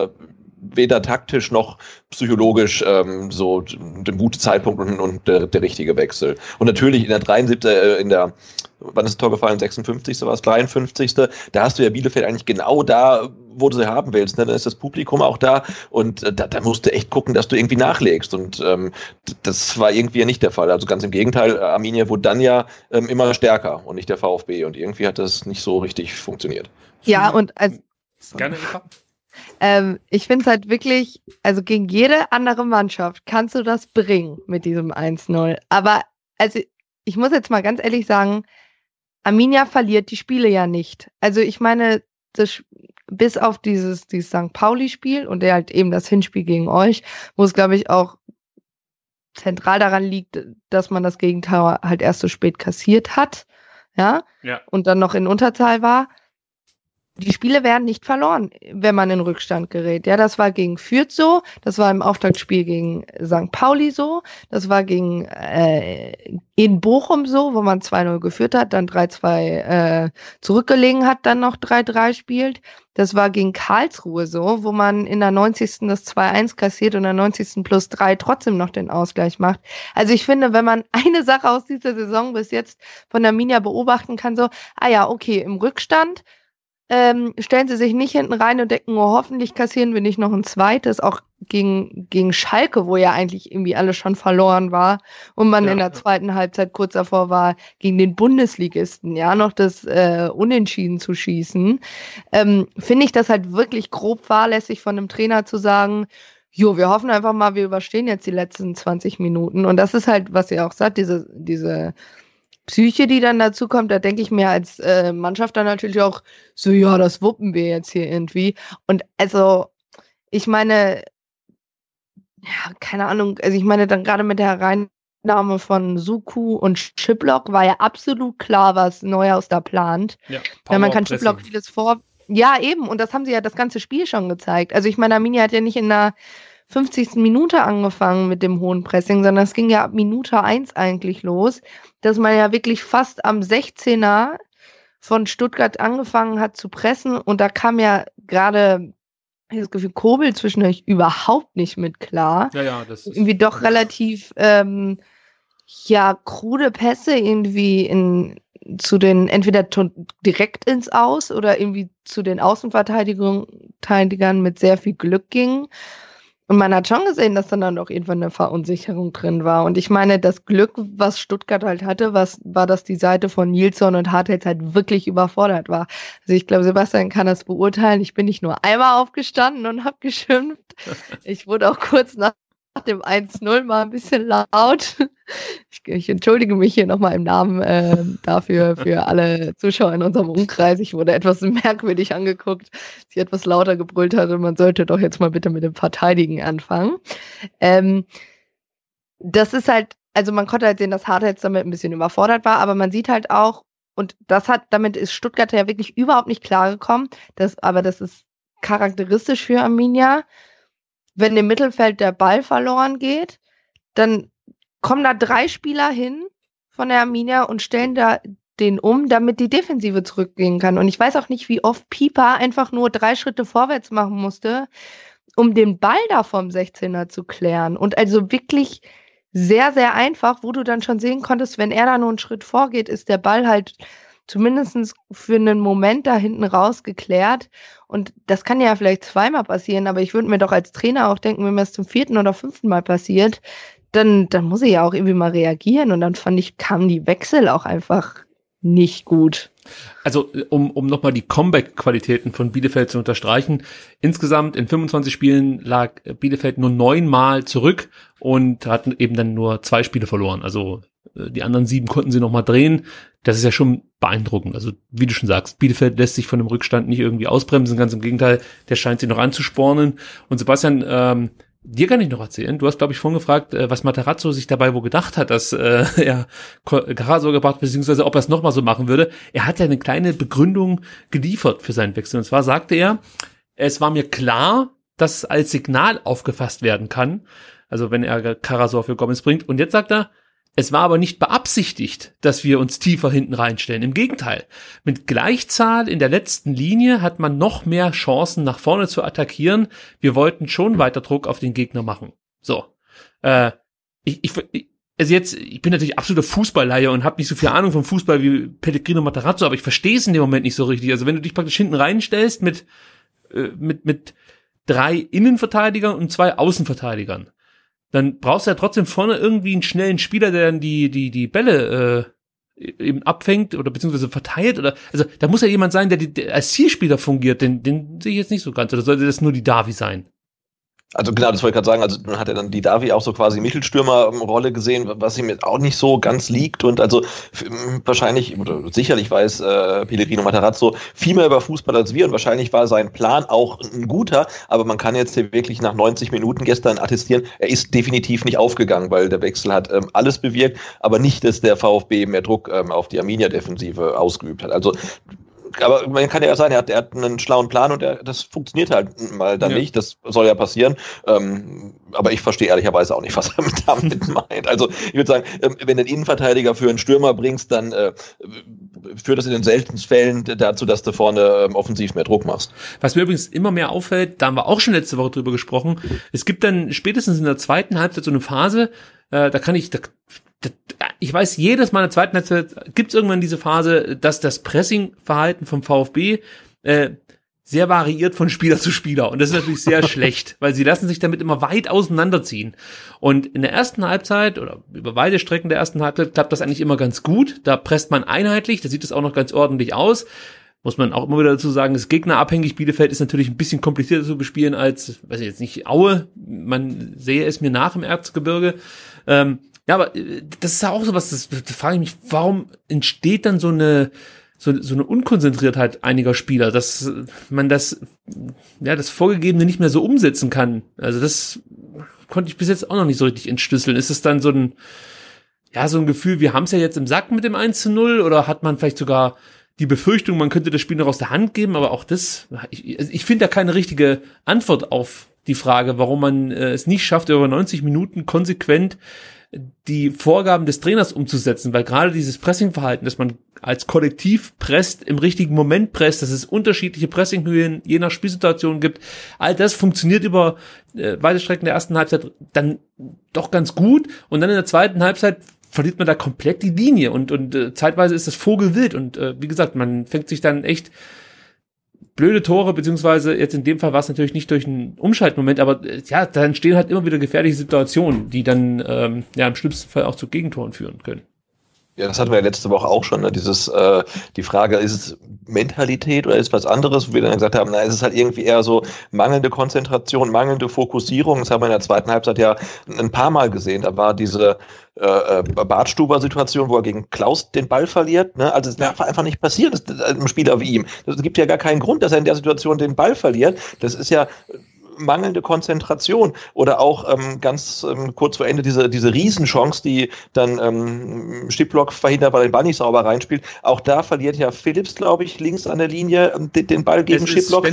weder taktisch noch psychologisch ähm, so der gute Zeitpunkt und, und der, der richtige Wechsel. Und natürlich in der 73, äh, in der wann ist das Tor gefallen? 56. war es 53. Da hast du ja Bielefeld eigentlich genau da, wo du sie haben willst. Ne? Dann ist das Publikum auch da und äh, da, da musst du echt gucken, dass du irgendwie nachlegst. Und ähm, das war irgendwie ja nicht der Fall. Also ganz im Gegenteil, Arminia wurde dann ja ähm, immer stärker und nicht der VfB. Und irgendwie hat das nicht so richtig funktioniert. Ja, und als Gerne, Eva. Ähm, ich finde es halt wirklich, also gegen jede andere Mannschaft kannst du das bringen mit diesem 1-0. Aber also ich muss jetzt mal ganz ehrlich sagen, Arminia verliert die Spiele ja nicht. Also ich meine, das, bis auf dieses, dieses St. Pauli-Spiel und der halt eben das Hinspiel gegen euch, wo es, glaube ich, auch zentral daran liegt, dass man das Gegenteil halt erst so spät kassiert hat, ja, Ja. und dann noch in Unterzahl war. Die Spiele werden nicht verloren, wenn man in Rückstand gerät. Ja, das war gegen Fürth so, das war im Auftaktspiel gegen St. Pauli so, das war gegen äh, in Bochum so, wo man 2-0 geführt hat, dann 3-2 äh, zurückgelegen hat, dann noch 3-3 spielt. Das war gegen Karlsruhe so, wo man in der 90. das 2-1 kassiert und in der 90. plus 3 trotzdem noch den Ausgleich macht. Also ich finde, wenn man eine Sache aus dieser Saison bis jetzt von der Minia beobachten kann, so, ah ja, okay, im Rückstand ähm, stellen sie sich nicht hinten rein und denken, oh, hoffentlich kassieren wir nicht noch ein zweites, auch gegen, gegen Schalke, wo ja eigentlich irgendwie alles schon verloren war und man Ja, in der ja. zweiten Halbzeit kurz davor war, gegen den Bundesligisten, ja, noch das äh, Unentschieden zu schießen, ähm, finde ich das halt wirklich grob fahrlässig von einem Trainer zu sagen, Jo, wir hoffen einfach mal, wir überstehen jetzt die letzten 20 Minuten. Und das ist halt, was ihr auch sagt, diese, diese Psyche, die dann dazu kommt, da denke ich mir als äh, Mannschaft dann natürlich auch so, ja, das wuppen wir jetzt hier irgendwie. Und also, ich meine, ja, keine Ahnung, also ich meine dann gerade mit der Hereinnahme von Suku und Chiplock war ja absolut klar, was Neuhaus da plant. Ja, Weil man kann. Chiplock vieles vor. Ja, eben. Und das haben sie ja das ganze Spiel schon gezeigt. Also ich meine, Arminia hat ja nicht in der 50. Minute angefangen mit dem hohen Pressing, sondern es ging ja ab Minute 1 eigentlich los, dass man ja wirklich fast am 16er von Stuttgart angefangen hat zu pressen. Und da kam ja gerade das Gefühl, Kobel zwischendurch überhaupt nicht mit klar Ja, ja, das ist. irgendwie doch relativ ähm, ja krude Pässe irgendwie in zu den entweder direkt ins Aus oder irgendwie zu den Außenverteidigern Verteidigern mit sehr viel Glück ging. Und man hat schon gesehen, dass dann dann doch irgendwann eine Verunsicherung drin war. Und ich meine, das Glück, was Stuttgart halt hatte, was war, dass die Seite von Nilsson und Hartels halt wirklich überfordert war. Also ich glaube, Sebastian kann das beurteilen. Ich bin nicht nur einmal aufgestanden und habe geschimpft. Ich wurde auch kurz nach dem 1-0 mal ein bisschen laut. Ich, ich entschuldige mich hier nochmal im Namen äh, dafür für alle Zuschauer in unserem Umkreis. Ich wurde etwas merkwürdig angeguckt, sie etwas lauter gebrüllt hat und man sollte doch jetzt mal bitte mit dem Verteidigen anfangen. Ähm, das ist halt, also man konnte halt sehen, dass Hart jetzt damit ein bisschen überfordert war, aber man sieht halt auch, und das hat, damit ist Stuttgart ja wirklich überhaupt nicht klargekommen, dass, aber das ist charakteristisch für Arminia. Wenn im Mittelfeld der Ball verloren geht, dann kommen da drei Spieler hin von der Arminia und stellen da den um, damit die Defensive zurückgehen kann. Und ich weiß auch nicht, wie oft Pieper einfach nur drei Schritte vorwärts machen musste, um den Ball da vom 16er zu klären. Und also wirklich sehr, sehr einfach, wo du dann schon sehen konntest, wenn er da nur einen Schritt vorgeht, ist der Ball halt zumindest für einen Moment da hinten raus geklärt. Und das kann ja vielleicht zweimal passieren, aber ich würde mir doch als Trainer auch denken, wenn mir das zum vierten oder fünften Mal passiert, dann, dann muss ich ja auch irgendwie mal reagieren. Und dann fand ich, kamen die Wechsel auch einfach nicht gut. Also, um, um nochmal die Comeback-Qualitäten von Bielefeld zu unterstreichen. Insgesamt in 25 Spielen lag Bielefeld nur neunmal zurück und hatten eben dann nur zwei Spiele verloren. Also die anderen sieben konnten sie nochmal drehen. Das ist ja schon beeindruckend. Also, wie du schon sagst, Bielefeld lässt sich von dem Rückstand nicht irgendwie ausbremsen. Ganz im Gegenteil, der scheint sie noch anzuspornen. Und Sebastian, ähm, Dir kann ich noch erzählen. Du hast, glaube ich, vorhin gefragt, äh, was Materazzo sich dabei wohl gedacht hat, dass äh, er Carasso gebracht, beziehungsweise ob er es nochmal so machen würde. Er hat ja eine kleine Begründung geliefert für seinen Wechsel. Und zwar sagte er, es war mir klar, dass es als Signal aufgefasst werden kann. Also wenn er Karasor für Gomez bringt. Und jetzt sagt er, Es war aber nicht beabsichtigt, dass wir uns tiefer hinten reinstellen. Im Gegenteil. Mit Gleichzahl in der letzten Linie hat man noch mehr Chancen, nach vorne zu attackieren. Wir wollten schon weiter Druck auf den Gegner machen. So. Äh, ich, ich, also jetzt, ich bin natürlich absoluter Fußballleier und habe nicht so viel Ahnung vom Fußball wie Pellegrino Matarazzo, aber ich verstehe es in dem Moment nicht so richtig. Also wenn du dich praktisch hinten reinstellst mit, äh, mit, mit drei Innenverteidigern und zwei Außenverteidigern, dann brauchst du ja trotzdem vorne irgendwie einen schnellen Spieler, der dann die, die, die Bälle äh, eben abfängt oder beziehungsweise verteilt oder also da muss ja jemand sein, der, die, der als Zielspieler fungiert, den, den sehe ich jetzt nicht so ganz. Oder sollte das nur die Davi sein? Also genau, das wollte ich gerade sagen. Also man hat ja dann die Davi auch so quasi Mittelstürmerrolle gesehen, was ihm jetzt auch nicht so ganz liegt. Und also wahrscheinlich oder sicherlich weiß äh, Pellegrino Matarazzo viel mehr über Fußball als wir und wahrscheinlich war sein Plan auch ein guter. Aber man kann jetzt hier wirklich nach 90 Minuten gestern attestieren, er ist definitiv nicht aufgegangen, weil der Wechsel hat ähm, alles bewirkt, aber nicht, dass der VfB mehr Druck ähm, auf die Arminia-Defensive ausgeübt hat. Also aber man kann ja sagen, er hat, er hat einen schlauen Plan und er, das funktioniert halt mal dann ja. nicht. Das soll ja passieren. Ähm, aber ich verstehe ehrlicherweise auch nicht, was er damit meint. Also ich würde sagen, ähm, wenn du einen Innenverteidiger für einen Stürmer bringst, dann äh, führt das in den seltensten Fällen dazu, dass du vorne ähm, offensiv mehr Druck machst. Was mir übrigens immer mehr auffällt, da haben wir auch schon letzte Woche drüber gesprochen, es gibt dann spätestens in der zweiten Halbzeit so eine Phase, äh, da kann ich, da, ich weiß, jedes Mal in der zweiten Halbzeit gibt es irgendwann diese Phase, dass das Pressing-Verhalten vom VfB äh, sehr variiert von Spieler zu Spieler. Und das ist natürlich sehr schlecht, weil sie lassen sich damit immer weit auseinanderziehen. Und in der ersten Halbzeit oder über weite Strecken der ersten Halbzeit klappt das eigentlich immer ganz gut. Da presst man einheitlich, da sieht es auch noch ganz ordentlich aus. Muss man auch immer wieder dazu sagen, ist gegnerabhängig. Bielefeld ist natürlich ein bisschen komplizierter zu bespielen als, weiß ich jetzt nicht, Aue. Man sehe es mir nach im Erzgebirge. Ähm, ja, aber äh, das ist ja auch so was, das, das frage ich mich, warum entsteht dann so eine, so, so eine Unkonzentriertheit einiger Spieler, dass man das, ja, das Vorgegebene nicht mehr so umsetzen kann. Also das konnte ich bis jetzt auch noch nicht so richtig entschlüsseln. Ist es dann so ein, ja, so ein Gefühl, wir haben es ja jetzt im Sack mit dem 1 zu 0 oder hat man vielleicht sogar die Befürchtung, man könnte das Spiel noch aus der Hand geben, aber auch das, ich, also ich finde da keine richtige Antwort auf die Frage, warum man äh, es nicht schafft, über 90 Minuten konsequent die Vorgaben des Trainers umzusetzen, weil gerade dieses Pressingverhalten, dass man als Kollektiv presst, im richtigen Moment presst, dass es unterschiedliche Pressinghöhen je nach Spielsituation gibt, all das funktioniert über äh, weite Strecken der ersten Halbzeit dann doch ganz gut und dann in der zweiten Halbzeit verliert man da komplett die Linie und und äh, zeitweise ist das Vogelwild und äh, wie gesagt, man fängt sich dann echt blöde Tore, beziehungsweise jetzt in dem Fall war es natürlich nicht durch einen Umschaltmoment, aber äh, ja, da entstehen halt immer wieder gefährliche Situationen, die dann ähm, ja im schlimmsten Fall auch zu Gegentoren führen können. Ja, das hatten wir ja letzte Woche auch schon, ne? dieses, äh, die Frage, ist es Mentalität oder ist es was anderes, wo wir dann gesagt haben, na, es ist halt irgendwie eher so mangelnde Konzentration, mangelnde Fokussierung. Das haben wir in der zweiten Halbzeit ja ein paar Mal gesehen. Da war diese äh, äh Bartstuber-Situation, wo er gegen Klaus den Ball verliert. Ne? Also es darf einfach nicht passieren, das, das, einem Spieler wie ihm. Es gibt ja gar keinen Grund, dass er in der Situation den Ball verliert. Das ist ja mangelnde Konzentration oder auch ähm, ganz ähm, kurz vor Ende diese, diese Riesenchance, die dann ähm, Stipplock verhindert, weil den Ball nicht sauber reinspielt. Auch da verliert ja Phillips, glaube ich, links an der Linie ähm, den, den Ball gegen Stipplock.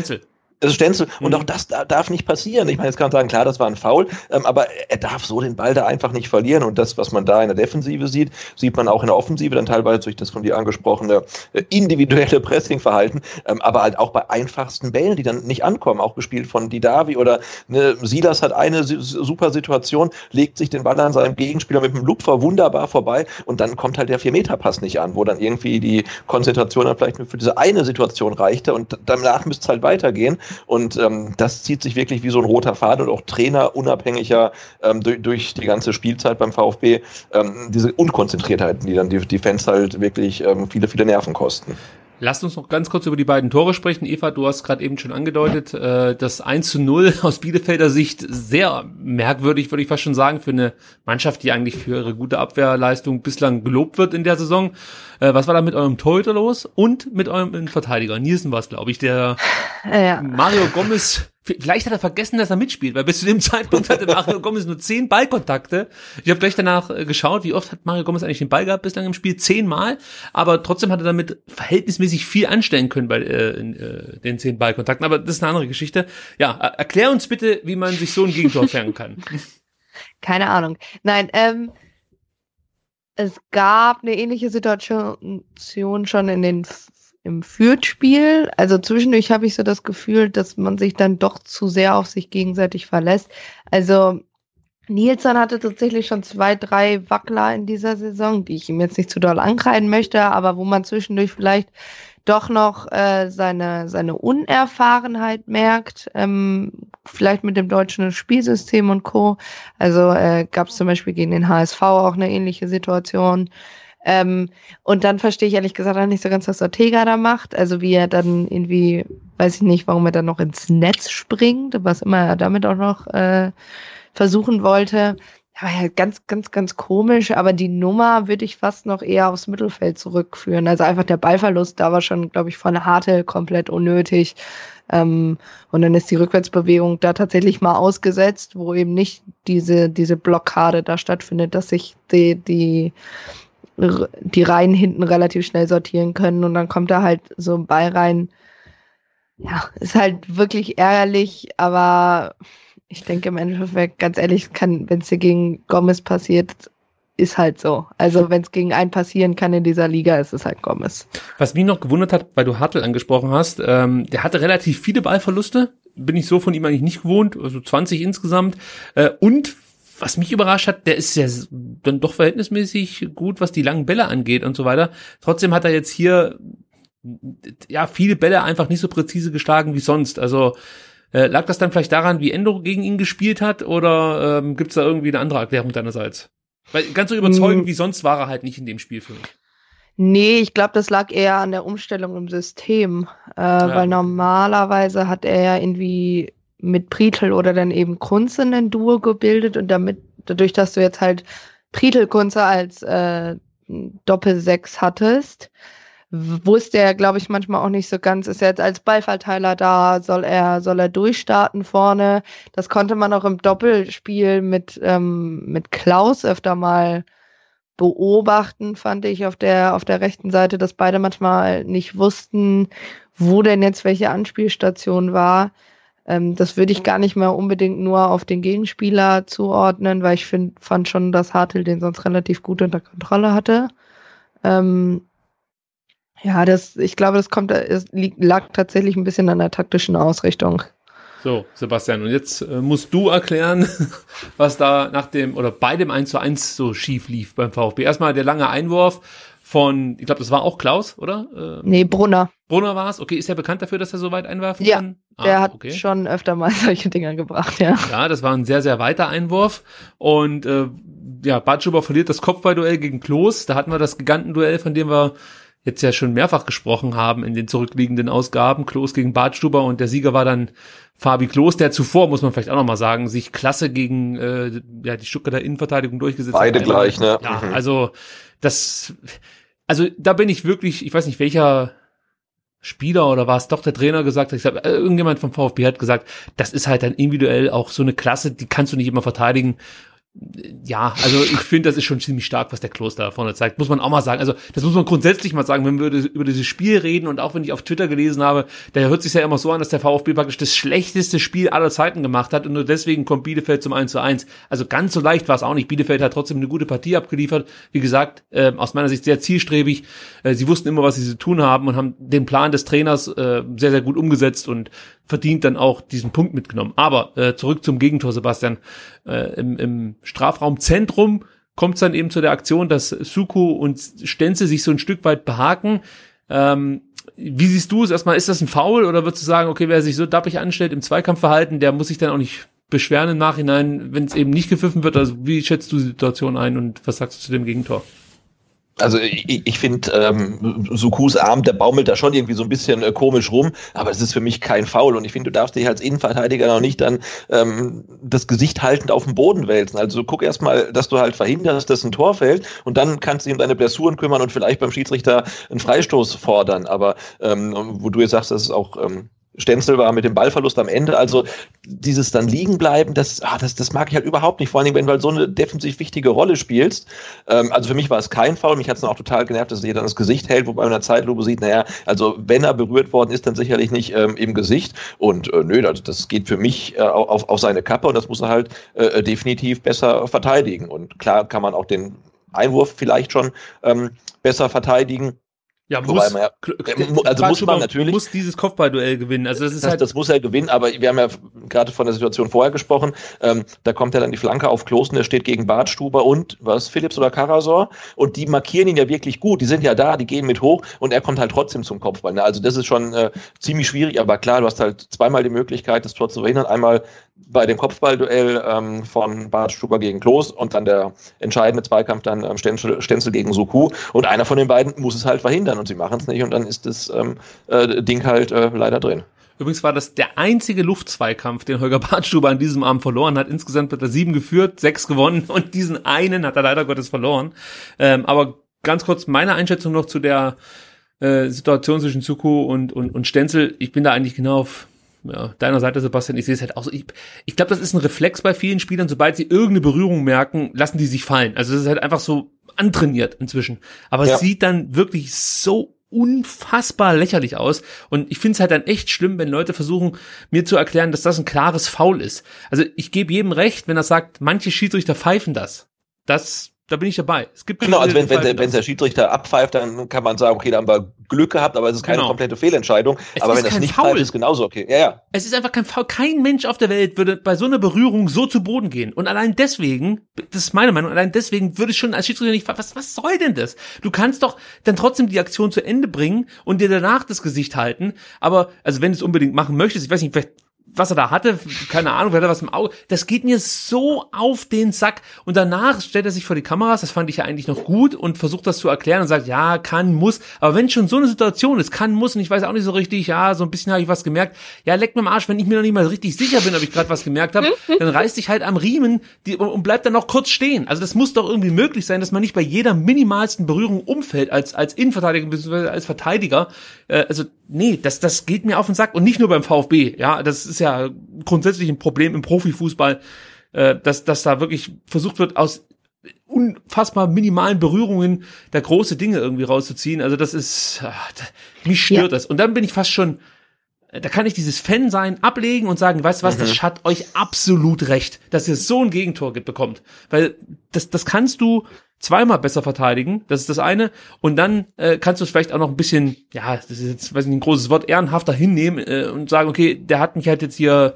Also Stenzel. Und auch mhm. das darf nicht passieren. Ich meine, jetzt kann man sagen, klar, das war ein Foul, ähm, aber er darf so den Ball da einfach nicht verlieren. Und das, was man da in der Defensive sieht, sieht man auch in der Offensive, dann teilweise durch das von dir angesprochene äh, individuelle Pressingverhalten, ähm, aber halt auch bei einfachsten Bällen, die dann nicht ankommen, auch gespielt von Didavi oder ne, Silas hat eine super Situation, legt sich den Ball an seinem Gegenspieler mit dem Lupfer wunderbar vorbei und dann kommt halt der Vier-Meter-Pass nicht an, wo dann irgendwie die Konzentration dann vielleicht nur für diese eine Situation reichte und danach müsste es halt weitergehen. Und ähm, das zieht sich wirklich wie so ein roter Faden und auch Trainer unabhängiger ähm, durch, durch die ganze Spielzeit beim VfB, ähm, diese Unkonzentriertheiten, die dann die, die Fans halt wirklich ähm, viele, viele Nerven kosten. Lasst uns noch ganz kurz über die beiden Tore sprechen. Eva, du hast gerade eben schon angedeutet, äh, das 1 zu 0 aus Bielefelder Sicht sehr merkwürdig, würde ich fast schon sagen, für eine Mannschaft, die eigentlich für ihre gute Abwehrleistung bislang gelobt wird in der Saison. Äh, was war da mit eurem Torhüter los? Und mit eurem Verteidiger? Nielsen war es, glaube ich, der ja. Mario Gomez Vielleicht hat er vergessen, dass er mitspielt, weil bis zu dem Zeitpunkt hatte Mario Gomez nur zehn Ballkontakte. Ich habe gleich danach äh, geschaut, wie oft hat Mario Gomez eigentlich den Ball gehabt bislang im Spiel? Zehnmal. Aber trotzdem hat er damit verhältnismäßig viel anstellen können bei äh, äh, den zehn Ballkontakten. Aber das ist eine andere Geschichte. Ja, erklär uns bitte, wie man sich so ein Gegentor fangen kann. Keine Ahnung. Nein, ähm, es gab eine ähnliche Situation schon in den im Fürth-Spiel. Also zwischendurch habe ich so das Gefühl, dass man sich dann doch zu sehr auf sich gegenseitig verlässt. Also Nilsson hatte tatsächlich schon zwei, drei Wackler in dieser Saison, die ich ihm jetzt nicht zu doll ankreiden möchte, aber wo man zwischendurch vielleicht doch noch äh, seine, seine Unerfahrenheit merkt, ähm, vielleicht mit dem deutschen Spielsystem und Co. Also äh, gab es zum Beispiel gegen den HSV auch eine ähnliche Situation. Ähm, und dann verstehe ich ehrlich gesagt auch nicht so ganz, was Ortega da macht. Also wie er dann irgendwie, weiß ich nicht, warum er dann noch ins Netz springt, was immer er damit auch noch äh, versuchen wollte. Aber ja, ganz, ganz, ganz komisch. Aber die Nummer würde ich fast noch eher aufs Mittelfeld zurückführen. Also einfach der Ballverlust, da war schon, glaube ich, von Hartel komplett unnötig. Ähm, und dann ist die Rückwärtsbewegung da tatsächlich mal ausgesetzt, wo eben nicht diese, diese Blockade da stattfindet, dass sich die, die, die Reihen hinten relativ schnell sortieren können. Und dann kommt da halt so ein Ball rein. Ja, ist halt wirklich ärgerlich, aber ich denke im Endeffekt, ganz ehrlich, wenn es dir gegen Gomez passiert, ist halt so. Also wenn es gegen einen passieren kann in dieser Liga, ist es halt Gomez. Was mich noch gewundert hat, weil du Hartl angesprochen hast, ähm, der hatte relativ viele Ballverluste. Bin ich so von ihm eigentlich nicht gewohnt, also 20 insgesamt. Äh, und was mich überrascht hat, der ist ja dann doch verhältnismäßig gut, was die langen Bälle angeht und so weiter. Trotzdem hat er jetzt hier ja viele Bälle einfach nicht so präzise geschlagen wie sonst. Also äh, lag das dann vielleicht daran, wie Endo gegen ihn gespielt hat oder ähm, gibt es da irgendwie eine andere Erklärung deinerseits? Weil ganz so überzeugend hm. wie sonst war er halt nicht in dem Spiel für mich. Nee, ich glaube, das lag eher an der Umstellung im System, äh, ja. weil normalerweise hat er ja irgendwie mit Pritel oder dann eben Kunze ein Duo gebildet und damit, dadurch, dass du jetzt halt Pritel Kunze als äh, Doppel-Sechs hattest, wusste er, glaube ich, manchmal auch nicht so ganz, ist er jetzt als Ballverteiler da, soll er, soll er durchstarten vorne. Das konnte man auch im Doppelspiel mit, ähm, mit Klaus öfter mal beobachten, fand ich auf der, auf der rechten Seite, dass beide manchmal nicht wussten, wo denn jetzt welche Anspielstation war. Ähm, das würde ich gar nicht mehr unbedingt nur auf den Gegenspieler zuordnen, weil ich find, fand schon, dass Hartl den sonst relativ gut unter Kontrolle hatte. Ähm, ja, das, ich glaube, das kommt, es lag tatsächlich ein bisschen an der taktischen Ausrichtung. So, Sebastian, und jetzt äh, musst du erklären, was da nach dem oder bei dem 1 zu 1 so schief lief beim VfB. Erstmal der lange Einwurf von, ich glaube, das war auch Klaus, oder? Äh, nee, Brunner. Brunner war es. Okay, ist er bekannt dafür, dass er so weit einwerfen ja, kann? Ah, der hat okay. schon öfter mal solche Dinger gebracht, ja. Ja, das war ein sehr, sehr weiter Einwurf. Und äh, ja, Batschuber verliert das Kopfballduell gegen Klos. Da hatten wir das Gigantenduell, von dem wir jetzt ja schon mehrfach gesprochen haben in den zurückliegenden Ausgaben, Klos gegen Bartstuber und der Sieger war dann Fabi Klos, der zuvor, muss man vielleicht auch nochmal sagen, sich klasse gegen äh, ja, die Stuttgarter Innenverteidigung durchgesetzt Beide hat. Beide gleich, ne? Ja, mhm. also das, also da bin ich wirklich, ich weiß nicht welcher Spieler oder war es doch der Trainer gesagt hat, ich glaube, irgendjemand vom VfB hat gesagt, das ist halt dann individuell auch so eine Klasse, die kannst du nicht immer verteidigen ja, also ich finde, das ist schon ziemlich stark, was der Kloster da vorne zeigt. Muss man auch mal sagen. Also das muss man grundsätzlich mal sagen, wenn wir über dieses Spiel reden und auch wenn ich auf Twitter gelesen habe, da hört sich ja immer so an, dass der VfB praktisch das schlechteste Spiel aller Zeiten gemacht hat und nur deswegen kommt Bielefeld zum 1 zu 1. Also ganz so leicht war es auch nicht. Bielefeld hat trotzdem eine gute Partie abgeliefert. Wie gesagt, äh, aus meiner Sicht sehr zielstrebig. Äh, sie wussten immer, was sie zu tun haben und haben den Plan des Trainers äh, sehr, sehr gut umgesetzt und verdient dann auch diesen Punkt mitgenommen. Aber äh, zurück zum Gegentor, Sebastian. Äh, im, Im Strafraumzentrum kommt es dann eben zu der Aktion, dass Suku und Stenze sich so ein Stück weit behaken. Ähm, wie siehst du es erstmal? Ist das ein Foul oder würdest du sagen, okay, wer sich so dappig anstellt im Zweikampfverhalten, der muss sich dann auch nicht beschweren im Nachhinein, wenn es eben nicht gepfiffen wird? Also wie schätzt du die Situation ein und was sagst du zu dem Gegentor? Also ich, ich finde, ähm, Sukus Arm, der baumelt da schon irgendwie so ein bisschen äh, komisch rum, aber es ist für mich kein Foul und ich finde, du darfst dich als Innenverteidiger noch nicht dann ähm, das Gesicht haltend auf den Boden wälzen. Also guck erstmal, dass du halt verhinderst, dass ein Tor fällt und dann kannst du dich um deine Blessuren kümmern und vielleicht beim Schiedsrichter einen Freistoß fordern. Aber ähm, wo du jetzt sagst, das ist auch ähm, Stenzel war mit dem Ballverlust am Ende. Also dieses dann liegen bleiben, das, ah, das, das mag ich halt überhaupt nicht. Vor allen Dingen, wenn du halt so eine defensiv wichtige Rolle spielst. Ähm, also für mich war es kein Foul. Mich hat es auch total genervt, dass er dann das Gesicht hält, wobei man in der Zeitlupe sieht, naja, also wenn er berührt worden ist, dann sicherlich nicht ähm, im Gesicht. Und äh, nö, das, das geht für mich äh, auf, auf seine Kappe und das muss er halt äh, definitiv besser verteidigen. Und klar kann man auch den Einwurf vielleicht schon ähm, besser verteidigen. Ja, Wobei muss, man ja- äh, also muss man natürlich- muss dieses Kopfballduell gewinnen. Also das ist Das, halt das muss er gewinnen, aber wir haben ja gerade von der Situation vorher gesprochen. Ähm, da kommt ja dann die Flanke auf Klosen, der steht gegen Bartstuber und was, Philips oder Karasor. Und die markieren ihn ja wirklich gut. Die sind ja da, die gehen mit hoch und er kommt halt trotzdem zum Kopfball. Ne? Also das ist schon äh, ziemlich schwierig, aber klar, du hast halt zweimal die Möglichkeit, das Tor zu verhindern. Einmal bei dem Kopfballduell ähm, von Bartstuber gegen Klos und dann der entscheidende Zweikampf dann ähm, Stenzel, Stenzel gegen Suku. Und einer von den beiden muss es halt verhindern und sie machen es nicht und dann ist das ähm, äh, Ding halt äh, leider drin. Übrigens war das der einzige Luftzweikampf, den Holger Bartstuber an diesem Abend verloren hat. Insgesamt hat er sieben geführt, sechs gewonnen und diesen einen hat er leider Gottes verloren. Ähm, aber ganz kurz meine Einschätzung noch zu der äh, Situation zwischen Zuko und, und, und Stenzel. Ich bin da eigentlich genau auf ja, deiner Seite, Sebastian. Ich sehe es halt auch so. Ich, ich glaube, das ist ein Reflex bei vielen Spielern. Sobald sie irgendeine Berührung merken, lassen die sich fallen. Also das ist halt einfach so antrainiert inzwischen. Aber Ja. es sieht dann wirklich so unfassbar lächerlich aus. Und ich finde es halt dann echt schlimm, wenn Leute versuchen, mir zu erklären, dass das ein klares Foul ist. Also ich gebe jedem recht, wenn er sagt, manche Schiedsrichter pfeifen das. Das, da bin ich dabei. Es gibt Genau, also wenn, wenn, der, pfeifen wenn der Schiedsrichter abpfeift, dann kann man sagen, okay, da haben wir Glück gehabt, aber es ist keine Genau. komplette Fehlentscheidung. Es aber wenn das nicht Foul. ist genauso okay. Ja, ja. Es ist einfach kein Foul. Kein Mensch auf der Welt würde bei so einer Berührung so zu Boden gehen. Und allein deswegen, das ist meine Meinung, allein deswegen würde ich schon als Schiedsrichter nicht, was, was soll denn das? Du kannst doch dann trotzdem die Aktion zu Ende bringen und dir danach das Gesicht halten. Aber, also wenn du es unbedingt machen möchtest, ich weiß nicht, vielleicht was er da hatte, keine Ahnung, wer hat was im Auge, das geht mir so auf den Sack. Und danach stellt er sich vor die Kameras, das fand ich ja eigentlich noch gut und versucht das zu erklären und sagt, ja, kann, muss. Aber wenn schon so eine Situation ist, kann, muss, und ich weiß auch nicht so richtig, ja, so ein bisschen habe ich was gemerkt, ja, leck mir am Arsch, wenn ich mir noch nicht mal richtig sicher bin, ob ich gerade was gemerkt habe, dann reiß dich halt am Riemen die, und, und bleib dann noch kurz stehen. Also das muss doch irgendwie möglich sein, dass man nicht bei jeder minimalsten Berührung umfällt als, als Innenverteidiger bzw. als Verteidiger. Äh, also, nee, das, das geht mir auf den Sack. Und nicht nur beim VfB, ja, das ist ja grundsätzlich ein Problem im Profifußball, äh, dass, dass da wirklich versucht wird, aus unfassbar minimalen Berührungen da große Dinge irgendwie rauszuziehen. Also das ist, ach, mich stört Ja. das. Und dann bin ich fast schon, da kann ich dieses Fan-Sein ablegen und sagen, weißt du was, das hat euch absolut recht, dass ihr so ein Gegentor ge- bekommt. Weil das, das kannst du zweimal besser verteidigen, das ist das eine. Und dann äh, kannst du es vielleicht auch noch ein bisschen, ja, das ist jetzt, weiß nicht, ein großes Wort, ehrenhafter hinnehmen äh, und sagen, okay, der hat mich halt jetzt hier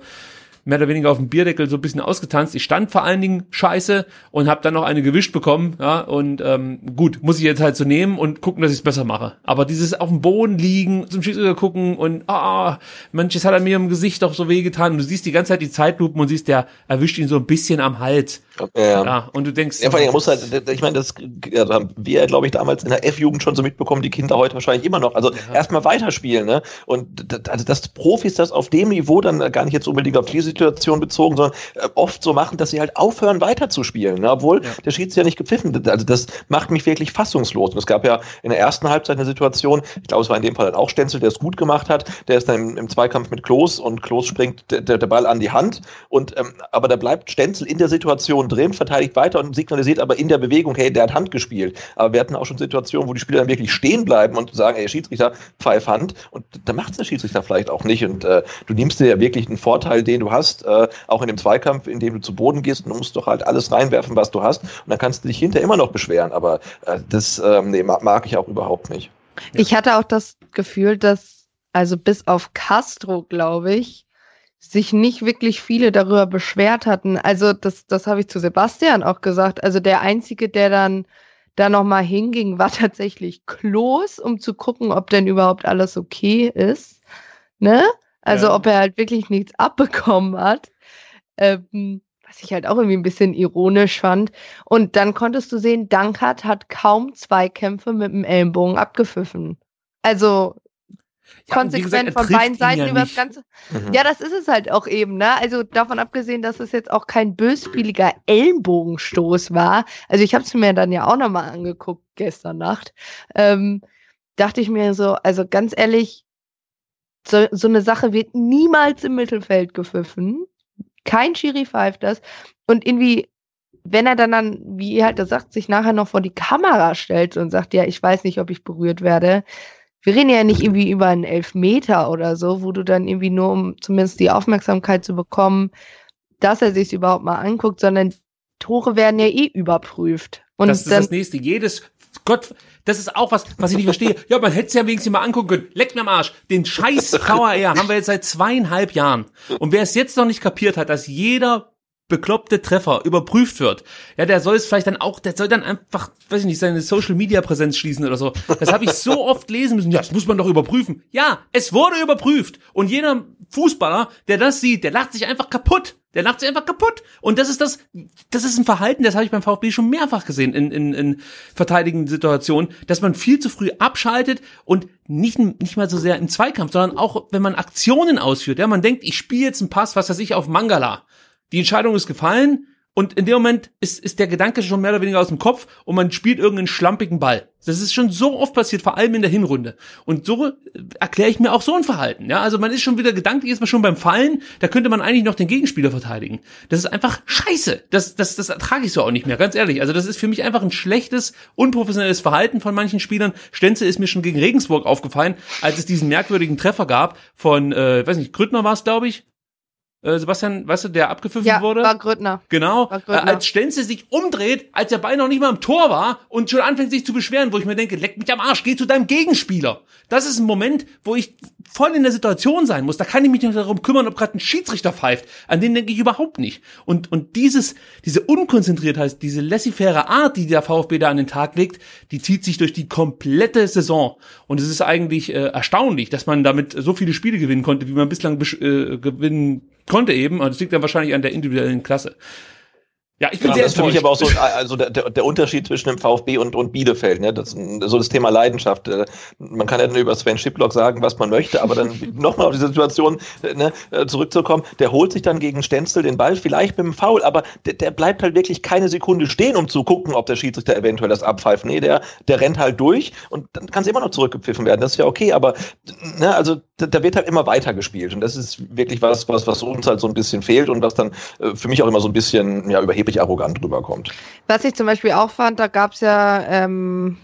mehr oder weniger auf dem Bierdeckel so ein bisschen ausgetanzt. Ich stand vor allen Dingen scheiße und habe dann noch eine gewischt bekommen. Ja, und ähm, gut, muss ich jetzt halt so nehmen und gucken, dass ich es besser mache. Aber dieses auf dem Boden liegen, zum Schiedsrichter gucken und ah, manches hat er mir im Gesicht doch so wehgetan. Und du siehst die ganze Zeit die Zeitlupen und siehst, der erwischt ihn so ein bisschen am Hals. Ja. Ja, und du denkst, Ja, vor allem, er muss halt, ich meine, das ja, haben wir, glaube ich, damals in der F-Jugend schon so mitbekommen, die Kinder heute wahrscheinlich immer noch. Also erstmal weiterspielen, ne? Und also dass Profis das auf dem Niveau dann gar nicht jetzt unbedingt auf die Situation bezogen, sondern äh, oft so machen, dass sie halt aufhören weiterzuspielen, ne? obwohl der Schiedsrichter ja nicht gepfiffen. Also das macht mich wirklich fassungslos. Und es gab ja in der ersten Halbzeit eine Situation, ich glaube, es war in dem Fall dann auch Stenzel, der es gut gemacht hat, der ist dann im, im Zweikampf mit Klos und Klos springt der, der, Ball an die Hand und ähm, aber da bleibt Stenzel in der Situation drin, verteidigt weiter und signalisiert aber in der Bewegung, hey, der hat Hand gespielt. Aber wir hatten auch schon Situationen, wo die Spieler dann wirklich stehen bleiben und sagen, ey, Schiedsrichter, pfeif Hand. Und da macht der Schiedsrichter vielleicht auch nicht. Und äh, du nimmst dir ja wirklich einen Vorteil, den du hast, äh, auch in dem Zweikampf, in dem du zu Boden gehst und du musst doch halt alles reinwerfen, was du hast. Und dann kannst du dich hinterher immer noch beschweren. Aber äh, das ähm, nee, mag, mag ich auch überhaupt nicht. Ich hatte auch das Gefühl, dass, also bis auf Castro, glaube ich, sich nicht wirklich viele darüber beschwert hatten. Also das, das habe ich zu Sebastian auch gesagt. Also der Einzige, der dann da nochmal hinging, war tatsächlich Klos, um zu gucken, ob denn überhaupt alles okay ist. Ne? Also Ja. ob er halt wirklich nichts abbekommen hat. Ähm, was ich halt auch irgendwie ein bisschen ironisch fand. Und dann konntest du sehen, Dankert hat kaum Zweikämpfe mit dem Ellenbogen abgepfiffen. Also Ja, konsequent gesagt, von beiden Seiten ja über das. Ganze. Mhm. Ja, das ist es halt auch eben, ne? Also davon abgesehen, dass es jetzt auch kein bösspieliger Ellenbogenstoß war. Also ich habe es mir dann ja auch nochmal angeguckt gestern Nacht. Ähm, dachte ich mir so, also ganz ehrlich, so, so eine Sache wird niemals im Mittelfeld gepfiffen. Kein Schiri pfeift das. Und irgendwie, wenn er dann, dann, wie ihr halt das sagt, sich nachher noch vor die Kamera stellt und sagt, ja, ich weiß nicht, ob ich berührt werde. Wir reden ja nicht irgendwie über einen Elfmeter oder so, wo du dann irgendwie nur, um zumindest die Aufmerksamkeit zu bekommen, dass er sich überhaupt mal anguckt, sondern Tore werden ja eh überprüft. Und das ist dann, das nächste. Jedes, Gott, das ist auch was, was ich nicht verstehe. Ja, man hätte es ja wenigstens mal angucken können. Leck mir am Arsch. Den scheiß VAR haben wir jetzt seit zweieinhalb Jahren. Und wer es jetzt noch nicht kapiert hat, dass jeder bekloppte Treffer überprüft wird, ja, der soll es vielleicht dann auch, der soll dann einfach, weiß ich nicht, seine Social Media Präsenz schließen oder so. Das habe ich so oft lesen müssen. Ja, das muss man doch überprüfen. Ja, es wurde überprüft. Und jeder Fußballer, der das sieht, der lacht sich einfach kaputt. Der lacht sich einfach kaputt. Und das ist das, das ist ein Verhalten, das habe ich beim VfB schon mehrfach gesehen in, in, in verteidigenden Situationen, dass man viel zu früh abschaltet und nicht, nicht mal so sehr im Zweikampf, sondern auch, wenn man Aktionen ausführt. Ja, man denkt, ich spiele jetzt einen Pass, was weiß ich, auf Mangala. Die Entscheidung ist gefallen und in dem Moment ist, ist der Gedanke schon mehr oder weniger aus dem Kopf und man spielt irgendeinen schlampigen Ball. Das ist schon so oft passiert, vor allem in der Hinrunde. Und so äh, erkläre ich mir auch so ein Verhalten. Ja, also man ist schon wieder gedanklich, ist man schon beim Fallen, da könnte man eigentlich noch den Gegenspieler verteidigen. Das ist einfach scheiße. Das, das, das ertrage ich so auch nicht mehr, ganz ehrlich. Also das ist für mich einfach ein schlechtes, unprofessionelles Verhalten von manchen Spielern. Stenzel ist mir schon gegen Regensburg aufgefallen, als es diesen merkwürdigen Treffer gab von, äh, weiß nicht, Grüttner war es, glaube ich, äh, Sebastian, weißt du, der abgepfiffen ja, wurde? war Grüttner. Genau, War äh, Grüttner. als Stenzel sich umdreht, als der Ball noch nicht mal im Tor war und schon anfängt sich zu beschweren, wo ich mir denke, leck mich am Arsch, geh zu deinem Gegenspieler. Das ist ein Moment, wo ich voll in der Situation sein muss. Da kann ich mich nicht darum kümmern, ob gerade ein Schiedsrichter pfeift. An den denke ich überhaupt nicht. Und, und dieses, diese Unkonzentriertheit, diese laissez-faire Art, die der VfB da an den Tag legt, die zieht sich durch die komplette Saison. Und es ist eigentlich äh, erstaunlich, dass man damit so viele Spiele gewinnen konnte, wie man bislang äh, gewinnen konnte eben. Und das liegt dann wahrscheinlich an der individuellen Klasse. Ja, ich bin Ja, sehr das ist für mich aber auch so also der, der, Unterschied zwischen dem VfB und, und Bielefeld. Ne? Das, so das Thema Leidenschaft. Äh, Man kann ja nur über Sven Schiplock sagen, was man möchte, aber dann nochmal auf diese Situation äh, ne, äh, zurückzukommen. Der holt sich dann gegen Stenzel den Ball, vielleicht mit dem Foul, aber der, der bleibt halt wirklich keine Sekunde stehen, um zu gucken, ob der Schiedsrichter eventuell das abpfeift. Nee, der, der rennt halt durch und dann kann es immer noch zurückgepfiffen werden. Das ist ja okay, aber ne, also da, da wird halt immer weiter gespielt und das ist wirklich was, was, was uns halt so ein bisschen fehlt und was dann äh, für mich auch immer so ein bisschen ja, überheblich arrogant rüberkommt. Was ich zum Beispiel auch fand, da gab es ja ähm,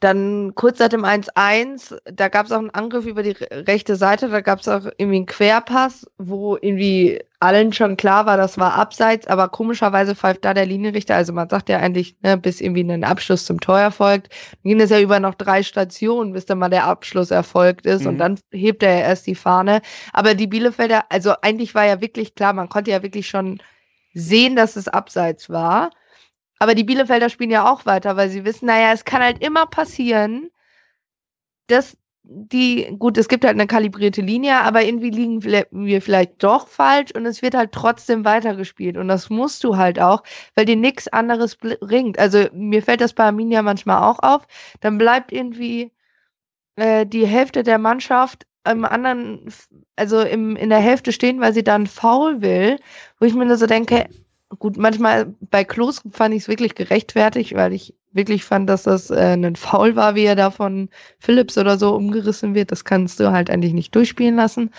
dann kurz seit dem 1-1, da gab es auch einen Angriff über die re- rechte Seite, da gab es auch irgendwie einen Querpass, wo irgendwie allen schon klar war, das war abseits, aber komischerweise pfeift da der Linienrichter, also man sagt ja eigentlich, ne, bis irgendwie ein Abschluss zum Tor erfolgt, dann ging es ja über noch drei Stationen, bis dann mal der Abschluss erfolgt ist Mhm. und dann hebt er ja erst die Fahne. Aber die Bielefelder, also eigentlich war ja wirklich klar, man konnte ja wirklich schon sehen, dass es abseits war. Aber die Bielefelder spielen ja auch weiter, weil sie wissen, naja, es kann halt immer passieren, dass die, gut, es gibt halt eine kalibrierte Linie, aber irgendwie liegen wir- vielleicht doch falsch und es wird halt trotzdem weitergespielt. Und das musst du halt auch, weil dir nichts anderes bringt. Also mir fällt das bei Arminia manchmal auch auf. Dann bleibt irgendwie äh, die Hälfte der Mannschaft im anderen, also im, in der Hälfte stehen, weil sie dann faul will, wo ich mir nur so denke, gut, manchmal bei Klos fand ich es wirklich gerechtfertigt, weil ich wirklich fand, dass das äh, ein Foul war, wie er da von Phillips oder so umgerissen wird. Das kannst du halt eigentlich nicht durchspielen lassen.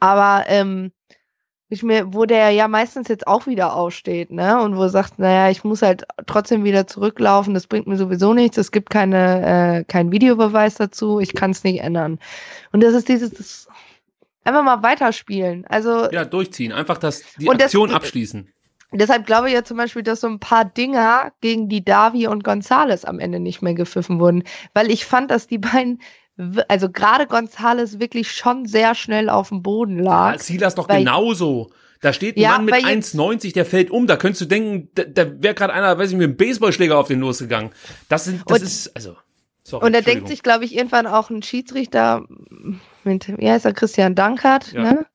Aber ähm, ich mir, wo der ja meistens jetzt auch wieder aufsteht, ne? Und wo er sagt, naja, ich muss halt trotzdem wieder zurücklaufen, das bringt mir sowieso nichts, es gibt keine, äh, keinen Videobeweis dazu, ich kann es nicht ändern. Und das ist dieses, das, einfach mal weiterspielen. Also Ja, durchziehen. Einfach das, die Und das- Aktion abschließen. Deshalb glaube ich ja zum Beispiel, dass so ein paar Dinger gegen die Davi und Gonzales am Ende nicht mehr gepfiffen wurden. Weil ich fand, dass die beiden, also gerade Gonzales wirklich schon sehr schnell auf dem Boden lag. Ja, Silas doch weil- genauso. Da steht ein Ja, Mann mit weil jetzt- 1,90, der fällt um. Da könntest du denken, da, da wäre gerade einer, weiß ich, mit einem Baseballschläger auf den losgegangen. Das sind, das Und- ist, also, sorry. und da denkt sich, glaube ich, irgendwann auch ein Schiedsrichter mit, wie heißt er, Christian Dankert, Ja. ne?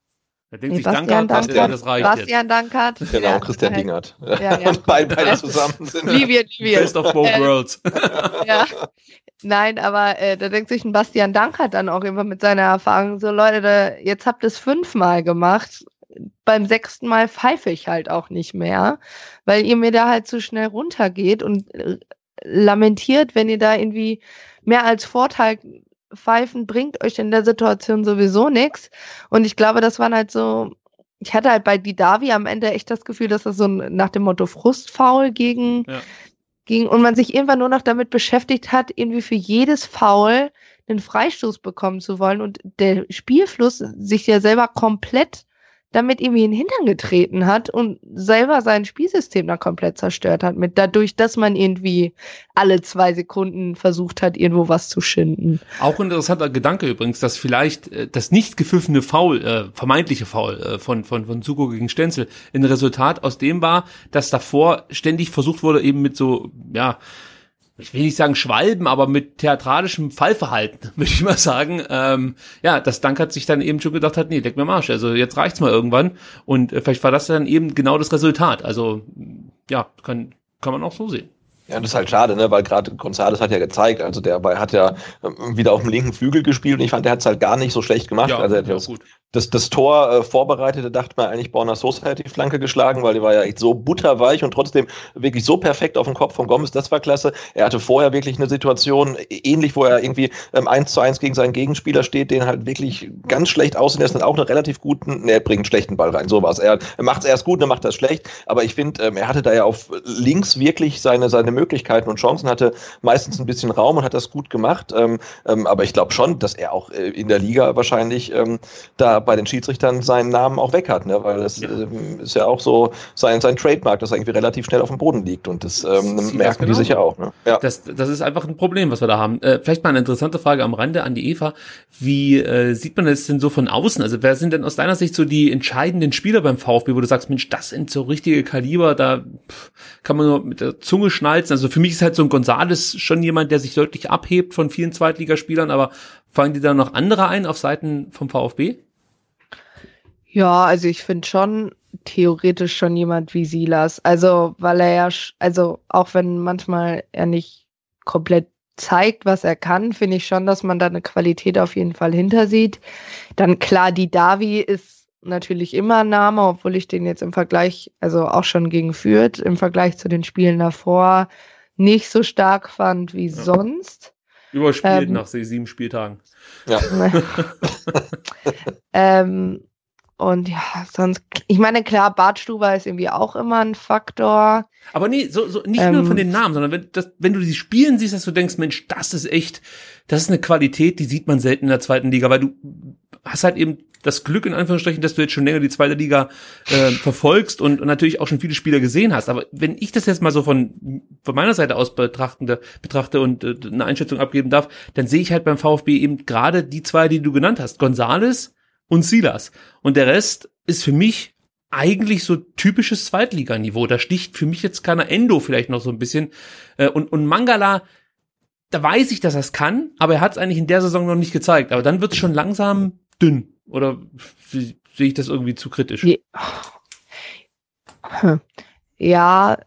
da denkt Nee, sich Bastian Dankert, ja, Dankert. das reicht jetzt. Bastian Dankert. Genau, Ja, Christian Dingert. Ja, ja. Und beide, beide zusammen sind. Livier, Livier. Best of both Äh, worlds. ja. Nein, aber äh, da denkt sich ein Bastian Dankert dann auch immer mit seiner Erfahrung so, Leute, da, jetzt habt ihr es fünfmal gemacht. Beim sechsten Mal pfeife ich halt auch nicht mehr, weil ihr mir da halt zu schnell runtergeht und äh, lamentiert, wenn ihr da irgendwie mehr als Vorteil pfeifen, bringt euch in der Situation sowieso nichts. Und ich glaube, das waren halt so, ich hatte halt bei Didavi am Ende echt das Gefühl, dass das so nach dem Motto Frustfaul gegen, Ja. Ging und man sich irgendwann nur noch damit beschäftigt hat, irgendwie für jedes Foul einen Freistoß bekommen zu wollen und der Spielfluss sich ja selber komplett damit irgendwie in den Hintern getreten hat und selber sein Spielsystem dann komplett zerstört hat, mit dadurch, dass man irgendwie alle zwei Sekunden versucht hat, irgendwo was zu schinden. Auch interessanter Gedanke übrigens, dass vielleicht äh, das nicht gepfiffene Foul, äh, vermeintliche Foul äh, von, von, von Suko gegen Stenzel ein Resultat aus dem war, dass davor ständig versucht wurde, eben mit so, ja, ich will nicht sagen Schwalben, aber mit theatralischem Fallverhalten, würde ich mal sagen. Ähm, ja, dass Dankert sich dann eben schon gedacht hat, nee, leck mir Marsch, also jetzt reicht's mal irgendwann. Und äh, vielleicht war das dann eben genau das Resultat. Also ja, kann, kann man auch so sehen. Ja, das ist halt schade, ne? weil gerade González hat ja gezeigt, also der hat ja ähm, wieder auf dem linken Flügel gespielt und ich fand, der hat es halt gar nicht so schlecht gemacht. Ja, also er hat ja, gut das, das Tor äh, vorbereitete, dachte man eigentlich, Borna Sosa hätte die Flanke geschlagen, weil die war ja echt so butterweich und trotzdem wirklich so perfekt auf dem Kopf von Gomez, das war klasse. Er hatte vorher wirklich eine Situation, ähnlich, wo er irgendwie ähm, 1 zu 1 gegen seinen Gegenspieler steht, den halt wirklich ganz schlecht aussehen lässt und auch einen relativ guten, ne, er bringt einen schlechten Ball rein, sowas. Er, er macht es erst gut, dann macht das schlecht, aber ich finde, ähm, er hatte da ja auf links wirklich seine, seine Möglichkeiten und Chancen, hatte meistens ein bisschen Raum und hat das gut gemacht, ähm, ähm, aber ich glaube schon, dass er auch äh, in der Liga wahrscheinlich ähm, da bei den Schiedsrichtern seinen Namen auch weg hat, ne? weil das ja. Ähm, ist ja auch so sein, sein Trademark, dass er irgendwie relativ schnell auf dem Boden liegt und das ähm, merken das genau die sicher auch. Ne? Ja. Das, das ist einfach ein Problem, was wir da haben. Äh, vielleicht mal eine interessante Frage am Rande an die Eva. Wie äh, sieht man das denn so von außen? Also wer sind denn aus deiner Sicht so die entscheidenden Spieler beim VfB, wo du sagst, Mensch, das sind so richtige Kaliber, da kann man nur mit der Zunge schnalzen. Also für mich ist halt so ein Gonzales schon jemand, der sich deutlich abhebt von vielen Zweitligaspielern, aber fallen dir da noch andere ein auf Seiten vom VfB? Ja, also ich finde schon theoretisch schon jemand wie Silas. Also, weil er ja, also auch wenn manchmal er nicht komplett zeigt, was er kann, finde ich schon, dass man da eine Qualität auf jeden Fall hinter sieht. Dann klar, die Davi ist natürlich immer ein Name, obwohl ich den jetzt im Vergleich, also auch schon gegen Fürth, im Vergleich zu den Spielen davor nicht so stark fand wie ja. sonst. Überspielt ähm, nach sieben Spieltagen. Ja. ähm, und ja, sonst, ich meine, klar, Bartstuber ist irgendwie auch immer ein Faktor. Aber nee, so, so nicht ähm, nur von den Namen, sondern wenn, das, wenn du die spielen siehst, dass du denkst, Mensch, das ist echt, das ist eine Qualität, die sieht man selten in der zweiten Liga, weil du hast halt eben das Glück, in Anführungsstrichen, dass du jetzt schon länger die zweite Liga äh, verfolgst und, und natürlich auch schon viele Spieler gesehen hast. Aber wenn ich das jetzt mal so von, von meiner Seite aus betrachte, betrachte und äh, eine Einschätzung abgeben darf, dann sehe ich halt beim VfB eben gerade die zwei, die du genannt hast. Gonzales und Silas. Und der Rest ist für mich eigentlich so typisches Zweitliganiveau. Da sticht für mich jetzt keiner Endo vielleicht noch so ein bisschen. Äh, und, und Mangala, da weiß ich, dass er es kann, aber er hat es eigentlich in der Saison noch nicht gezeigt. Aber dann wird es schon langsam dünn. Oder sehe ich das irgendwie zu kritisch? Ja,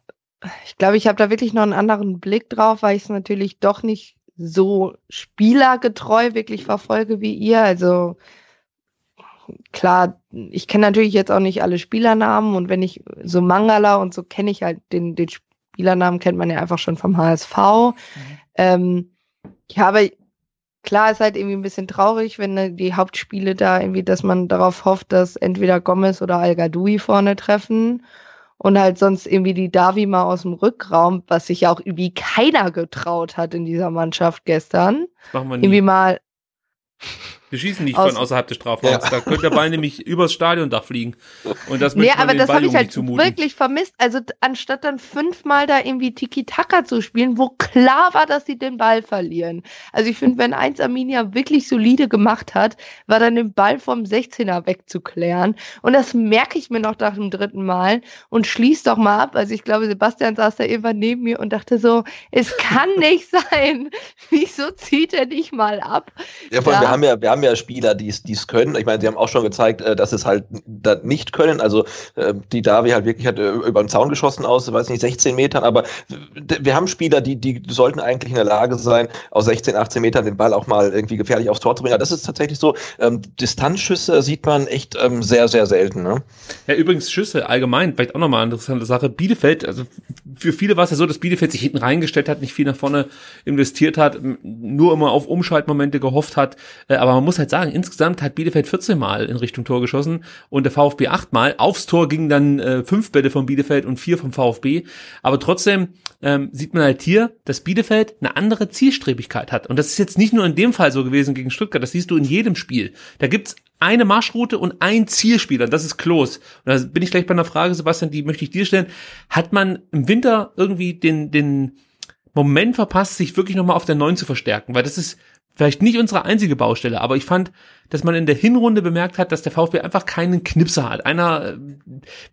ich glaube, ich habe da wirklich noch einen anderen Blick drauf, weil ich es natürlich doch nicht so spielergetreu wirklich verfolge wie ihr. Also klar, ich kenne natürlich jetzt auch nicht alle Spielernamen und wenn ich so Mangala und so kenne ich halt den, den Spielernamen kennt man ja einfach schon vom HSV. Mhm. Ähm, ja, aber klar ist halt irgendwie ein bisschen traurig, wenn die Hauptspiele da irgendwie, dass man darauf hofft, dass entweder Gomez oder Al Gadoui vorne treffen und halt sonst irgendwie die Davi mal aus dem Rückraum, was sich ja auch irgendwie keiner getraut hat in dieser Mannschaft gestern. machen wir nie. Irgendwie mal wir schießen nicht Aus von außerhalb des Strafraums. Ja. Da könnte der Ball nämlich übers Stadiondach fliegen. Und das nee, aber das habe ich halt wirklich vermisst. Also anstatt dann fünfmal da irgendwie Tiki-Taka zu spielen, wo klar war, dass sie den Ball verlieren. Also ich finde, wenn eins Arminia wirklich solide gemacht hat, war dann den Ball vom 16er wegzuklären. Und das merke ich mir noch nach dem dritten Mal und schließ doch mal ab. Also ich glaube, Sebastian saß da irgendwann neben mir und dachte so, es kann nicht sein. Wieso zieht er nicht mal ab? Ja, vor allem, wir haben ja, wir haben haben ja Spieler, die es können. Ich meine, sie haben auch schon gezeigt, äh, dass es halt das nicht können. Also äh, die Davi halt wirklich hat äh, über den Zaun geschossen aus, weiß nicht, 16 Metern, aber wir haben Spieler, die, die sollten eigentlich in der Lage sein, aus 16, 18 Metern den Ball auch mal irgendwie gefährlich aufs Tor zu bringen. Aber das ist tatsächlich so. Ähm, Distanzschüsse sieht man echt ähm, sehr, sehr selten. Ne? Ja, übrigens Schüsse allgemein, vielleicht auch nochmal eine interessante Sache. Bielefeld, also für viele war es ja so, dass Bielefeld sich hinten reingestellt hat, nicht viel nach vorne investiert hat, nur immer auf Umschaltmomente gehofft hat. aber man muss halt sagen, insgesamt hat Bielefeld 14 Mal in Richtung Tor geschossen und der VfB 8 Mal. Aufs Tor gingen dann äh, fünf Bälle von Bielefeld und vier vom VfB. Aber trotzdem ähm, sieht man halt hier, dass Bielefeld eine andere Zielstrebigkeit hat. Und das ist jetzt nicht nur in dem Fall so gewesen gegen Stuttgart, das siehst du in jedem Spiel. Da gibt's eine Marschroute und ein Zielspieler, das ist Klos. Und da bin ich gleich bei einer Frage, Sebastian, die möchte ich dir stellen. Hat man im Winter irgendwie den, den Moment verpasst, sich wirklich nochmal auf der 9 zu verstärken? Weil das ist vielleicht nicht unsere einzige Baustelle, aber ich fand, dass man in der Hinrunde bemerkt hat, dass der VfB einfach keinen Knipser hat. Einer,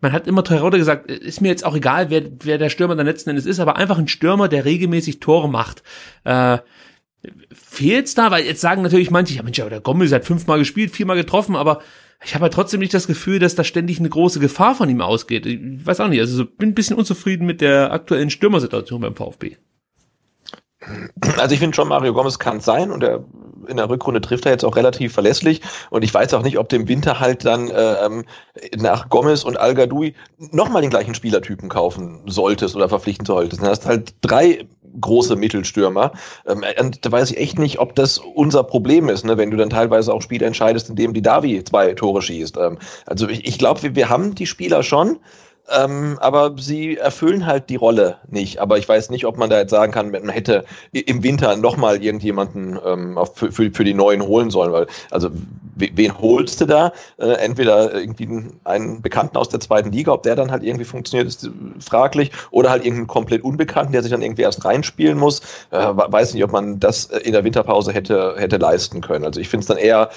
man hat immer Terodde gesagt, ist mir jetzt auch egal, wer, wer der Stürmer der letzten Endes ist, aber einfach ein Stürmer, der regelmäßig Tore macht. Äh, fehlt's da? Weil jetzt sagen natürlich manche, ja Mensch, aber der Gommel hat fünfmal gespielt, viermal getroffen, aber ich habe halt trotzdem nicht das Gefühl, dass da ständig eine große Gefahr von ihm ausgeht. Ich weiß auch nicht, also so, bin ein bisschen unzufrieden mit der aktuellen Stürmersituation beim VfB. Also ich finde schon, Mario Gomez kann sein und er in der Rückrunde trifft er jetzt auch relativ verlässlich und ich weiß auch nicht, ob du im Winter halt dann äh, ähm, nach Gomez und Al Gadoui nochmal den gleichen Spielertypen kaufen solltest oder verpflichten solltest. Du hast halt drei große Mittelstürmer. Ähm, da weiß ich echt nicht, ob das unser Problem ist, ne, wenn du dann teilweise auch Spiele entscheidest, indem die Davi zwei Tore schießt. Ähm, also ich, ich glaube, wir, wir haben die Spieler schon. Ähm, aber sie erfüllen halt die Rolle nicht. Aber ich weiß nicht, ob man da jetzt sagen kann, man hätte im Winter nochmal irgendjemanden ähm, für, für, für, die Neuen holen sollen. Weil, also, wen holst du da? Äh, entweder irgendwie einen Bekannten aus der zweiten Liga, ob der dann halt irgendwie funktioniert, ist fraglich. Oder halt irgendeinen komplett Unbekannten, der sich dann irgendwie erst reinspielen muss. Äh, weiß nicht, ob man das in der Winterpause hätte, hätte leisten können. Also ich finde es dann eher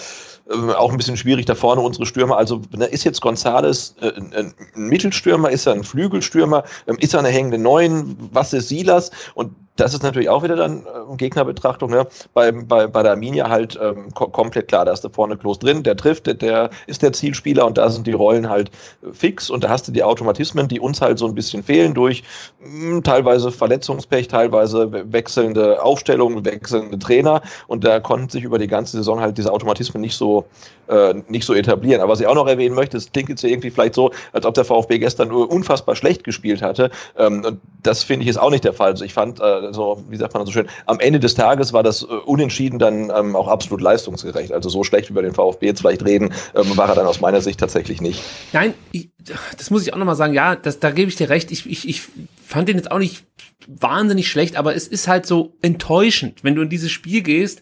äh, auch ein bisschen schwierig da vorne unsere Stürmer. Also da ist jetzt Gonzales äh, ein Mittelstürmer, ist er ein Flügelstürmer, ähm, ist er eine hängende Neun, was ist Silas? Und das ist natürlich auch wieder dann äh, Gegnerbetrachtung. Ne? Bei, bei, bei der Arminia halt ähm, ko komplett klar, da ist da vorne Klos drin, der trifft, der, der ist der Zielspieler und da sind die Rollen halt äh, fix und da hast du die Automatismen, die uns halt so ein bisschen fehlen durch mh, hm, teilweise Verletzungspech, teilweise wechselnde Aufstellungen, wechselnde Trainer und da konnten sich über die ganze Saison halt diese Automatismen nicht so äh, nicht so etablieren. Aber was ich auch noch erwähnen möchte, es klingt jetzt irgendwie vielleicht so, als ob der VfB gestern unfassbar schlecht gespielt hatte. Ähm, und das finde ich ist auch nicht der Fall. Also ich fand, äh, so, wie sagt man so schön, am Ende des Tages war das äh, Unentschieden dann ähm, auch absolut leistungsgerecht. Also so schlecht über den VfB jetzt vielleicht reden, ähm, war er dann aus meiner Sicht tatsächlich nicht. Nein, ich, das muss ich auch nochmal sagen, ja, das, da gebe ich dir recht. Ich, ich, ich fand den jetzt auch nicht wahnsinnig schlecht, aber es ist halt so enttäuschend, wenn du in dieses Spiel gehst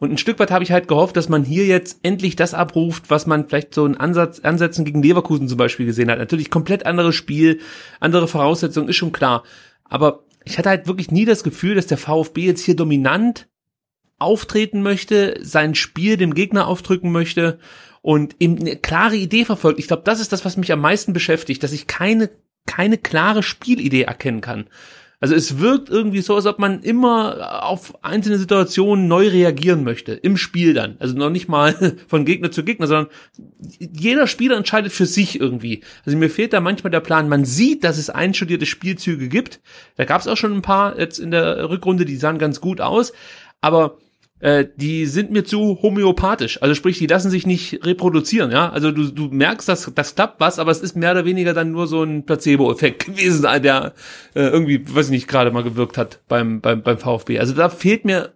und ein Stück weit habe ich halt gehofft, dass man hier jetzt endlich das abruft, was man vielleicht so in Ansatz, Ansätzen gegen Leverkusen zum Beispiel gesehen hat. Natürlich komplett anderes Spiel, andere Voraussetzungen, ist schon klar. Aber ich hatte halt wirklich nie das Gefühl, dass der VfB jetzt hier dominant auftreten möchte, sein Spiel dem Gegner aufdrücken möchte und eben eine klare Idee verfolgt. Ich glaube, das ist das, was mich am meisten beschäftigt, dass ich keine, keine klare Spielidee erkennen kann. Also es wirkt irgendwie so, als ob man immer auf einzelne Situationen neu reagieren möchte. Im Spiel dann. Also noch nicht mal von Gegner zu Gegner, sondern jeder Spieler entscheidet für sich irgendwie. Also mir fehlt da manchmal der Plan. Man sieht, dass es einstudierte Spielzüge gibt. Da gab es auch schon ein paar jetzt in der Rückrunde, die sahen ganz gut aus. Aber äh, die sind mir zu homöopathisch. Also sprich, die lassen sich nicht reproduzieren, ja. Also du, du merkst, dass das klappt was, aber es ist mehr oder weniger dann nur so ein Placebo-Effekt gewesen, der äh, irgendwie, weiß ich nicht, gerade mal gewirkt hat beim, beim, beim VfB. Also da fehlt mir,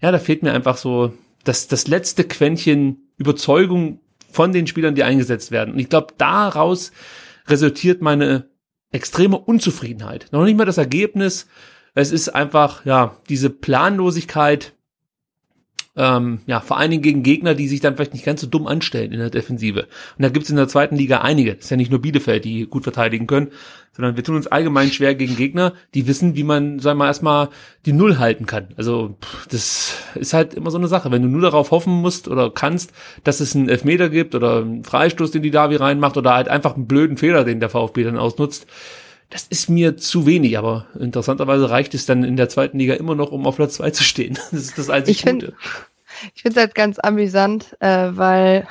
ja, da fehlt mir einfach so das, das letzte Quäntchen Überzeugung von den Spielern, die eingesetzt werden. Und ich glaube, daraus resultiert meine extreme Unzufriedenheit. Noch nicht mal das Ergebnis. Es ist einfach, ja, diese Planlosigkeit, ähm, ja, vor allen Dingen gegen Gegner, die sich dann vielleicht nicht ganz so dumm anstellen in der Defensive. Und da gibt's in der zweiten Liga einige. Das ist ja nicht nur Bielefeld, die gut verteidigen können, sondern wir tun uns allgemein schwer gegen Gegner, die wissen, wie man, sagen wir mal, erstmal die Null halten kann. Also das ist halt immer so eine Sache. Wenn du nur darauf hoffen musst oder kannst, dass es einen Elfmeter gibt oder einen Freistoß, den die Davi reinmacht oder halt einfach einen blöden Fehler, den der VfB dann ausnutzt, das ist mir zu wenig, aber interessanterweise reicht es dann in der zweiten Liga immer noch, um auf Platz zwei zu stehen. Das ist das einzige ich find, Gute. Ich finde es halt ganz amüsant, äh, weil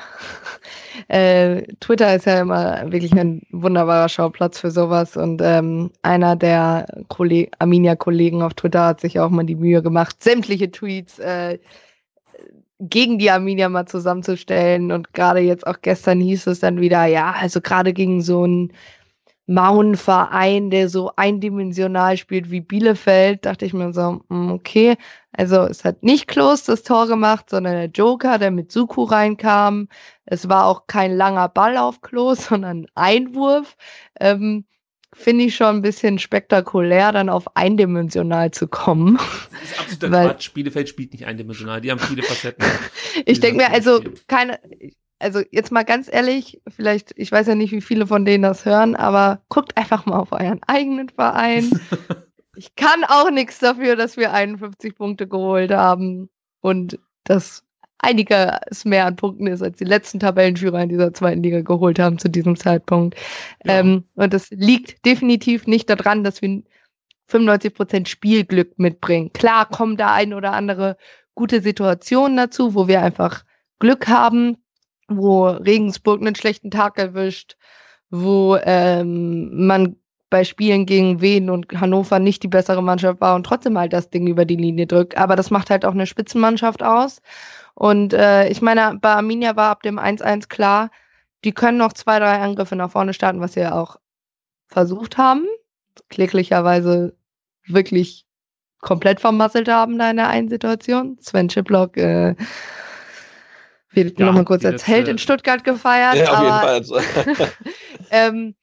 äh, Twitter ist ja immer wirklich ein wunderbarer Schauplatz für sowas und ähm, einer der Arminia-Kollegen auf Twitter hat sich auch mal die Mühe gemacht, sämtliche Tweets äh, gegen die Arminia mal zusammenzustellen und gerade jetzt auch gestern hieß es dann wieder, ja, also gerade gegen so ein Mauenverein, der so eindimensional spielt wie Bielefeld, dachte ich mir so, mm, okay, also es hat nicht Klos das Tor gemacht, sondern der Joker, der mit Suku reinkam. Es war auch kein langer Ball auf Klos, sondern Einwurf. Ähm, Finde ich schon ein bisschen spektakulär, dann auf eindimensional zu kommen. Das ist absoluter Weil, Quatsch. Bielefeld spielt nicht eindimensional, die haben viele Facetten. ich denke mir, also keine, also jetzt mal ganz ehrlich, vielleicht, ich weiß ja nicht, wie viele von denen das hören, aber guckt einfach mal auf euren eigenen Verein. ich kann auch nichts dafür, dass wir 51 Punkte geholt haben und dass einiges mehr an Punkten ist, als die letzten Tabellenführer in dieser zweiten Liga geholt haben zu diesem Zeitpunkt. Ja. Ähm, und das liegt definitiv nicht daran, dass wir 95 Prozent Spielglück mitbringen. Klar kommen da ein oder andere gute Situationen dazu, wo wir einfach Glück haben, wo Regensburg einen schlechten Tag erwischt, wo ähm, man bei Spielen gegen Wien und Hannover nicht die bessere Mannschaft war und trotzdem halt das Ding über die Linie drückt. Aber das macht halt auch eine Spitzenmannschaft aus. Und äh, ich meine, bei Arminia war ab dem 1-1 klar, die können noch zwei, drei Angriffe nach vorne starten, was sie ja auch versucht haben. Kläglicherweise wirklich komplett vermasselt haben da in der einen Situation. Sven Chiplock äh, wird ja, nochmal kurz als Held in Stuttgart gefeiert. Ja, aber, auf jeden Fall. ähm,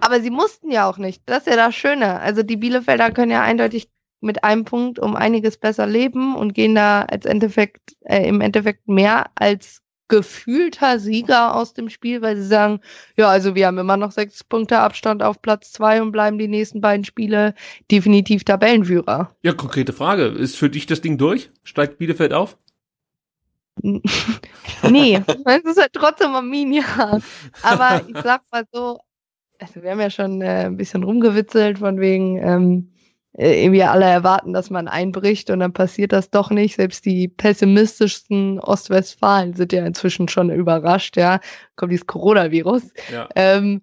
aber sie mussten ja auch nicht. Das ist ja das Schöne. Also die Bielefelder können ja eindeutig mit einem Punkt um einiges besser leben und gehen da als Endeffekt, äh, im Endeffekt mehr als gefühlter Sieger aus dem Spiel, weil sie sagen, ja, also wir haben immer noch sechs Punkte Abstand auf Platz zwei und bleiben die nächsten beiden Spiele definitiv Tabellenführer. Ja, konkrete Frage. Ist für dich das Ding durch? Steigt Bielefeld auf? nee, es ist halt trotzdem Arminia. Aber ich sag mal so, also wir haben ja schon äh, ein bisschen rumgewitzelt von wegen, ähm, äh, irgendwie alle erwarten, dass man einbricht und dann passiert das doch nicht. Selbst die pessimistischsten Ostwestfalen sind ja inzwischen schon überrascht, ja. Kommt dieses Coronavirus. Ja. Ähm,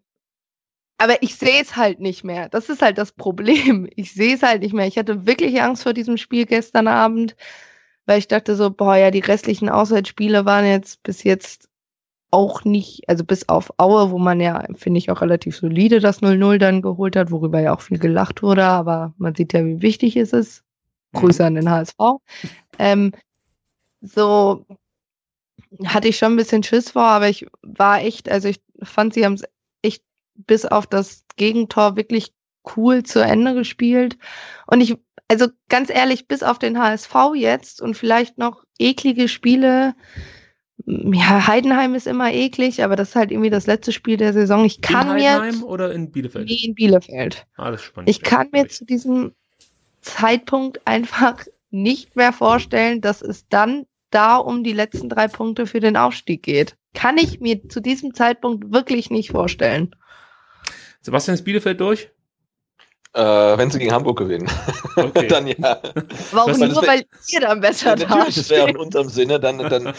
aber ich sehe es halt nicht mehr. Das ist halt das Problem. Ich sehe es halt nicht mehr. Ich hatte wirklich Angst vor diesem Spiel gestern Abend, weil ich dachte so, boah, ja, die restlichen Auswärtsspiele waren jetzt bis jetzt auch nicht, also bis auf Aue, wo man ja, finde ich, auch relativ solide das 0-0 dann geholt hat, worüber ja auch viel gelacht wurde, aber man sieht ja, wie wichtig es ist. Grüße an den HSV. Ähm, so hatte ich schon ein bisschen Schiss vor, aber ich war echt, also ich fand, sie haben es echt bis auf das Gegentor wirklich cool zu Ende gespielt. Und ich, also ganz ehrlich, bis auf den HSV jetzt und vielleicht noch eklige Spiele, ja, Heidenheim ist immer eklig, aber das ist halt irgendwie das letzte Spiel der Saison. Ich kann in Heidenheim mir. oder in Bielefeld? Nee, in Bielefeld. Ah, das ist spannend. Ich kann mir zu diesem Zeitpunkt einfach nicht mehr vorstellen, dass es dann da um die letzten drei Punkte für den Aufstieg geht. Kann ich mir zu diesem Zeitpunkt wirklich nicht vorstellen. Sebastian ist Bielefeld durch? Äh, wenn sie gegen Hamburg gewinnen. Okay. dann ja. Warum nur, weil ihr dann besser ja, Natürlich, das wäre in unserem Sinne. Dann, dann,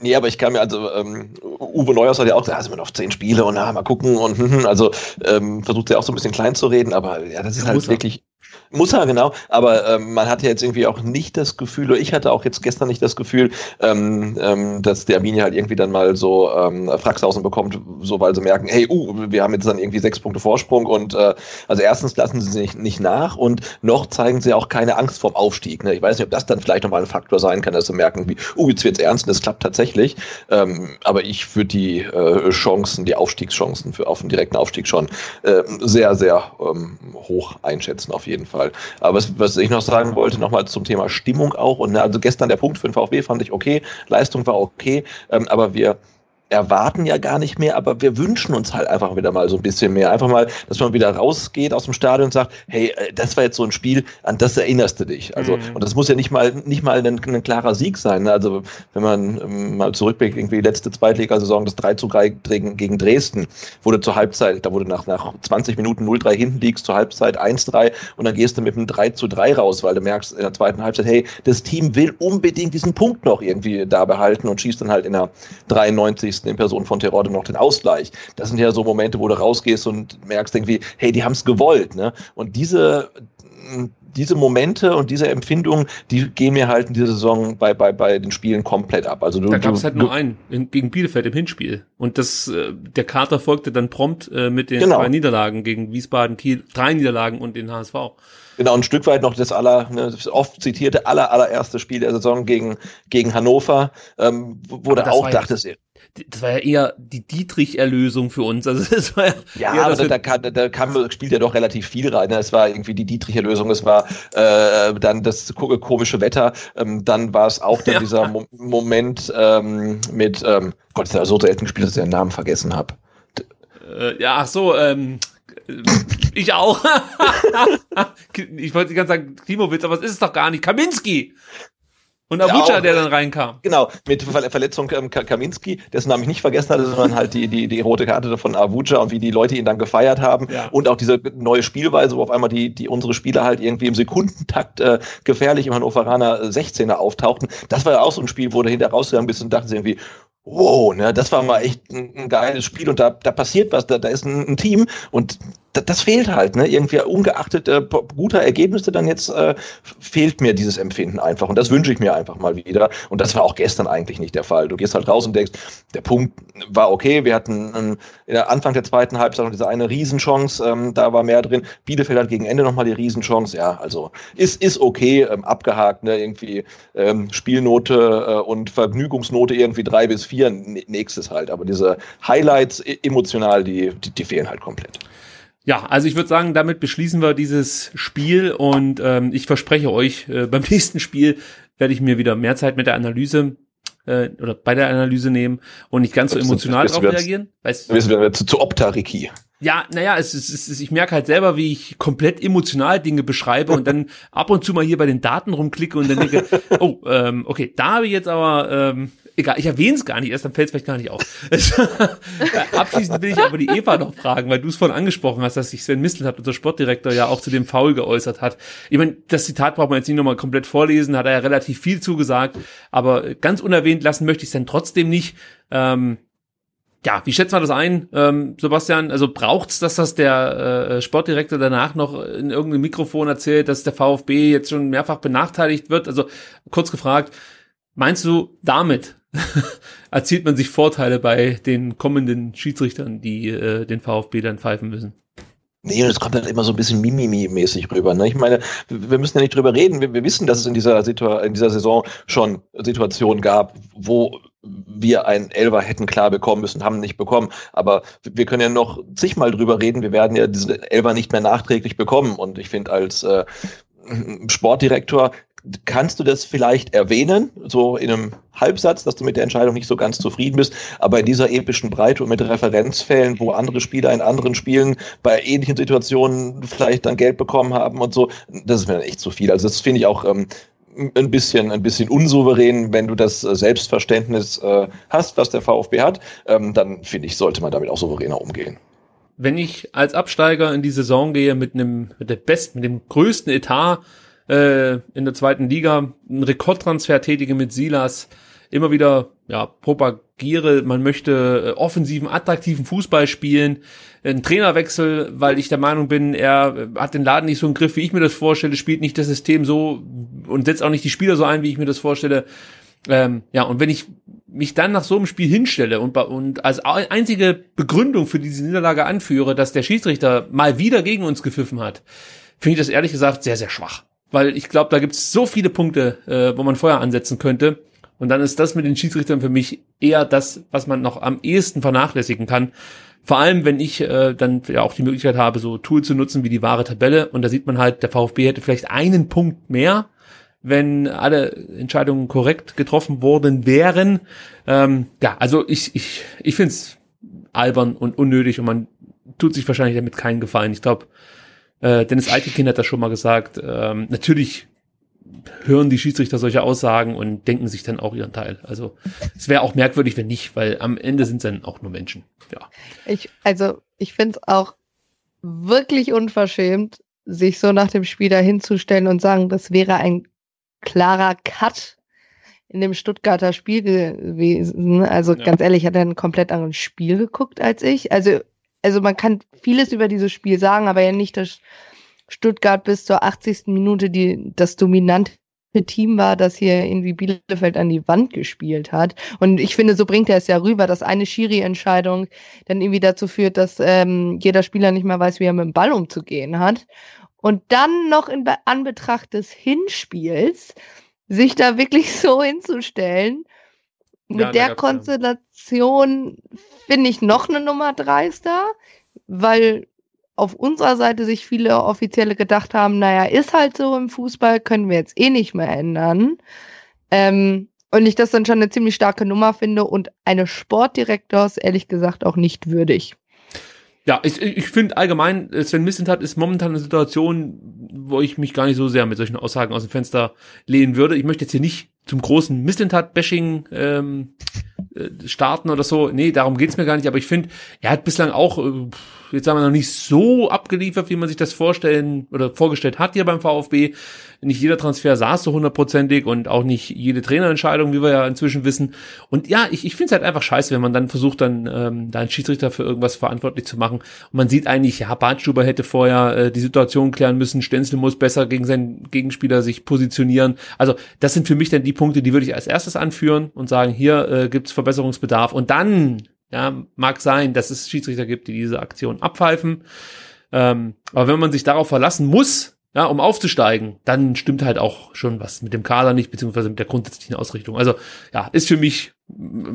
nee, aber ich kann mir, also ähm, Uwe Neuhaus hat ja auch gesagt, ja, sind wir noch zehn Spiele und na, mal gucken und hm, hm, also ähm, versucht ja auch so ein bisschen klein zu reden, aber ja, das ist halt wirklich muss er, genau. Aber ähm, man hatte jetzt irgendwie auch nicht das Gefühl, oder ich hatte auch jetzt gestern nicht das Gefühl, ähm, ähm, dass der Arminia halt irgendwie dann mal so ähm, Fraxhausen bekommt, so weil sie merken, hey, uh, wir haben jetzt dann irgendwie sechs Punkte Vorsprung und äh, also erstens lassen sie sich nicht nach und noch zeigen sie auch keine Angst vorm Aufstieg. Ne? Ich weiß nicht, ob das dann vielleicht nochmal ein Faktor sein kann, dass sie merken, wie, uh, jetzt wird's ernst und es klappt tatsächlich. Ähm, aber ich würde die äh, Chancen, die Aufstiegschancen für auf den direkten Aufstieg schon äh, sehr, sehr ähm, hoch einschätzen, auf jeden Fall. Fall. Aber was, was ich noch sagen wollte, nochmal zum Thema Stimmung auch. Und also gestern der Punkt für den VfB fand ich okay, Leistung war okay, ähm, aber wir erwarten ja gar nicht mehr, aber wir wünschen uns halt einfach wieder mal so ein bisschen mehr. Einfach mal, dass man wieder rausgeht aus dem Stadion und sagt, hey, äh, das war jetzt so ein Spiel, an das erinnerst du dich. Also, mhm. und das muss ja nicht mal, nicht mal ein, ein klarer Sieg sein. Ne? Also, wenn man ähm, mal zurückblickt, irgendwie die letzte Zweitligasaison, das 3 zu 3 gegen Dresden, wurde zur Halbzeit, da wurde nach, nach 20 Minuten 0-3 hinten liegst, zur Halbzeit 1-3 und dann gehst du mit einem 3 zu 3 raus, weil du merkst in der zweiten Halbzeit, hey, das Team will unbedingt diesen Punkt noch irgendwie da behalten und schießt dann halt in der 93 in Person von Terodde noch den Ausgleich. Das sind ja so Momente, wo du rausgehst und merkst irgendwie, hey, die haben es gewollt. Ne? Und diese diese Momente und diese Empfindungen, die gehen mir halt in dieser Saison bei, bei, bei den Spielen komplett ab. Also du, da gab es halt nur einen in, gegen Bielefeld im Hinspiel. Und das, äh, der Kater folgte dann prompt äh, mit den Genau. zwei Niederlagen gegen Wiesbaden, Kiel, drei Niederlagen und den HSV. Genau, ein Stück weit noch das aller, ne, das oft zitierte aller, allererste Spiel der Saison gegen, gegen Hannover, ähm, wo wo du auch ja- dachtest, Das war ja eher die Dietrich-Erlösung für uns. Also das war ja, Ja, eher das da, kam, da kam, spielt ja doch relativ viel rein. ne? Es war irgendwie die Dietricher Lösung, es war äh, dann das ko- komische Wetter, ähm, dann war es auch dann Ja. dieser Mo Moment ähm, mit, ähm, Gott, ist ja so selten gespielt, dass ich den Namen vergessen habe. äh, ja, ach so, ähm, äh, ich auch. ich wollte die ganze Zeit sagen, Klimowitz, aber es ist es doch gar nicht. Kaminski! Und Abuja, auch. der dann reinkam. Genau, mit Ver Verletzung ähm, Ka- Kaminski, dessen Namen ich nicht vergessen hatte, sondern halt die, die, die rote Karte von Avuja und wie die Leute ihn dann gefeiert haben. Ja. Und auch diese neue Spielweise, wo auf einmal die, die unsere Spieler halt irgendwie im Sekundentakt äh, gefährlich im Hannoveraner 16er auftauchten. Das war ja auch so ein Spiel, wo du hinterher rausgegangen bist und dachten irgendwie, wow, ne, das war mal echt ein, ein geiles Spiel und da, da passiert was, da, da ist ein, ein Team und das fehlt halt, ne? Irgendwie ungeachtet äh, guter Ergebnisse dann jetzt äh, fehlt mir dieses Empfinden einfach und das wünsche ich mir einfach mal wieder und das war auch gestern eigentlich nicht der Fall. Du gehst halt raus und denkst, der Punkt war okay, wir hatten ähm, Anfang der zweiten Halbzeit noch diese eine Riesenchance, ähm, da war mehr drin. Bielefeld hat gegen Ende nochmal die Riesenchance, ja, also ist, ist okay, ähm, abgehakt, ne? Irgendwie ähm, Spielnote äh, und Vergnügungsnote irgendwie drei bis vier, nächstes halt, aber diese Highlights e- emotional, die, die, die fehlen halt komplett. Ja, also ich würde sagen, damit beschließen wir dieses Spiel und ähm, ich verspreche euch, äh, beim nächsten Spiel werde ich mir wieder mehr Zeit mit der Analyse äh, oder bei der Analyse nehmen und nicht ganz so emotional wird's- reagieren. Weißt, wissen wir zu, zu Optariki. ja, naja, es ist, es ist, ich merke halt selber, wie ich komplett emotional Dinge beschreibe und dann ab und zu mal hier bei den Daten rumklicke und dann denke, oh, ähm, okay, da habe ich jetzt aber, ähm, egal, ich erwähne es gar nicht erst, dann fällt es vielleicht gar nicht auf. Abschließend will ich aber die Eva noch fragen, weil du es vorhin angesprochen hast, dass sich Sven Mistelhat, unser Sportdirektor, ja auch zu dem Foul geäußert hat. Ich meine, das Zitat braucht man jetzt nicht nochmal komplett vorlesen, hat er ja relativ viel zugesagt, aber ganz unerwähnt lassen möchte ich es dann trotzdem nicht. Ähm, ja, wie schätzt man das ein, ähm, Sebastian? Also braucht's, dass das der äh, Sportdirektor danach noch in irgendeinem Mikrofon erzählt, dass der VfB jetzt schon mehrfach benachteiligt wird? Also kurz gefragt, meinst du, damit erzielt man sich Vorteile bei den kommenden Schiedsrichtern, die äh, den VfB dann pfeifen müssen? Nee, und es kommt dann immer so ein bisschen Mimimi-mäßig rüber. Ne? Ich meine, wir müssen ja nicht drüber reden. Wir, wir wissen, dass es in dieser, in dieser Saison schon Situationen gab, wo wir einen Elfer hätten klar bekommen müssen, haben nicht bekommen. Aber wir können ja noch zigmal drüber reden. Wir werden ja diesen Elfer nicht mehr nachträglich bekommen. Und ich finde, als äh, Sportdirektor kannst du das vielleicht erwähnen, so in einem Halbsatz, dass du mit der Entscheidung nicht so ganz zufrieden bist, aber in dieser epischen Breite und mit Referenzfällen, wo andere Spieler in anderen Spielen bei ähnlichen Situationen vielleicht dann Geld bekommen haben und so, das ist mir dann echt zu viel. Also das finde ich auch ähm, ein bisschen, ein bisschen unsouverän, wenn du das äh, Selbstverständnis äh, hast, was der VfB hat, ähm, dann finde ich, sollte man damit auch souveräner umgehen. Wenn ich als Absteiger in die Saison gehe mit einem, mit der besten, mit dem größten Etat äh, in der zweiten Liga, einen Rekordtransfer tätige mit Silas, immer wieder ja, propagiere, man möchte äh, offensiven, attraktiven Fußball spielen, einen Trainerwechsel, weil ich der Meinung bin, er hat den Laden nicht so im Griff, wie ich mir das vorstelle, spielt nicht das System so und setzt auch nicht die Spieler so ein, wie ich mir das vorstelle. Ähm, ja, und wenn ich mich dann nach so einem Spiel hinstelle und, und als einzige Begründung für diese Niederlage anführe, dass der Schiedsrichter mal wieder gegen uns gepfiffen hat, finde ich das ehrlich gesagt sehr, sehr schwach. Weil ich glaube, da gibt es so viele Punkte, äh, wo man vorher ansetzen könnte. Und dann ist das mit den Schiedsrichtern für mich eher das, was man noch am ehesten vernachlässigen kann. Vor allem, wenn ich äh, dann ja auch die Möglichkeit habe, so Tools zu nutzen wie die wahre Tabelle. Und da sieht man halt, der VfB hätte vielleicht einen Punkt mehr, wenn alle Entscheidungen korrekt getroffen worden wären. Ähm, ja, also ich, ich, ich finde es albern und unnötig und man tut sich wahrscheinlich damit keinen Gefallen. Ich glaube, äh, Dennis Eitekin hat das schon mal gesagt. Ähm, natürlich hören die Schiedsrichter solche Aussagen und denken sich dann auch ihren Teil. Also es wäre auch merkwürdig, wenn nicht, weil am Ende sind es dann auch nur Menschen. Ja. Ich, also, ich finde es auch wirklich unverschämt, sich so nach dem Spiel dahinzustellen und sagen, das wäre ein klarer Cut in dem Stuttgarter Spiel gewesen. Also Ja. ganz ehrlich, hat er ein komplett anderes Spiel geguckt als ich. Also, also man kann vieles über dieses Spiel sagen, aber ja nicht das Stuttgart bis zur 80. Minute die, das dominante Team war, das hier irgendwie Bielefeld an die Wand gespielt hat. Und ich finde, so bringt er es ja rüber, dass eine Schiri-Entscheidung dann irgendwie dazu führt, dass ähm, jeder Spieler nicht mehr weiß, wie er mit dem Ball umzugehen hat. Und dann noch in Anbetracht des Hinspiels sich da wirklich so hinzustellen, mit ja, der Konstellation finde ich noch eine Nummer dreister, weil auf unserer Seite sich viele Offizielle gedacht haben, naja, ist halt so im Fußball, können wir jetzt eh nicht mehr ändern. Ähm, und ich das dann schon eine ziemlich starke Nummer finde und eines Sportdirektors ehrlich gesagt auch nicht würdig. Ja, ich, ich finde allgemein, Sven Missentat ist momentan eine Situation, wo ich mich gar nicht so sehr mit solchen Aussagen aus dem Fenster lehnen würde. Ich möchte jetzt hier nicht zum großen Missentat-Bashing ähm, äh, starten oder so. Nee, darum geht's mir gar nicht. Aber ich finde, er hat bislang auch äh, jetzt sagen wir noch nicht so abgeliefert, wie man sich das vorstellen oder vorgestellt hat hier beim VfB. Nicht jeder Transfer saß so hundertprozentig und auch nicht jede Trainerentscheidung, wie wir ja inzwischen wissen. Und ja, ich, ich finde es halt einfach scheiße, wenn man dann versucht, dann ähm, da einen Schiedsrichter für irgendwas verantwortlich zu machen. Und man sieht eigentlich, ja, Bartstuber hätte vorher äh, die Situation klären müssen, Stenzel muss besser gegen seinen Gegenspieler sich positionieren. Also das sind für mich dann die Punkte, die würde ich als erstes anführen und sagen, hier äh, gibt es Verbesserungsbedarf. Und dann ja, mag sein, dass es Schiedsrichter gibt, die diese Aktion abpfeifen. Ähm, aber wenn man sich darauf verlassen muss, ja, um aufzusteigen, dann stimmt halt auch schon was mit dem Kader nicht, beziehungsweise mit der grundsätzlichen Ausrichtung. Also, ja, ist für mich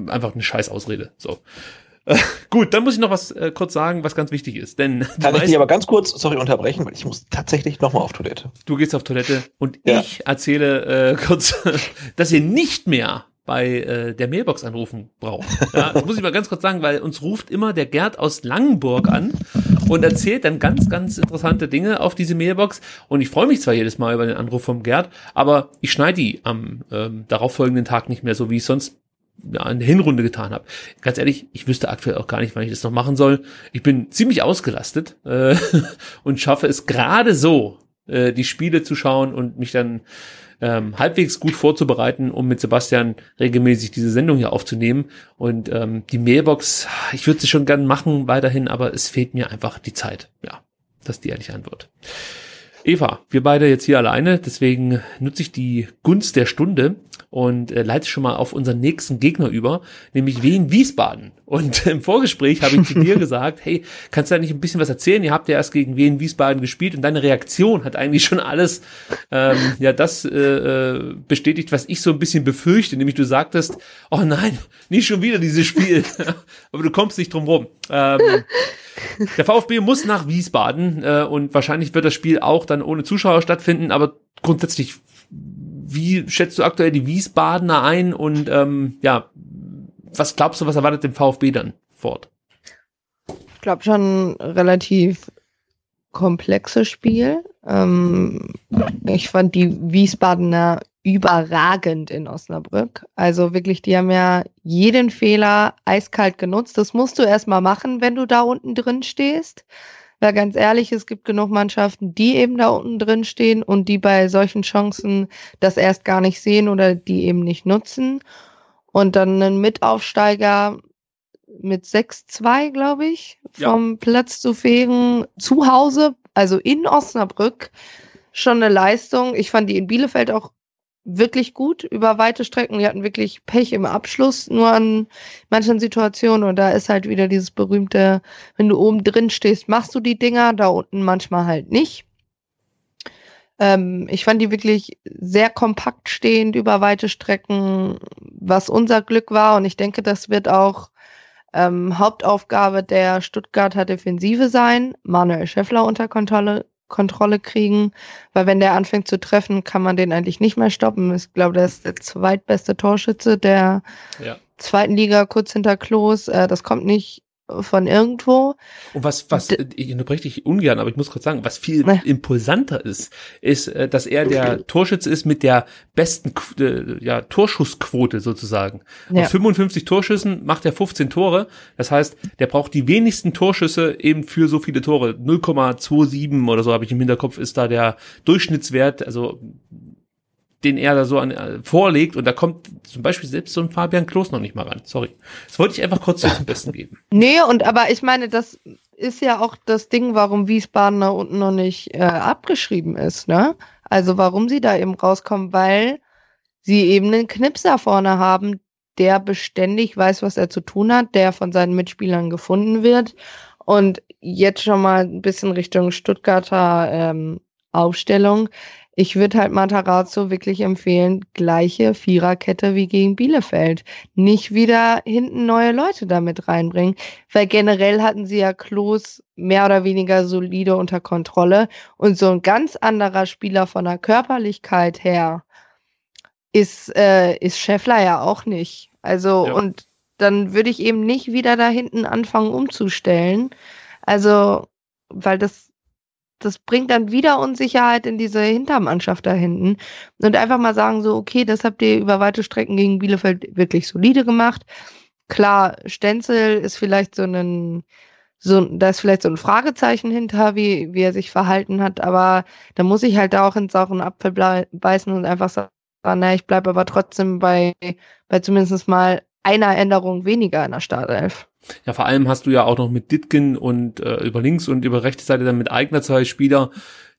einfach eine scheiß Ausrede. So. Äh, gut, dann muss ich noch was äh, kurz sagen, was ganz wichtig ist. Denn Kann ich dich aber ganz kurz, sorry, unterbrechen, weil ich muss tatsächlich nochmal auf Toilette. Du gehst auf Toilette und ja. ich erzähle äh, kurz, dass ihr nicht mehr bei äh, der Mailbox anrufen braucht. Ja, das muss ich mal ganz kurz sagen, weil uns ruft immer der Gerd aus Langenburg an und erzählt dann ganz, ganz interessante Dinge auf diese Mailbox. Und ich freue mich zwar jedes Mal über den Anruf vom Gerd, aber ich schneide die am ähm, darauffolgenden Tag nicht mehr so, wie ich sonst ja, in der Hinrunde getan habe. Ganz ehrlich, ich wüsste aktuell auch gar nicht, wann ich das noch machen soll. Ich bin ziemlich ausgelastet äh, und schaffe es gerade so, äh, die Spiele zu schauen und mich dann ähm, halbwegs gut vorzubereiten, um mit Sebastian regelmäßig diese Sendung hier aufzunehmen. Und ähm, die Mailbox, ich würde sie schon gern machen weiterhin, aber es fehlt mir einfach die Zeit. Ja, das ist die ehrliche Antwort. Eva, wir beide jetzt hier alleine, deswegen nutze ich die Gunst der Stunde und äh, leite schon mal auf unseren nächsten Gegner über, nämlich Wien Wiesbaden. Und im Vorgespräch habe ich zu dir gesagt, hey, kannst du da nicht ein bisschen was erzählen? Ihr habt ja erst gegen Wien Wiesbaden gespielt und deine Reaktion hat eigentlich schon alles ähm, ja das äh, äh, bestätigt, was ich so ein bisschen befürchte, nämlich du sagtest, oh nein, nicht schon wieder dieses Spiel, aber du kommst nicht drum rum. Ähm, der VfB muss nach Wiesbaden äh, und wahrscheinlich wird das Spiel auch dann ohne Zuschauer stattfinden, aber grundsätzlich wie schätzt du aktuell die Wiesbadener ein und ähm, ja, was glaubst du, was erwartet den VfB dann fort? Ich glaube schon relativ komplexes Spiel. Ähm, ich fand die Wiesbadener überragend in Osnabrück. Also wirklich, die haben ja jeden Fehler eiskalt genutzt. Das musst du erstmal machen, wenn du da unten drin stehst. Weil ganz ehrlich, es gibt genug Mannschaften, die eben da unten drin stehen und die bei solchen Chancen das erst gar nicht sehen oder die eben nicht nutzen. Und dann einen Mitaufsteiger mit 6-2, glaube ich, vom ja. Platz zu fegen, zu Hause, also in Osnabrück, schon eine Leistung. Ich fand die in Bielefeld auch wirklich gut über weite Strecken. Die hatten wirklich Pech im Abschluss, nur an manchen Situationen. Und da ist halt wieder dieses berühmte, wenn du oben drin stehst, machst du die Dinger, da unten manchmal halt nicht. Ähm, ich fand die wirklich sehr kompakt stehend über weite Strecken, was unser Glück war. Und ich denke, das wird auch ähm, Hauptaufgabe der Stuttgarter Defensive sein, Manuel Schäffler unter Kontrolle Kontrolle kriegen, weil wenn der anfängt zu treffen, kann man den eigentlich nicht mehr stoppen. Ich glaube, der ist der zweitbeste Torschütze der ja. zweiten Liga, kurz hinter Klos. Äh, das kommt nicht von irgendwo. Und was, was, ich unterbreche dich ungern, aber ich muss kurz sagen, was viel ne. impulsanter ist, ist, äh, dass er der Torschütze ist mit der besten äh, ja, Torschussquote sozusagen. Ja. Aus 55 Torschüssen macht er 15 Tore. Das heißt, der braucht die wenigsten Torschüsse eben für so viele Tore. 0,27 oder so habe ich im Hinterkopf ist da der Durchschnittswert. Also den er da so an, äh, vorlegt und da kommt zum Beispiel selbst so ein Fabian Klos noch nicht mal ran. Sorry. Das wollte ich einfach kurz zum Besten geben. Nee, und aber ich meine, das ist ja auch das Ding, warum Wiesbaden da unten noch nicht äh, abgeschrieben ist, ne? Also warum sie da eben rauskommen, weil sie eben einen Knipser vorne haben, der beständig weiß, was er zu tun hat, der von seinen Mitspielern gefunden wird. Und jetzt schon mal ein bisschen Richtung Stuttgarter ähm, Aufstellung. Ich würde halt Matarazzo wirklich empfehlen, gleiche Viererkette wie gegen Bielefeld. Nicht wieder hinten neue Leute damit reinbringen, weil generell hatten sie ja Klos mehr oder weniger solide unter Kontrolle und so ein ganz anderer Spieler von der Körperlichkeit her ist, äh, ist Scheffler ja auch nicht. Also, ja. und dann würde ich eben nicht wieder da hinten anfangen umzustellen. Also, weil das das bringt dann wieder Unsicherheit in diese Hintermannschaft da hinten. Und einfach mal sagen so, okay, das habt ihr über weite Strecken gegen Bielefeld wirklich solide gemacht. Klar, Stenzel ist vielleicht so ein, so, da ist vielleicht so ein Fragezeichen hinter, wie, wie er sich verhalten hat, aber da muss ich halt auch ins sauren Apfel beißen und einfach sagen, na, ich bleibe aber trotzdem bei, bei zumindest mal einer Änderung weniger in der Startelf. Ja, vor allem hast du ja auch noch mit Ditkin und äh, über links und über rechte Seite dann mit Eigner zwei Spieler,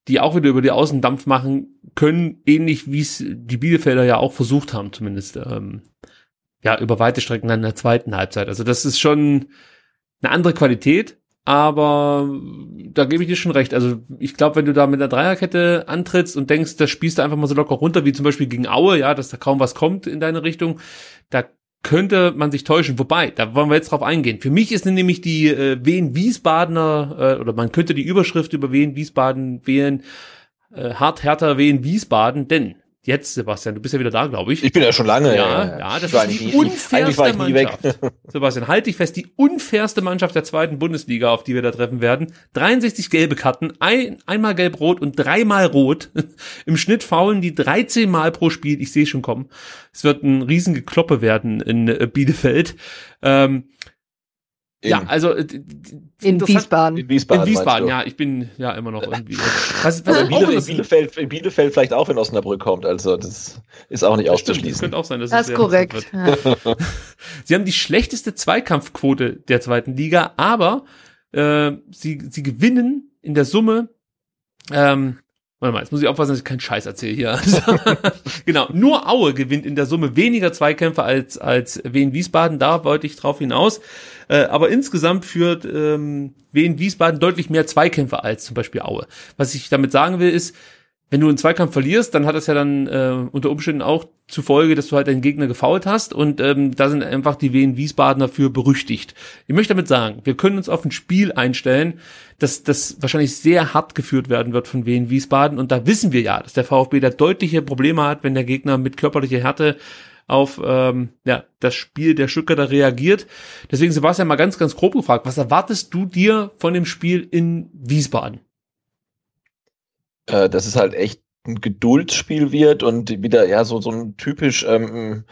die auch wieder über die Außen Dampf machen können, ähnlich wie es die Bielefelder ja auch versucht haben, zumindest. Ähm, ja, über weite Strecken dann in der zweiten Halbzeit. Also das ist schon eine andere Qualität, aber da gebe ich dir schon recht. Also ich glaube, wenn du da mit einer Dreierkette antrittst und denkst, das spielst du einfach mal so locker runter, wie zum Beispiel gegen Aue, ja, dass da kaum was kommt in deine Richtung, da könnte man sich täuschen. Wobei, da wollen wir jetzt drauf eingehen. Für mich ist nämlich die äh, Wien-Wiesbadener, äh, oder man könnte die Überschrift über Wien-Wiesbaden wählen, äh, hart härter Wien-Wiesbaden, denn jetzt, Sebastian, du bist ja wieder da, glaube ich. Ich bin ja schon lange. Ja, ja, das ist die unfairste Mannschaft. Sebastian, halt dich fest, die unfairste Mannschaft der zweiten Bundesliga, auf die wir da treffen werden. 63 gelbe Karten, ein, einmal gelb-rot und dreimal rot. Im Schnitt faulen die 13 Mal pro Spiel. Ich sehe schon kommen. Es wird ein Riesengekloppe werden in äh, Bielefeld. Ähm, ja, also äh, in Wiesbaden. In Wiesbaden, in Wiesbaden ja, ich bin ja immer noch irgendwie. Was, was in, Bielefeld, in, Bielefeld, in Bielefeld vielleicht auch, wenn Osnabrück kommt, also das ist auch nicht das auszuschließen. das könnte auch sein, dass das ist korrekt. Ja. sie haben die schlechteste Zweikampfquote der zweiten Liga, aber äh, sie, sie gewinnen in der Summe ähm, Warte mal, jetzt muss ich aufpassen, dass ich keinen Scheiß erzähle hier. genau, nur Aue gewinnt in der Summe weniger Zweikämpfe als, als Wien Wiesbaden, da wollte ich drauf hinaus. Äh, aber insgesamt führt ähm, Wien Wiesbaden deutlich mehr Zweikämpfe als zum Beispiel Aue. Was ich damit sagen will, ist, wenn du einen Zweikampf verlierst, dann hat das ja dann äh, unter Umständen auch zur Folge, dass du halt deinen Gegner gefault hast und ähm, da sind einfach die Wien Wiesbadener für berüchtigt. Ich möchte damit sagen, wir können uns auf ein Spiel einstellen, dass das wahrscheinlich sehr hart geführt werden wird von Wien Wiesbaden und da wissen wir ja, dass der VfB da deutliche Probleme hat, wenn der Gegner mit körperlicher Härte auf ähm, ja, das Spiel der Stuttgarter reagiert. Deswegen, Sebastian, mal ganz, ganz grob gefragt, was erwartest du dir von dem Spiel in Wiesbaden? Äh, dass es halt echt ein Geduldsspiel wird und wieder ja so so ein typisch ähm,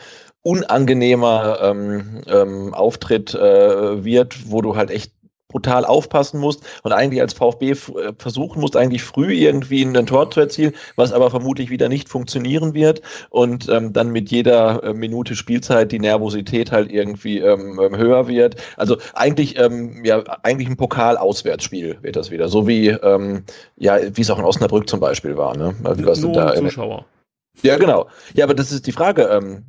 unangenehmer ähm, ähm, Auftritt äh, wird, wo du halt echt brutal aufpassen musst und eigentlich als VfB äh, versuchen musst, eigentlich früh irgendwie ein Tor zu erzielen, was aber vermutlich wieder nicht funktionieren wird und ähm, dann mit jeder äh, Minute Spielzeit die Nervosität halt irgendwie ähm, ähm, höher wird. Also eigentlich ähm, ja eigentlich ein Pokal-Auswärtsspiel wird das wieder, so wie ähm, ja wie es auch in Osnabrück zum Beispiel war. Ne? Also, was da Zuschauer. Ja genau. Ja, aber das ist die Frage. Ähm,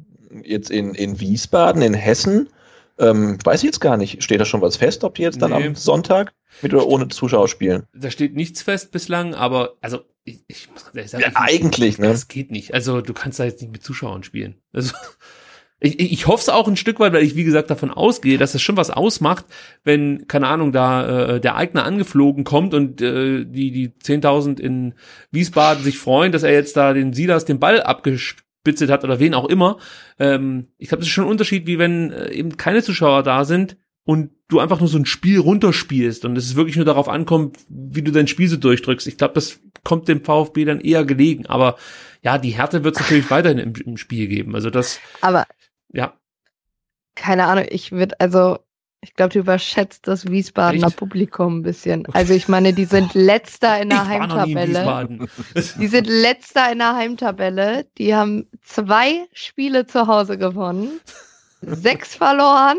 jetzt in in Wiesbaden, in Hessen ähm, weiß ich jetzt gar nicht. Steht da schon was fest, ob die jetzt dann nee. am Sonntag mit oder ohne Zuschauer spielen? Da steht nichts fest bislang, aber also ich, ich muss ganz ehrlich sagen, ja, eigentlich, ne? Das geht nicht. Also du kannst da jetzt nicht mit Zuschauern spielen. Also ich, ich hoffe es auch ein Stück weit, weil ich wie gesagt davon ausgehe, dass es schon was ausmacht, wenn keine Ahnung da äh, der Eigner angeflogen kommt und äh, die die 10.000 in Wiesbaden sich freuen, dass er jetzt da den Silas den Ball abgespielt gespitzelt hat oder wen auch immer. Ähm, ich glaube, das ist schon ein Unterschied, wie wenn äh, eben keine Zuschauer da sind und du einfach nur so ein Spiel runterspielst und es ist wirklich nur darauf ankommt, wie du dein Spiel so durchdrückst. Ich glaube, das kommt dem VfB dann eher gelegen. Aber ja, die Härte wird es natürlich weiterhin im, im Spiel geben. Also das. Aber ja. Keine Ahnung, ich würde, also ich glaube, du überschätzt das Wiesbadener Echt? Publikum ein bisschen. Also ich meine, die sind letzter in der ich Heimtabelle. die sind letzter in der Heimtabelle. Die haben zwei Spiele zu Hause gewonnen, sechs verloren.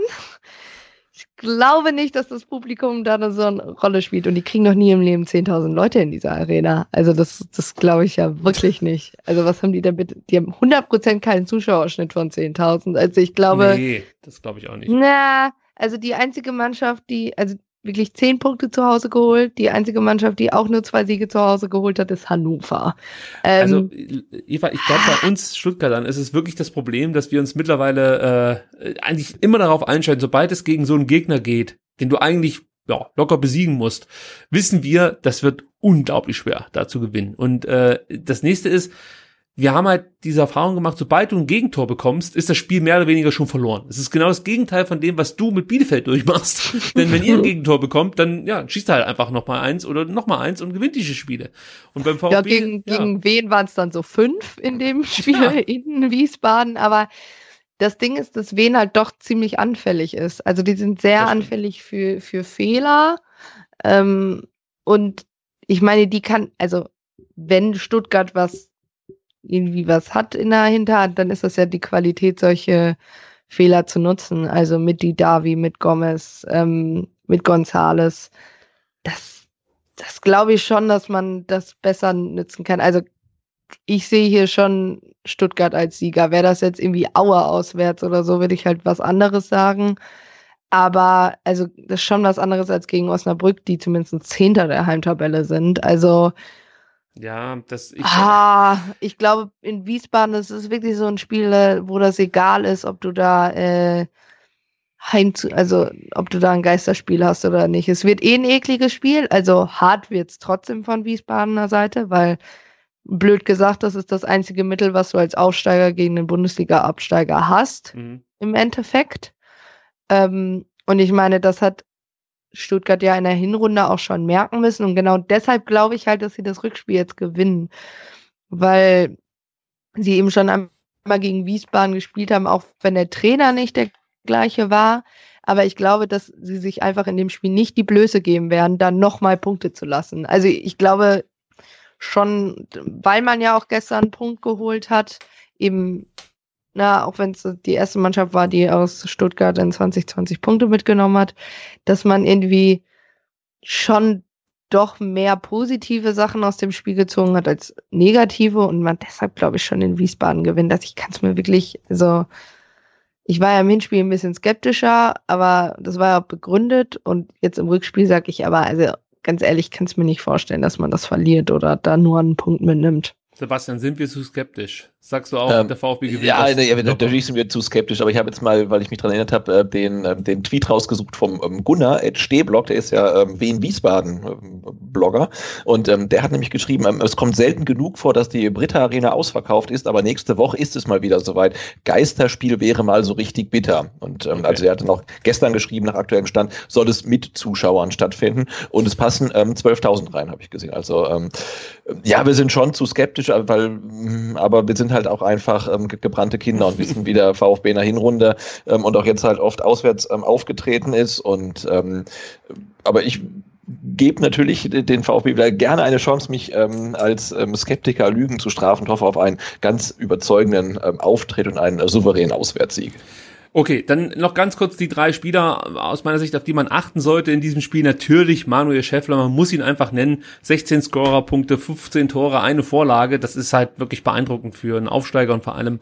glaube nicht, dass das Publikum da so eine Rolle spielt. Und die kriegen noch nie im Leben 10.000 Leute in dieser Arena. Also das, das glaube ich ja wirklich nicht. Also was haben die da bitte? Die haben 100% keinen Zuschauerschnitt von 10.000. Also ich glaube. Nee, das glaube ich auch nicht. Na, also die einzige Mannschaft, die, also wirklich zehn Punkte zu Hause geholt. Die einzige Mannschaft, die auch nur zwei Siege zu Hause geholt hat, ist Hannover. Ähm, also, Eva, ich glaube, bei uns Stuttgartern ist es wirklich das Problem, dass wir uns mittlerweile äh, eigentlich immer darauf einschalten, sobald es gegen so einen Gegner geht, den du eigentlich ja, locker besiegen musst, wissen wir, das wird unglaublich schwer, da zu gewinnen. Und äh, das nächste ist, wir haben halt diese Erfahrung gemacht, sobald du ein Gegentor bekommst, ist das Spiel mehr oder weniger schon verloren. Es ist genau das Gegenteil von dem, was du mit Bielefeld durchmachst. Denn wenn ihr ein Gegentor bekommt, dann ja, schießt halt einfach nochmal eins oder nochmal eins und gewinnt diese Spiele. Und beim VfB, ja, gegen, ja. gegen wen waren es dann so fünf in dem Spiel ja. in Wiesbaden, aber das Ding ist, dass Wen halt doch ziemlich anfällig ist. Also die sind sehr anfällig für, für Fehler. Ähm, und ich meine, die kann, also wenn Stuttgart was irgendwie was hat in der Hinterhand, dann ist das ja die Qualität, solche Fehler zu nutzen. Also mit Didavi, mit Gomez, ähm, mit Gonzales. Das, das glaube ich schon, dass man das besser nutzen kann. Also ich sehe hier schon Stuttgart als Sieger. Wäre das jetzt irgendwie Auer auswärts oder so, würde ich halt was anderes sagen. Aber also das ist schon was anderes als gegen Osnabrück, die zumindest Zehnter der Heimtabelle sind. Also ja, das. Ich, ah, ich glaube, in Wiesbaden ist es wirklich so ein Spiel, wo das egal ist, ob du da äh, heim zu, also ob du da ein Geisterspiel hast oder nicht. Es wird eh ein ekliges Spiel, also hart wird es trotzdem von Wiesbadener Seite, weil blöd gesagt, das ist das einzige Mittel, was du als Aufsteiger gegen den Bundesliga-Absteiger hast, mhm. im Endeffekt. Ähm, und ich meine, das hat Stuttgart ja in der Hinrunde auch schon merken müssen. Und genau deshalb glaube ich halt, dass sie das Rückspiel jetzt gewinnen. Weil sie eben schon einmal gegen Wiesbaden gespielt haben, auch wenn der Trainer nicht der gleiche war. Aber ich glaube, dass sie sich einfach in dem Spiel nicht die Blöße geben werden, dann nochmal Punkte zu lassen. Also ich glaube schon, weil man ja auch gestern einen Punkt geholt hat, eben na, auch wenn es die erste Mannschaft war, die aus Stuttgart in 2020 Punkte mitgenommen hat, dass man irgendwie schon doch mehr positive Sachen aus dem Spiel gezogen hat als negative und man deshalb, glaube ich, schon in Wiesbaden gewinnt. Dass ich kann es mir wirklich, also ich war ja im Hinspiel ein bisschen skeptischer, aber das war ja auch begründet und jetzt im Rückspiel sage ich aber, also ganz ehrlich, kann es mir nicht vorstellen, dass man das verliert oder da nur einen Punkt mitnimmt. Sebastian, sind wir zu skeptisch? Sagst du auch, ähm, der VfB gewinnt? Ja, nee, natürlich sind wir zu skeptisch, aber ich habe jetzt mal, weil ich mich daran erinnert habe, äh, den, ähm, den Tweet rausgesucht vom ähm, Gunnar Ed Stehblock, der ist ja ähm, Wien Wiesbaden Blogger und ähm, der hat nämlich geschrieben, ähm, es kommt selten genug vor, dass die Britta Arena ausverkauft ist, aber nächste Woche ist es mal wieder soweit. Geisterspiel wäre mal so richtig bitter. Und ähm, okay. also er hatte noch gestern geschrieben, nach aktuellem Stand, soll es mit Zuschauern stattfinden und es passen ähm, 12.000 rein, habe ich gesehen. Also ähm, ja, wir sind schon zu skeptisch, weil mm, aber wir sind halt halt auch einfach ähm, gebrannte Kinder und wissen, wie der VfB in der Hinrunde ähm, und auch jetzt halt oft auswärts ähm, aufgetreten ist. Und ähm, aber ich gebe natürlich den VfB wieder gerne eine Chance, mich ähm, als ähm, Skeptiker Lügen zu strafen und hoffe auf einen ganz überzeugenden ähm, Auftritt und einen äh, souveränen Auswärtssieg. Okay, dann noch ganz kurz die drei Spieler aus meiner Sicht, auf die man achten sollte in diesem Spiel. Natürlich Manuel Schäffler, man muss ihn einfach nennen. 16 Scorerpunkte, 15 Tore, eine Vorlage. Das ist halt wirklich beeindruckend für einen Aufsteiger und vor allem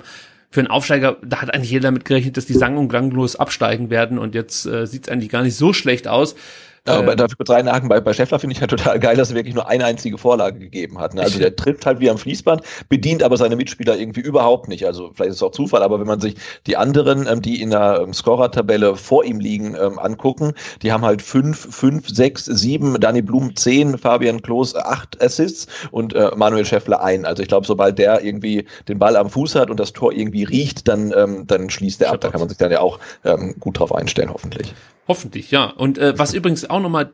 für einen Aufsteiger, da hat eigentlich jeder damit gerechnet, dass die sang- und klanglos absteigen werden und jetzt äh, sieht es eigentlich gar nicht so schlecht aus. Ja, aber darf ich kurz reinhaken, bei, bei Scheffler finde ich halt total geil, dass er wirklich nur eine einzige Vorlage gegeben hat. Ne? Also der trifft halt wie am Fließband, bedient aber seine Mitspieler irgendwie überhaupt nicht. Also vielleicht ist es auch Zufall, aber wenn man sich die anderen, ähm, die in der ähm, Scorer-Tabelle vor ihm liegen, ähm, angucken, die haben halt fünf, fünf, sechs, sieben, Danny Blum zehn, Fabian Klos acht Assists und äh, Manuel Scheffler ein. Also ich glaube, sobald der irgendwie den Ball am Fuß hat und das Tor irgendwie riecht, dann, ähm, dann schließt er ab. Da kann man sich dann ja auch ähm, gut drauf einstellen, hoffentlich. Hoffentlich, ja. Und äh, was übrigens auch nochmal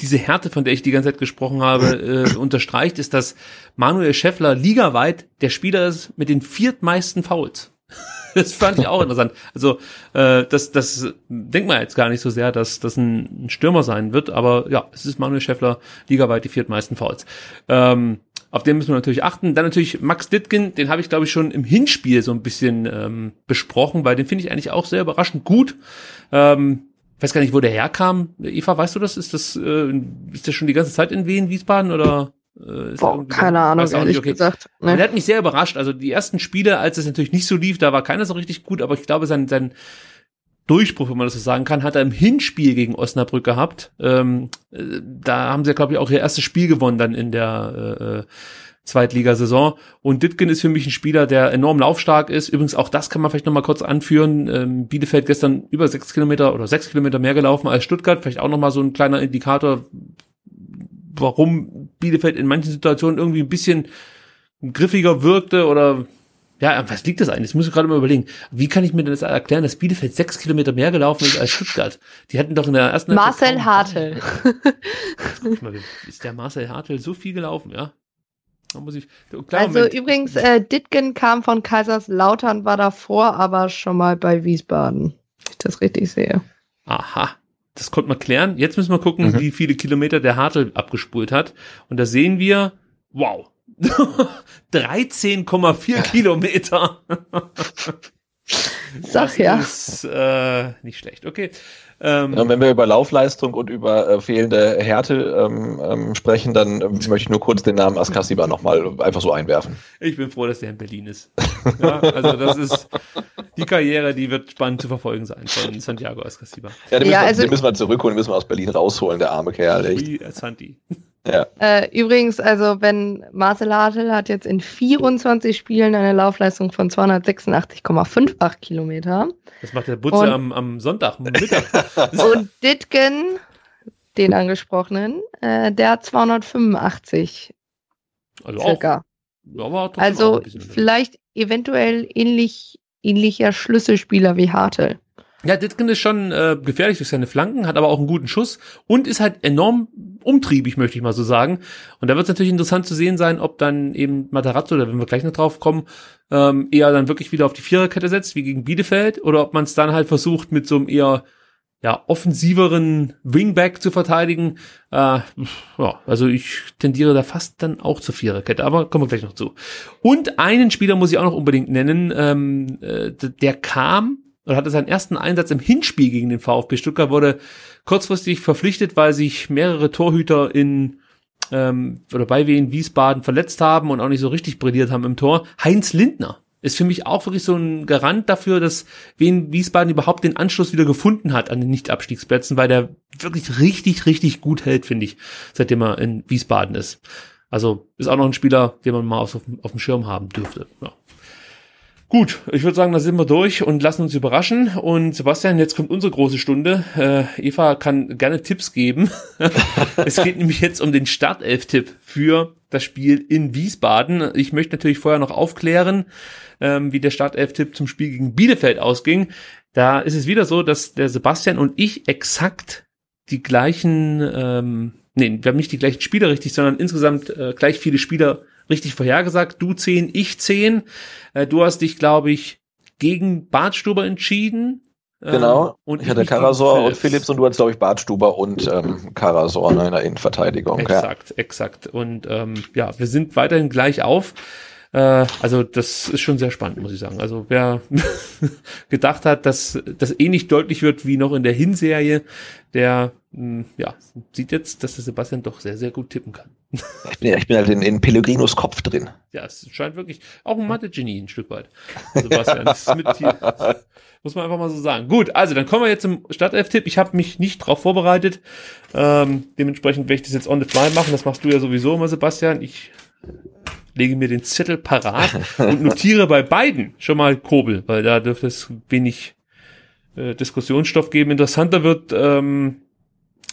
diese Härte, von der ich die ganze Zeit gesprochen habe, äh, unterstreicht, ist, dass Manuel Scheffler ligaweit der Spieler ist mit den viertmeisten Fouls. das fand ich auch interessant. Also äh, das, das denkt man jetzt gar nicht so sehr, dass das ein Stürmer sein wird, aber ja, es ist Manuel Scheffler ligaweit die viertmeisten Fouls. Ähm, auf den müssen wir natürlich achten. Dann natürlich Max Dittgen, den habe ich glaube ich schon im Hinspiel so ein bisschen ähm, besprochen, weil den finde ich eigentlich auch sehr überraschend gut. Ähm, Ich weiß gar nicht, wo der herkam. Eva, weißt du das? Ist das, äh, ist der schon die ganze Zeit in Wien, Wiesbaden oder? Äh, Boah, keine Ahnung, ehrlich nicht, okay. gesagt. Nee. Der hat mich sehr überrascht. Also die ersten Spiele, als es natürlich nicht so lief, da war keiner so richtig gut, aber ich glaube, sein, sein Durchbruch, wenn man das so sagen kann, hat er im Hinspiel gegen Osnabrück gehabt. Ähm, äh, da haben sie, glaube ich, auch ihr erstes Spiel gewonnen dann in der äh, äh Zweitligasaison. Und Ditkin ist für mich ein Spieler, der enorm laufstark ist. Übrigens auch das kann man vielleicht noch mal kurz anführen. Ähm, Bielefeld gestern über sechs Kilometer oder sechs Kilometer mehr gelaufen als Stuttgart. Vielleicht auch noch mal so ein kleiner Indikator, warum Bielefeld in manchen Situationen irgendwie ein bisschen griffiger wirkte oder ja, was liegt das eigentlich? Das muss ich gerade mal überlegen. Wie kann ich mir denn das erklären, dass Bielefeld sechs Kilometer mehr gelaufen ist als Stuttgart? Die hatten doch in der ersten Marcel Hartl. ist der Marcel Hartl so viel gelaufen, ja? Da muss ich, klar, also Moment. übrigens, äh, Ditgen kam von Kaiserslautern, war davor aber schon mal bei Wiesbaden, wenn ich das richtig sehe. Aha, das konnte man klären. Jetzt müssen wir gucken, mhm. wie viele Kilometer der Hartl abgespult hat. Und da sehen wir, wow, 13,4 Kilometer. Sag das ja. ist äh, nicht schlecht. Okay. Ähm, ja, wenn wir über Laufleistung und über äh, fehlende Härte ähm, ähm, sprechen, dann äh, möchte ich nur kurz den Namen Askasiba nochmal einfach so einwerfen. Ich bin froh, dass der in Berlin ist. ja, also das ist die Karriere, die wird spannend zu verfolgen sein von Santiago Askasiba. Ja, den müssen, ja, wir, also, den müssen wir zurückholen, den müssen wir aus Berlin rausholen, der arme Kerl. Echt. Wie Santi. Ja. Äh, übrigens, also wenn Marcel Hartl hat jetzt in 24 Spielen eine Laufleistung von 286,58 Kilometer. Das macht der Butze am, am Sonntag, Mittag. und Ditgen, den angesprochenen, äh, der hat 285 also circa. Auch, also vielleicht eventuell ähnlich, ähnlicher Schlüsselspieler wie Hartl. Ja, Ditkin ist schon äh, gefährlich durch seine Flanken, hat aber auch einen guten Schuss und ist halt enorm umtriebig, möchte ich mal so sagen. Und da wird es natürlich interessant zu sehen sein, ob dann eben Matarazzo, da wenn wir gleich noch drauf kommen, ähm, eher dann wirklich wieder auf die Viererkette setzt, wie gegen Bielefeld, oder ob man es dann halt versucht, mit so einem eher ja, offensiveren Wingback zu verteidigen. Äh, ja, also ich tendiere da fast dann auch zur Viererkette, aber kommen wir gleich noch zu. Und einen Spieler muss ich auch noch unbedingt nennen, ähm, äh, der kam oder hatte seinen ersten Einsatz im Hinspiel gegen den VfB Stuttgart, wurde kurzfristig verpflichtet, weil sich mehrere Torhüter in ähm, oder bei Wien Wiesbaden verletzt haben und auch nicht so richtig brilliert haben im Tor. Heinz Lindner ist für mich auch wirklich so ein Garant dafür, dass Wien Wiesbaden überhaupt den Anschluss wieder gefunden hat an den Nicht-Abstiegsplätzen, weil der wirklich richtig, richtig gut hält, finde ich, seitdem er in Wiesbaden ist. Also ist auch noch ein Spieler, den man mal auf, auf dem Schirm haben dürfte. Ja. Gut, ich würde sagen, da sind wir durch und lassen uns überraschen. Und Sebastian, jetzt kommt unsere große Stunde. Äh, Eva kann gerne Tipps geben. es geht nämlich jetzt um den Startelf-Tipp für das Spiel in Wiesbaden. Ich möchte natürlich vorher noch aufklären, ähm, wie der Startelf-Tipp zum Spiel gegen Bielefeld ausging. Da ist es wieder so, dass der Sebastian und ich exakt die gleichen, ähm, nee, wir haben nicht die gleichen Spieler richtig, sondern insgesamt äh, gleich viele Spieler richtig vorhergesagt. Du zehn, ich zehn. Äh, du hast dich, glaube ich, gegen Bartstuber entschieden. Ähm, genau. und ich hatte Karasor und Philips und du hattest, glaube ich, Bartstuber und ähm, Karasor in der Innenverteidigung. Exakt, ja. exakt. Und ähm, ja, wir sind weiterhin gleich auf. Äh, also das ist schon sehr spannend, muss ich sagen. Also wer gedacht hat, dass das eh nicht deutlich wird wie noch in der Hinserie, der mh, hm, ja, sieht jetzt, dass der Sebastian doch sehr, sehr gut tippen kann. Ich bin, ja, ich bin halt in, in Pellegrinos Kopf drin. Ja, es scheint wirklich auch ein Mathe-Genie ein Stück weit. Sebastian, das ist mit hier, muss man einfach mal so sagen. Gut, also dann kommen wir jetzt zum Startelf-Tipp. Ich habe mich nicht drauf vorbereitet. Ähm, dementsprechend werde ich das jetzt on the fly machen. Das machst du ja sowieso immer, Sebastian. Ich lege mir den Zettel parat und notiere bei beiden schon mal Kobel, weil da dürfte es wenig äh, Diskussionsstoff geben. Interessanter wird, ähm,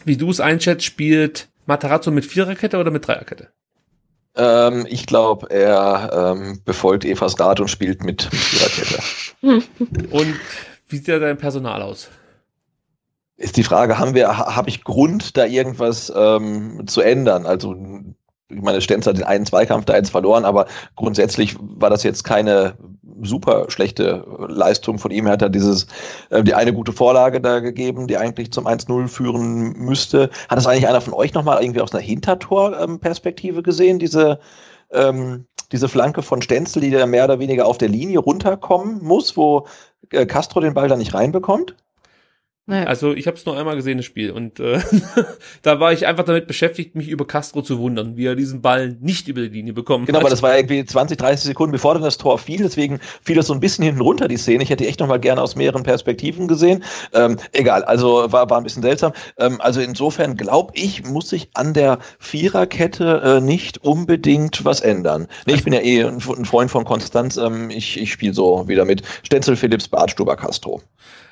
wie du es einschätzt, spielt Matarazzo mit Viererkette oder mit Dreierkette? Ähm, ich glaube, er ähm, befolgt Evas Rat und spielt mit Viererkette. und wie sieht da dein Personal aus? Ist die Frage, haben wir, habe ich Grund, da irgendwas ähm, zu ändern? Also ich meine, Stenz hat den einen Zweikampf da eins verloren, aber grundsätzlich war das jetzt keine super schlechte Leistung von ihm. Er hat da dieses, äh, die eine gute Vorlage da gegeben, die eigentlich zum 1-0 führen müsste. Hat das eigentlich einer von euch nochmal irgendwie aus einer Hintertorperspektive gesehen, diese, ähm, diese Flanke von Stenzel, die da mehr oder weniger auf der Linie runterkommen muss, wo äh, Castro den Ball da nicht reinbekommt? Naja. Also ich habe es nur einmal gesehen, das Spiel. Und äh, da war ich einfach damit beschäftigt, mich über Castro zu wundern, wie er diesen Ball nicht über die Linie bekommen Genau, hat. aber das war irgendwie 20, 30 Sekunden bevor dann das Tor fiel, deswegen fiel das so ein bisschen hinten runter, die Szene. Ich hätte die echt nochmal gerne aus mehreren Perspektiven gesehen. Ähm, egal, also war, war ein bisschen seltsam. Ähm, also insofern glaube ich, muss sich an der Viererkette äh, nicht unbedingt was ändern. Nee, ich bin ja eh ein, Freund von Konstanz. Ähm, ich ich spiele so wieder mit Stenzel, Phillips, Bartstuber, Castro.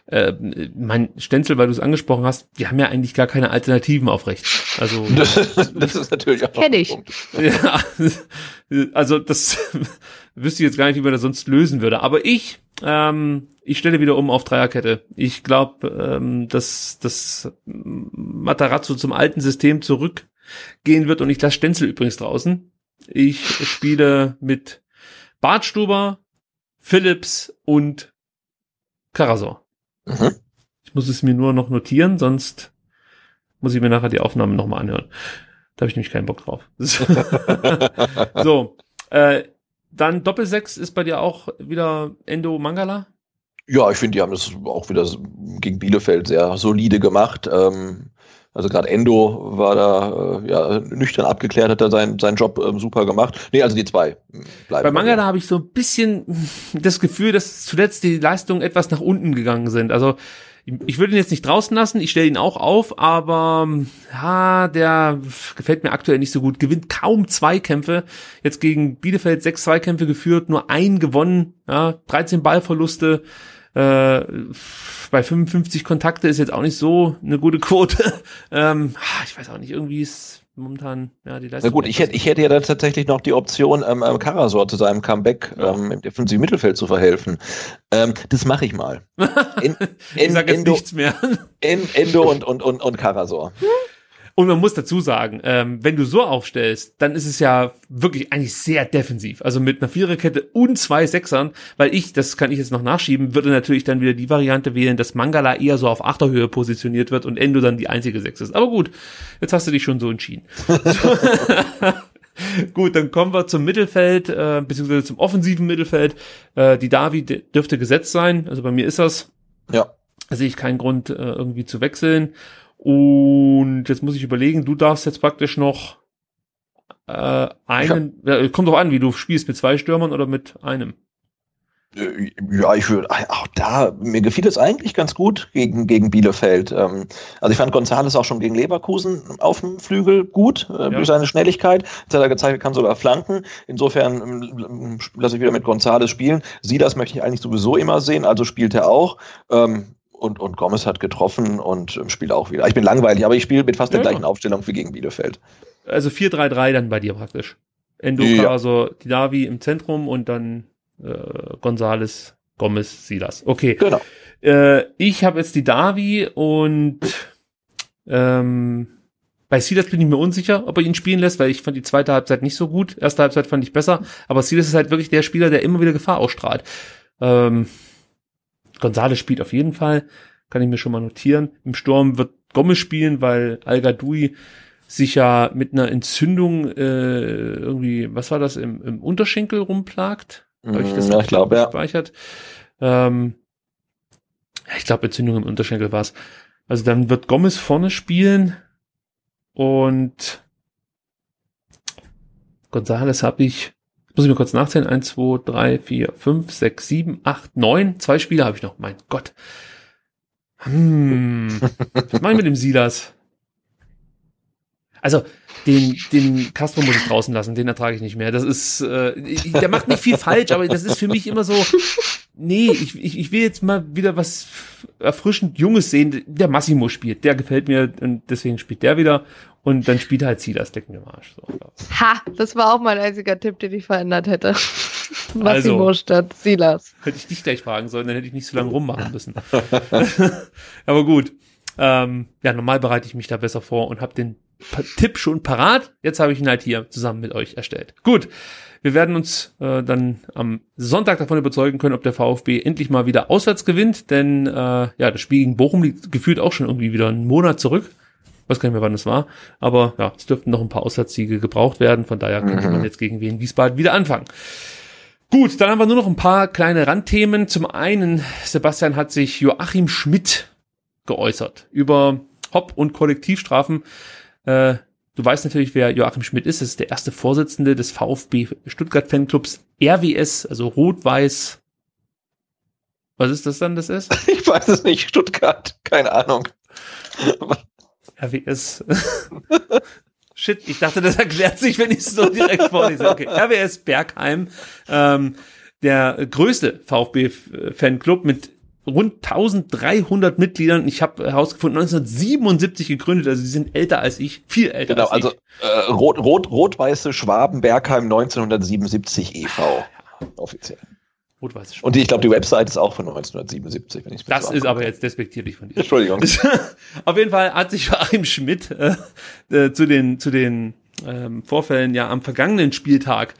Äh, mein Stenzel, weil du es angesprochen hast, die haben ja eigentlich gar keine Alternativen auf rechts. Also das ist natürlich auch Kenn ich. Ja, also das wüsste ich jetzt gar nicht, wie man das sonst lösen würde. Aber ich, ähm, ich stelle wieder um auf Dreierkette. Ich glaube, ähm, dass das Matarazzo zum alten System zurückgehen wird und ich lasse Stenzel übrigens draußen. Ich spiele mit Bartstuber, Phillips und Karasor. Mhm. Ich muss es mir nur noch notieren, sonst muss ich mir nachher die Aufnahmen nochmal anhören. Da habe ich nämlich keinen Bock drauf. so, äh, dann Doppelsechs ist bei dir auch wieder Endo Mangala. Ja, ich finde, die haben das auch wieder gegen Bielefeld sehr solide gemacht. Ähm, also gerade Endo war da äh, ja, nüchtern abgeklärt, hat er seinen, seinen Job ähm, super gemacht. Nee, also die zwei äh, bleiben. Bei Mangala habe ich so ein bisschen das Gefühl, dass zuletzt die Leistungen etwas nach unten gegangen sind. Also ich würde ihn jetzt nicht draußen lassen, ich stelle ihn auch auf, aber ja, der gefällt mir aktuell nicht so gut. Gewinnt kaum Zweikämpfe. Jetzt gegen Bielefeld sechs Zweikämpfe geführt, nur ein gewonnen, ja, 13 Ballverluste. Äh, bei 55 Kontakte ist jetzt auch nicht so eine gute Quote. ähm, ich weiß auch nicht, irgendwie ist momentan ja die Leistung. Na gut, ich hätte, ich hätte ja dann tatsächlich noch die Option, ähm, ähm, Karasor zu seinem Comeback ähm, im defensiven Mittelfeld zu verhelfen. Ähm, das mache ich mal. En, ich en, sag jetzt Endo, nichts mehr. en, Endo und, und, und, und Karasor. Und man muss dazu sagen, ähm, wenn du so aufstellst, dann ist es ja wirklich eigentlich sehr defensiv. Also mit einer Viererkette und zwei Sechsern, weil ich, das kann ich jetzt noch nachschieben, würde natürlich dann wieder die Variante wählen, dass Mangala eher so auf Achterhöhe positioniert wird und Endo dann die einzige Sechs ist. Aber gut, jetzt hast du dich schon so entschieden. Gut, dann kommen wir zum Mittelfeld, äh, beziehungsweise zum offensiven Mittelfeld. Äh, die Davi dürfte gesetzt sein, also bei mir ist das. Ja. Da sehe ich keinen Grund, äh, irgendwie zu wechseln. Und jetzt muss ich überlegen, du darfst jetzt praktisch noch äh, einen, ja, kommt doch an, wie du spielst, mit zwei Stürmern oder mit einem. Äh, Ja, ich würde, auch da, mir gefiel es eigentlich ganz gut gegen, gegen Bielefeld. Ähm, Also ich fand Gonzales auch schon gegen Leverkusen auf dem Flügel gut, äh, durch seine Schnelligkeit. Jetzt hat er gezeigt, er kann sogar flanken. Insofern ähm, lasse ich wieder mit Gonzales spielen. Silas möchte ich eigentlich sowieso immer sehen, also spielt er auch. Ähm, Und, und Gomez hat getroffen und spielt auch wieder. Ich bin langweilig, aber ich spiele mit fast der Ja. gleichen Aufstellung wie gegen Bielefeld. Also 4-3-3 dann bei dir praktisch. Endo, Ja. also Didavi im Zentrum und dann äh, Gonzales, Gomez, Silas. Okay. Genau. Äh, ich habe jetzt die Davi und ähm, bei Silas bin ich mir unsicher, ob er ihn spielen lässt, weil ich fand die zweite Halbzeit nicht so gut. Erste Halbzeit fand ich besser, aber Silas ist halt wirklich der Spieler, der immer wieder Gefahr ausstrahlt. Ähm, Gonzales spielt auf jeden Fall, kann ich mir schon mal notieren. Im Sturm wird Gomez spielen, weil Al Gadoui sich ja mit einer Entzündung äh, irgendwie, was war das, im, im Unterschenkel rumplagt. Habe ich das Mm, Ja, ich ja. gespeichert? Ähm, ja, ich glaube, Entzündung im Unterschenkel war's. Also dann wird Gomez vorne spielen und Gonzales habe ich, muss ich mir kurz nachzählen, 1, 2, 3, 4, 5, 6, 7, 8, 9, zwei Spieler habe ich noch, mein Gott. Hm, was mache ich mit dem Silas? Also, den, den Castro muss ich draußen lassen, den ertrage ich nicht mehr. Das ist, äh, der macht nicht viel falsch, aber das ist für mich immer so, nee, ich, ich, ich will jetzt mal wieder was erfrischend Junges sehen. Der Massimo spielt, der gefällt mir und deswegen spielt der wieder. Und dann spielt halt Silas, mir am Arsch. So. Ha, das war auch mein einziger Tipp, den ich verändert hätte. Massimo Also. statt Silas. Hätte ich dich gleich fragen sollen, dann hätte ich nicht so lange rummachen müssen. Aber gut. Ähm, ja, normal bereite ich mich da besser vor und habe den Tipp schon parat. Jetzt habe ich ihn halt hier zusammen mit euch erstellt. Gut. Wir werden uns äh, dann am Sonntag davon überzeugen können, ob der VfB endlich mal wieder auswärts gewinnt, denn äh, ja, das Spiel gegen Bochum liegt gefühlt auch schon irgendwie wieder einen Monat zurück. Weiß gar nicht mehr, wann es war. Aber ja, es dürften noch ein paar Auswärtssiege gebraucht werden. Von daher könnte man jetzt gegen Wien Wiesbaden wieder anfangen. Gut, dann haben wir nur noch ein paar kleine Randthemen. Zum einen, Sebastian hat sich Joachim Schmidt geäußert über Hopp und Kollektivstrafen. Äh, du weißt natürlich, wer Joachim Schmidt ist. Das ist der erste Vorsitzende des VfB Stuttgart Fanclubs RWS, also Rot-Weiß. Was ist das dann, das ist? Ich weiß es nicht, Stuttgart, keine Ahnung. RWS. Shit, ich dachte, das erklärt sich, wenn ich es so direkt vorlese. Okay, RWS Bergheim, ähm, der größte VfB-Fanclub mit rund 1300 Mitgliedern. Ich habe herausgefunden, 1977 gegründet, also sie sind älter als ich, viel älter Genau, als also ich. äh, rot, rot, rot-weiße Schwaben Bergheim 1977 e.V. offiziell. Rot-Weiß Schwarz. Und die, ich glaube, die Website ist auch von 1977, wenn ich es Das ist aber jetzt despektierlich von dir. Entschuldigung. Auf jeden Fall hat sich Joachim Schmidt äh, äh, zu den, zu den ähm, Vorfällen ja am vergangenen Spieltag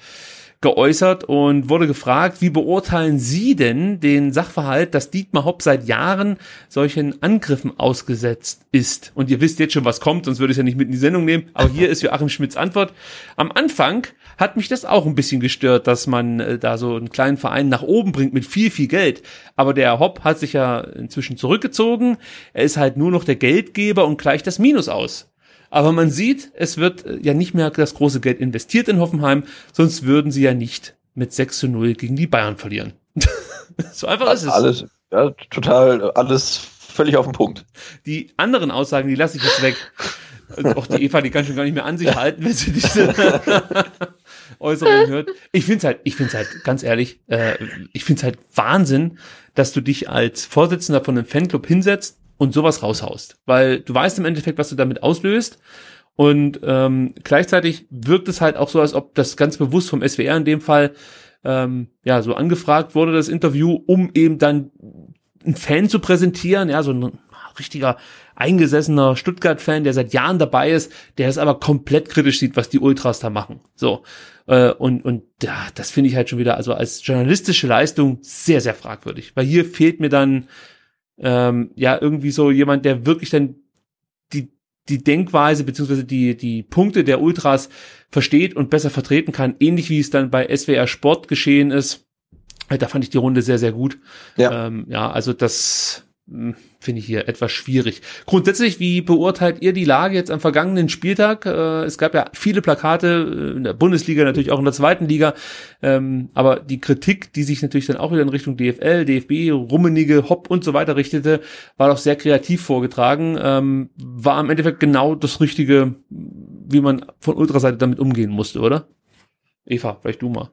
geäußert und wurde gefragt, wie beurteilen Sie denn den Sachverhalt, dass Dietmar Hopp seit Jahren solchen Angriffen ausgesetzt ist? Und ihr wisst jetzt schon, was kommt, sonst würde ich es ja nicht mit in die Sendung nehmen. Aber hier ist Joachim Schmidts Antwort. Am Anfang hat mich das auch ein bisschen gestört, dass man äh, da so einen kleinen Verein nach oben bringt mit viel, viel Geld. Aber der Hopp hat sich ja inzwischen zurückgezogen. Er ist halt nur noch der Geldgeber und gleicht das Minus aus. Aber man sieht, es wird äh, ja nicht mehr das große Geld investiert in Hoffenheim, sonst würden sie ja nicht mit 6 zu 0 gegen die Bayern verlieren. so einfach ist es. Alles, ja, total, alles völlig auf den Punkt. Die anderen Aussagen, die lasse ich jetzt weg. Auch die Eva, die kann schon gar nicht mehr an sich halten, wenn sie diese Äußerung hört. Ich finde es halt, ich finde es halt, ganz ehrlich, äh, ich finde es halt Wahnsinn, dass du dich als Vorsitzender von einem Fanclub hinsetzt und sowas raushaust. Weil du weißt im Endeffekt, was du damit auslöst. Und ähm, gleichzeitig wirkt es halt auch so, als ob das ganz bewusst vom SWR in dem Fall ähm, ja so angefragt wurde, das Interview, um eben dann einen Fan zu präsentieren, ja, so ein richtiger eingesessener Stuttgart-Fan, der seit Jahren dabei ist, der es aber komplett kritisch sieht, was die Ultras da machen. So. Äh, und, und ja, das finde ich halt schon wieder, also als journalistische Leistung sehr, sehr fragwürdig. Weil hier fehlt mir dann ähm, ja irgendwie so jemand, der wirklich dann die, die Denkweise beziehungsweise die, die Punkte der Ultras versteht und besser vertreten kann, ähnlich wie es dann bei SWR Sport geschehen ist. Äh, Da fand ich die Runde sehr, sehr gut. Ja. Ähm, ja, also das mh, finde ich hier etwas schwierig. Grundsätzlich, wie beurteilt ihr die Lage jetzt am vergangenen Spieltag? Äh, es gab ja viele Plakate äh, in der Bundesliga, natürlich auch in der zweiten Liga, ähm, aber die Kritik, die sich natürlich dann auch wieder in Richtung DFL, DFB, Rummenige, Hopp und so weiter richtete, war doch sehr kreativ vorgetragen, ähm, war im Endeffekt genau das Richtige, wie man von Ultraseite damit umgehen musste, oder? Eva, vielleicht du mal.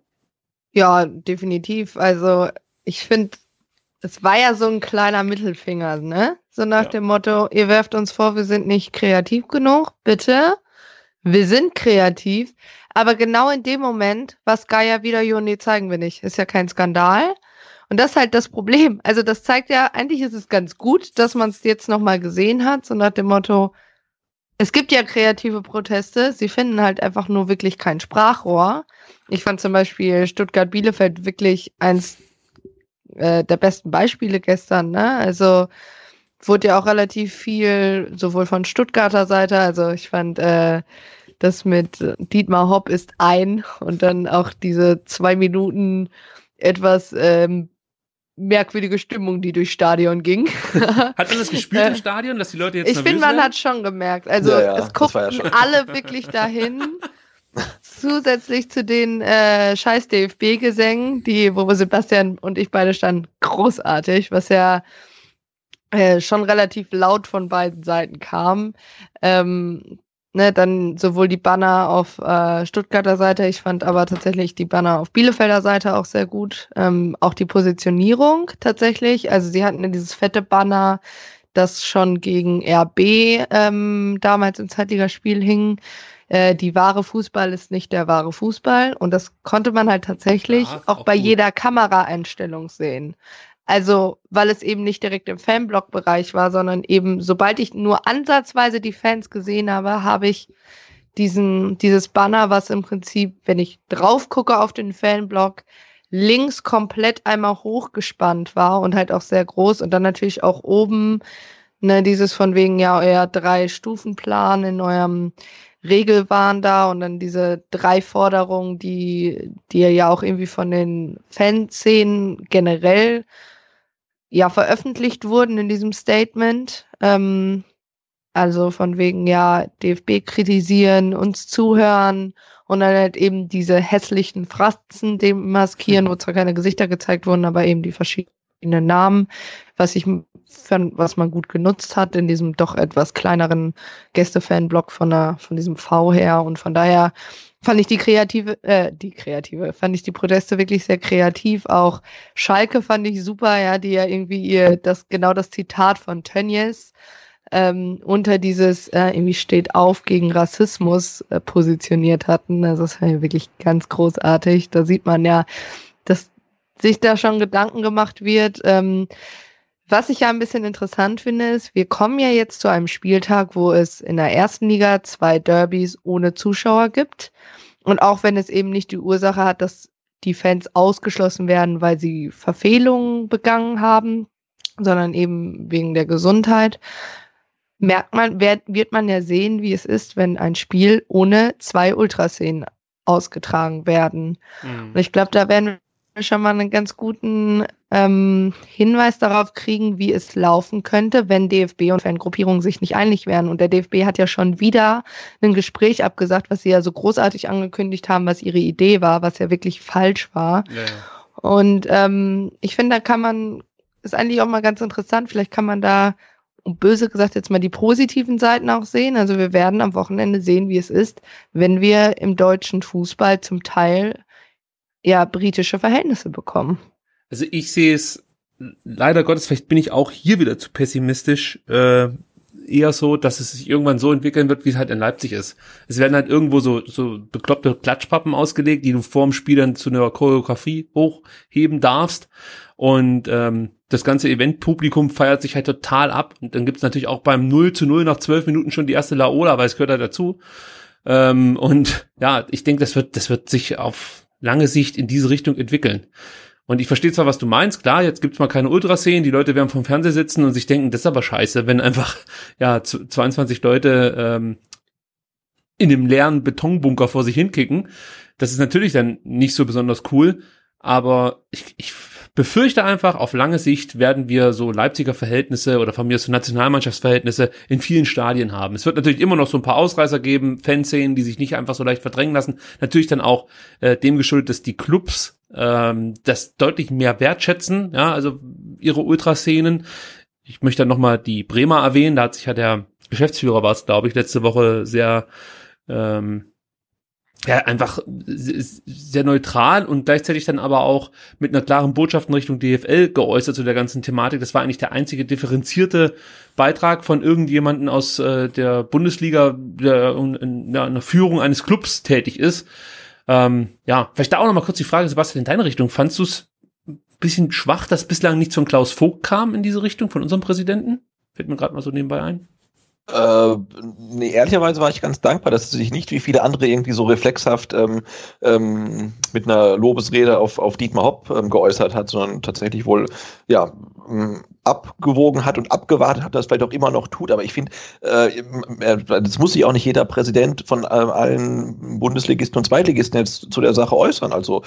Ja, definitiv. Also ich finde, es war ja so ein kleiner Mittelfinger, ne? So nach Ja. dem Motto, ihr werft uns vor, wir sind nicht kreativ genug, bitte. Wir sind kreativ. Aber genau in dem Moment, was Gaia wieder, jo, nee, zeigen wir nicht. Ist ja kein Skandal. Und das ist halt das Problem. Also das zeigt ja, eigentlich ist es ganz gut, dass man es jetzt nochmal gesehen hat, so nach dem Motto, es gibt ja kreative Proteste, sie finden halt einfach nur wirklich kein Sprachrohr. Ich fand zum Beispiel Stuttgart-Bielefeld wirklich eins äh, der besten Beispiele gestern. Ne? Also wurde ja auch relativ viel, sowohl von Stuttgarter Seite, also ich fand äh, das mit Dietmar Hopp ist ein und dann auch diese zwei Minuten etwas ähm, merkwürdige Stimmung, die durchs Stadion ging. Hat man das gespürt im Äh, Stadion, dass die Leute jetzt Ich finde, man werden? hat schon gemerkt. Also Ja, ja, es ja guckten schon. alle wirklich dahin. Zusätzlich zu den äh, scheiß DFB-Gesängen, die, wo Sebastian und ich beide standen, großartig, was ja äh, schon relativ laut von beiden Seiten kam. Ähm, ne, dann sowohl die Banner auf äh, Stuttgarter Seite, ich fand aber tatsächlich die Banner auf Bielefelder Seite auch sehr gut. Ähm, auch die Positionierung tatsächlich. Also sie hatten ja dieses fette Banner, das schon gegen RB ähm, damals im Zweitligaspiel hing. Äh, die wahre Fußball ist nicht der wahre Fußball. Und das konnte man halt tatsächlich Ja, auch, auch bei gut. jeder Kameraeinstellung sehen. Also, weil es eben nicht direkt im Fanblock-Bereich war, sondern eben, sobald ich nur ansatzweise die Fans gesehen habe, habe ich diesen, dieses Banner, was im Prinzip, wenn ich drauf gucke auf den Fanblock, links komplett einmal hochgespannt war und halt auch sehr groß und dann natürlich auch oben, ne, dieses von wegen, ja, euer Drei-Stufen-Plan in eurem Regelwahn da und dann diese drei Forderungen, die, die ja auch irgendwie von den Fanszenen generell ja veröffentlicht wurden in diesem Statement. Ähm, also von wegen ja DFB kritisieren, uns zuhören und dann halt eben diese hässlichen Fratzen dem maskieren, wo zwar keine Gesichter gezeigt wurden, aber eben die verschiedenen Namen, was ich was man gut genutzt hat in diesem doch etwas kleineren Gäste-Fan-Blog von der, von diesem V her und von daher fand ich die kreative, äh, die kreative, fand ich die Proteste wirklich sehr kreativ. Auch Schalke fand ich super, ja, die ja irgendwie ihr, das, genau das Zitat von Tönnies ähm, unter dieses äh, irgendwie steht auf gegen Rassismus äh, positioniert hatten. Also das war ja wirklich ganz großartig. Da sieht man ja, dass sich da schon Gedanken gemacht wird. Ähm, was ich ja ein bisschen interessant finde, ist, wir kommen ja jetzt zu einem Spieltag, wo es in der ersten Liga zwei Derbys ohne Zuschauer gibt. Und auch wenn es eben nicht die Ursache hat, dass die Fans ausgeschlossen werden, weil sie Verfehlungen begangen haben, sondern eben wegen der Gesundheit, merkt man, wird, man ja sehen, wie es ist, wenn ein Spiel ohne zwei Ultraszenen ausgetragen werden. Mhm. Und ich glaube, da werden wir schon mal einen ganz guten ähm, Hinweis darauf kriegen, wie es laufen könnte, wenn DFB und Fangruppierungen sich nicht einig werden. Und der DFB hat ja schon wieder ein Gespräch abgesagt, was sie ja so großartig angekündigt haben, was ihre Idee war, was ja wirklich falsch war. Ja, ja. Und ähm, ich finde, da kann man, ist eigentlich auch mal ganz interessant, vielleicht kann man da und böse gesagt jetzt mal die positiven Seiten auch sehen. Also wir werden am Wochenende sehen, wie es ist, wenn wir im deutschen Fußball zum Teil ja britische Verhältnisse bekommen. Also ich sehe es leider Gottes, vielleicht bin ich auch hier wieder zu pessimistisch, äh, eher so, dass es sich irgendwann so entwickeln wird, wie es halt in Leipzig ist. Es werden halt irgendwo so, so bekloppte Klatschpappen ausgelegt, die du vorm Spiel dann zu einer Choreografie hochheben darfst. Und ähm, das ganze Eventpublikum feiert sich halt total ab. Und dann gibt's natürlich auch beim 0 zu 0 nach zwölf Minuten schon die erste Laola, weil es gehört halt dazu. Ähm, und ja, ich denke, das wird, das wird sich auf lange Sicht in diese Richtung entwickeln. Und ich verstehe zwar, was du meinst, klar, jetzt gibt's mal keine Ultraszenen, die Leute werden vom Fernseher sitzen und sich denken, das ist aber scheiße, wenn einfach ja 22 Leute ähm, in dem leeren Betonbunker vor sich hinkicken. Das ist natürlich dann nicht so besonders cool, aber ich, ich befürchte einfach, auf lange Sicht werden wir so Leipziger Verhältnisse oder von mir so Nationalmannschaftsverhältnisse in vielen Stadien haben. Es wird natürlich immer noch so ein paar Ausreißer geben, Fanszenen, die sich nicht einfach so leicht verdrängen lassen. Natürlich dann auch äh, dem geschuldet, dass die Clubs ähm, das deutlich mehr wertschätzen, ja, also ihre Ultraszenen. Ich möchte dann nochmal die Bremer erwähnen, da hat sich ja der Geschäftsführer war es, glaube ich, letzte Woche sehr ähm, ja, einfach sehr neutral und gleichzeitig dann aber auch mit einer klaren Botschaft in Richtung DFL geäußert zu der ganzen Thematik. Das war eigentlich der einzige differenzierte Beitrag von irgendjemanden aus äh, der Bundesliga, der in, in einer Führung eines Clubs tätig ist. Ähm, ja, vielleicht da auch noch mal kurz die Frage, Sebastian, in deine Richtung. Fandst du es ein bisschen schwach, dass bislang nichts von Klaus Vogt kam in diese Richtung, von unserem Präsidenten? Fällt mir gerade mal so nebenbei ein. Äh, nee, ehrlicherweise war ich ganz dankbar, dass sie sich nicht wie viele andere irgendwie so reflexhaft ähm, ähm, mit einer Lobesrede auf, auf Dietmar Hopp ähm, geäußert hat, sondern tatsächlich wohl ja abgewogen hat und abgewartet hat, das vielleicht auch immer noch tut. Aber ich finde, äh, das muss sich auch nicht jeder Präsident von äh, allen Bundesligisten und Zweitligisten jetzt zu der Sache äußern. Also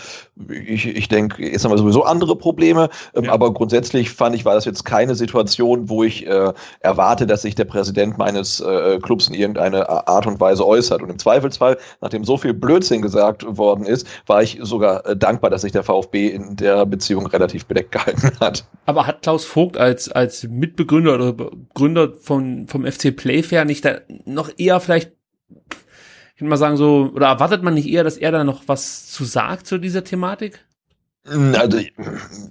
ich, ich denke, jetzt haben wir sowieso andere Probleme, ähm, ja. aber grundsätzlich fand ich, war das jetzt keine Situation, wo ich äh, erwarte, dass sich der Präsident meines äh, Clubs in irgendeine Art und Weise äußert. Und im Zweifelsfall, nachdem so viel Blödsinn gesagt worden ist, war ich sogar äh, dankbar, dass sich der VfB in der Beziehung relativ bedeckt gehalten hat. Aber hat Klaus Vogt als, als Mitbegründer oder Gründer von, vom FC Playfair nicht da noch eher vielleicht, ich würde mal sagen so, oder erwartet man nicht eher, dass er da noch was zu sagt zu dieser Thematik? Also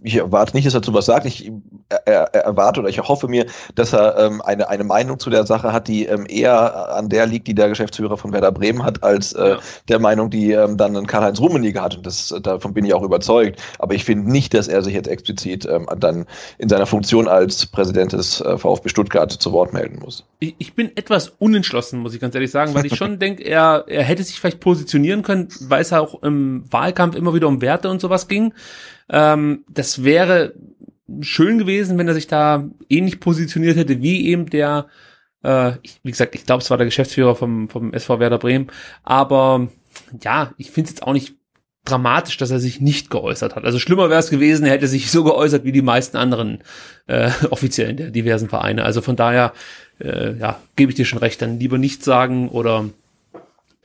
ich erwarte nicht, dass er dazu was sagt. Ich er, er erwarte oder ich hoffe mir, dass er ähm, eine, eine Meinung zu der Sache hat, die ähm, eher an der liegt, die der Geschäftsführer von Werder Bremen hat, als äh, ja. der Meinung, die ähm, dann Karl-Heinz Rummenigge hat. Und das, davon bin ich auch überzeugt. Aber ich finde nicht, dass er sich jetzt explizit ähm, dann in seiner Funktion als Präsident des äh, VfB Stuttgart zu Wort melden muss. Ich, ich bin etwas unentschlossen, muss ich ganz ehrlich sagen, weil ich schon denke, er, er hätte sich vielleicht positionieren können, weil es auch im Wahlkampf immer wieder um Werte und sowas ging. Ähm, das wäre schön gewesen, wenn er sich da ähnlich positioniert hätte wie eben der, äh, wie gesagt, ich glaube, es war der Geschäftsführer vom, vom SV Werder Bremen, aber ja, ich finde es jetzt auch nicht dramatisch, dass er sich nicht geäußert hat. Also schlimmer wäre es gewesen, er hätte sich so geäußert wie die meisten anderen äh, Offiziellen der diversen Vereine. Also von daher, äh, ja, gebe ich dir schon recht, dann lieber nichts sagen oder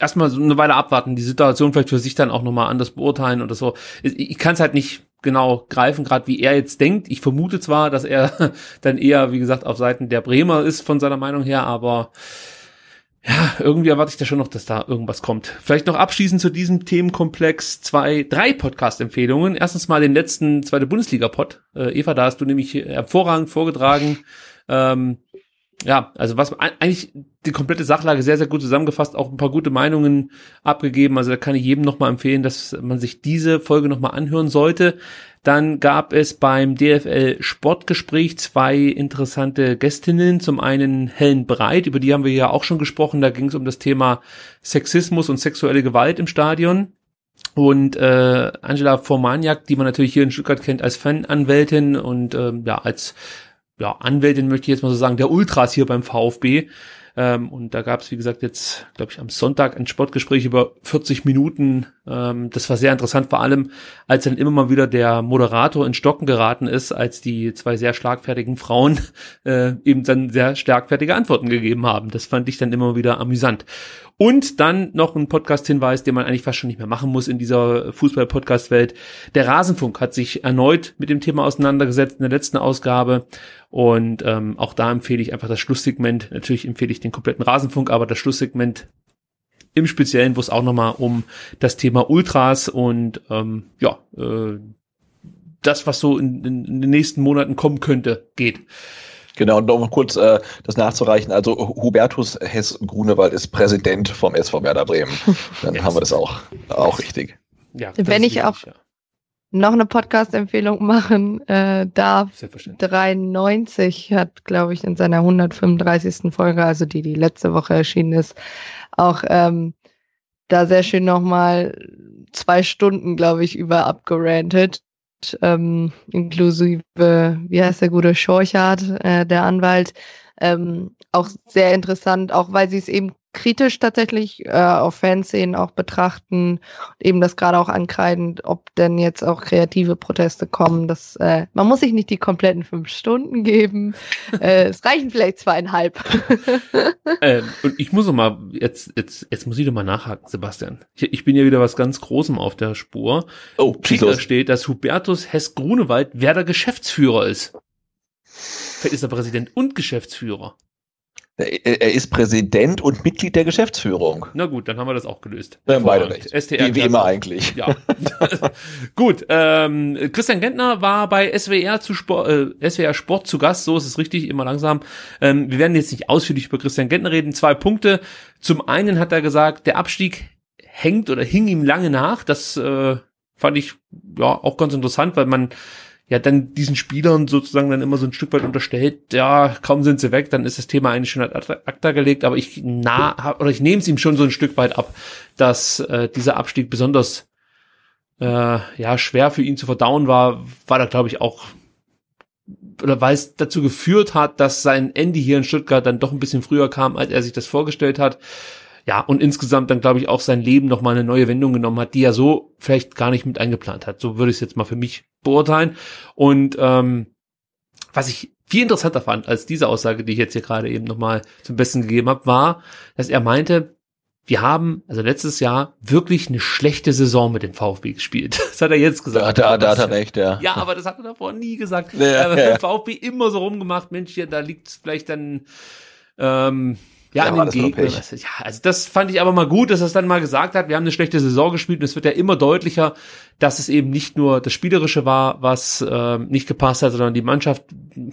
erstmal so eine Weile abwarten, die Situation vielleicht für sich dann auch nochmal anders beurteilen oder so. Ich, ich kann es halt nicht genau greifen, gerade wie er jetzt denkt. Ich vermute zwar, dass er dann eher, wie gesagt, auf Seiten der Bremer ist von seiner Meinung her, aber ja, irgendwie erwarte ich da schon noch, dass da irgendwas kommt. Vielleicht noch abschließend zu diesem Themenkomplex zwei, drei Podcast-Empfehlungen. Erstens mal den letzten zweite Bundesliga-Pod. Äh, Eva, da hast du nämlich hervorragend vorgetragen. Ähm, ja, also was eigentlich die komplette Sachlage sehr, sehr gut zusammengefasst, auch ein paar gute Meinungen abgegeben. Also da kann ich jedem nochmal empfehlen, dass man sich diese Folge nochmal anhören sollte. Dann gab es beim DFL Sportgespräch zwei interessante Gästinnen. Zum einen Helen Breit, über die haben wir ja auch schon gesprochen. Da ging es um das Thema Sexismus und sexuelle Gewalt im Stadion. Und äh, Angela Formaniak, die man natürlich hier in Stuttgart kennt als Fananwältin und ähm, ja als ja, Anwältin möchte ich jetzt mal so sagen, der Ultras hier beim VfB. Ähm, und da gab es, wie gesagt, jetzt, glaube ich, am Sonntag ein Sportgespräch über 40 Minuten. Ähm, das war sehr interessant, vor allem, als dann immer mal wieder der Moderator in Stocken geraten ist, als die zwei sehr schlagfertigen Frauen äh, eben dann sehr schlagfertige Antworten gegeben haben. Das fand ich dann immer wieder amüsant. Und dann noch ein Podcast-Hinweis, den man eigentlich fast schon nicht mehr machen muss in dieser Fußball-Podcast-Welt. Der Rasenfunk hat sich erneut mit dem Thema auseinandergesetzt in der letzten Ausgabe. Und ähm, auch da empfehle ich einfach das Schlusssegment. Natürlich empfehle ich den kompletten Rasenfunk, aber das Schlusssegment im Speziellen, wo es auch nochmal um das Thema Ultras und ähm, ja, äh, das, was so in, in, in den nächsten Monaten kommen könnte, geht. Genau, und noch kurz äh, das nachzureichen. Also Hubertus Hess-Grunewald ist Präsident vom SV Werder Bremen. Dann yes. haben wir das auch, auch richtig. Ja, Wenn ich auch ja. noch eine Podcast-Empfehlung machen äh, darf, 93 hat, glaube ich, in seiner 135. Folge, also die, die letzte Woche erschienen ist, auch ähm, da sehr schön nochmal zwei Stunden, glaube ich, über abgerantet ähm, inklusive, wie heißt der gute Schorchardt, äh, der Anwalt, ähm, auch sehr interessant, auch weil sie es eben kritisch tatsächlich äh, auf Fanszenen auch betrachten, eben das gerade auch ankreidend, ob denn jetzt auch kreative Proteste kommen. Das, äh, man muss sich nicht die kompletten fünf Stunden geben. äh, es reichen vielleicht zweieinhalb. ähm, und ich muss noch mal, jetzt, jetzt, jetzt muss ich doch mal nachhaken, Sebastian. Ich, ich bin ja wieder was ganz Großem auf der Spur. Oh, Kicker steht, dass Hubertus Hess-Grunewald wer der Geschäftsführer ist. Vielleicht ist er Präsident und Geschäftsführer. Er ist Präsident und Mitglied der Geschäftsführung. Na gut, dann haben wir das auch gelöst. Wir haben beide recht. STR wie, wie immer eigentlich. Ja. gut, ähm, Christian Gentner war bei SWR, zu Sport, äh, SWR Sport zu Gast, so ist es richtig, immer langsam. Ähm, wir werden jetzt nicht ausführlich über Christian Gentner reden. Zwei Punkte. Zum einen hat er gesagt, der Abstieg hängt oder hing ihm lange nach. Das äh, fand ich ja auch ganz interessant, weil man ja dann diesen Spielern sozusagen dann immer so ein Stück weit unterstellt, ja, kaum sind sie weg, dann ist das Thema eigentlich schon ad acta gelegt, aber ich nah oder ich nehme es ihm schon so ein Stück weit ab, dass äh, dieser Abstieg besonders äh, ja schwer für ihn zu verdauen war, war da glaube ich auch oder weil es dazu geführt hat, dass sein Ende hier in Stuttgart dann doch ein bisschen früher kam, als er sich das vorgestellt hat ja, und insgesamt dann, glaube ich, auch sein Leben nochmal eine neue Wendung genommen hat, die er so vielleicht gar nicht mit eingeplant hat. So würde ich es jetzt mal für mich beurteilen. Und ähm, was ich viel interessanter fand als diese Aussage, die ich jetzt hier gerade eben nochmal zum Besten gegeben habe, war, dass er meinte, wir haben also letztes Jahr wirklich eine schlechte Saison mit dem VfB gespielt. Das hat er jetzt gesagt. Da, da, da hat er recht, ja. Ja, aber das hat er davor nie gesagt. Ja, ja. VfB immer so rumgemacht, Mensch, hier, da liegt vielleicht dann ähm, ja, an den Gegner. Ja, also das fand ich aber mal gut, dass er es dann mal gesagt hat. Wir haben eine schlechte Saison gespielt und es wird ja immer deutlicher, dass es eben nicht nur das Spielerische war, was äh, nicht gepasst hat, sondern die Mannschaft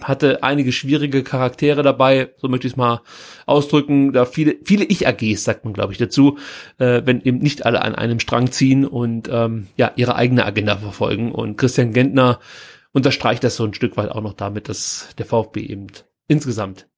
hatte einige schwierige Charaktere dabei, so möchte ich es mal ausdrücken. Da viele, viele Ich-AGs, sagt man, glaube ich, dazu, äh, wenn eben nicht alle an einem Strang ziehen und ähm, ja, ihre eigene Agenda verfolgen. Und Christian Gentner unterstreicht das so ein Stück weit auch noch damit, dass der VfB eben insgesamt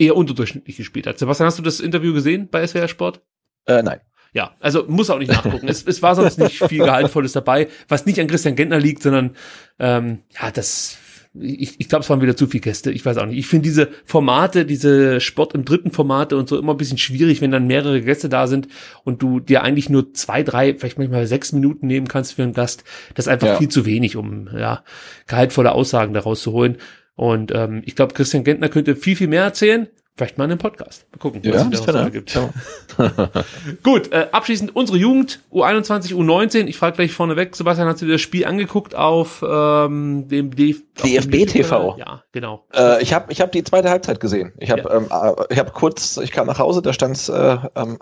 eher unterdurchschnittlich gespielt hat. Sebastian, hast du das Interview gesehen bei SWR Sport? Äh, nein. Ja, also muss auch nicht nachgucken. es, es war sonst nicht viel Gehaltvolles dabei, was nicht an Christian Gentner liegt, sondern ähm, ja, das ich, ich glaube, es waren wieder zu viele Gäste. Ich weiß auch nicht. Ich finde diese Formate, diese Sport im dritten Formate und so immer ein bisschen schwierig, wenn dann mehrere Gäste da sind und du dir eigentlich nur zwei, drei, vielleicht manchmal sechs Minuten nehmen kannst für einen Gast. Das ist einfach ja. viel zu wenig, um ja gehaltvolle Aussagen daraus zu holen. Und ähm, ich glaube, Christian Gentner könnte viel, viel mehr erzählen. Vielleicht mal in einem Podcast. Mal gucken, was ja, es da gibt. Ja. Gut, äh, abschließend unsere Jugend, U21, U19. Ich frage gleich vorneweg, Sebastian, hast du dir das Spiel angeguckt auf ähm, dem DF DFB TV? Ja, genau. Äh, ich habe ich hab die zweite Halbzeit gesehen. Ich habe ja. ähm, äh, ich hab kurz, ich kam nach Hause, da stand es äh, ähm,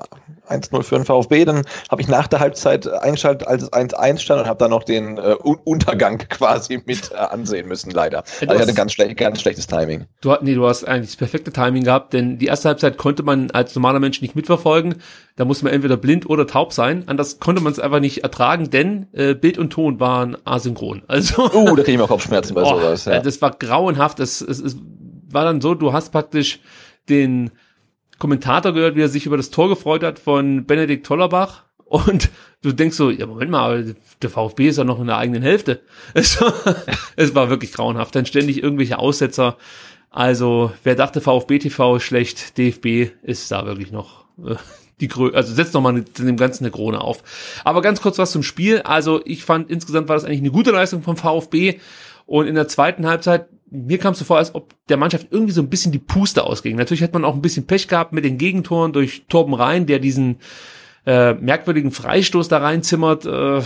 1-0 für den VfB. Dann habe ich nach der Halbzeit eingeschaltet, als es 1-1 stand und habe dann noch den äh, Untergang quasi mit äh, ansehen müssen, leider. Also ich hatte ganz, schle ganz schlechtes Timing. Du, nee, du hast eigentlich das perfekte Timing gehabt denn die erste Halbzeit konnte man als normaler Mensch nicht mitverfolgen. Da musste man entweder blind oder taub sein. Anders konnte man es einfach nicht ertragen, denn äh, Bild und Ton waren asynchron. Also, oh, da kriege ich mal Kopfschmerzen bei oh, sowas. Ja. Das war grauenhaft. Es, es, es war dann so, du hast praktisch den Kommentator gehört, wie er sich über das Tor gefreut hat von Benedikt Tollerbach. Und du denkst so, ja, Moment mal, der VfB ist ja noch in der eigenen Hälfte. Es war, es war wirklich grauenhaft. Dann ständig irgendwelche Aussetzer. Also, wer dachte, VfB TV ist schlecht, DFB ist da wirklich noch äh, die Grö also setzt noch mal dem Ganzen eine Krone auf. Aber ganz kurz was zum Spiel. Also, ich fand insgesamt war das eigentlich eine gute Leistung vom VfB. Und in der zweiten Halbzeit, mir kam es so vor, als ob der Mannschaft irgendwie so ein bisschen die Puste ausging. Natürlich hat man auch ein bisschen Pech gehabt mit den Gegentoren durch Torben Rhein, der diesen äh, merkwürdigen Freistoß da reinzimmert. Äh,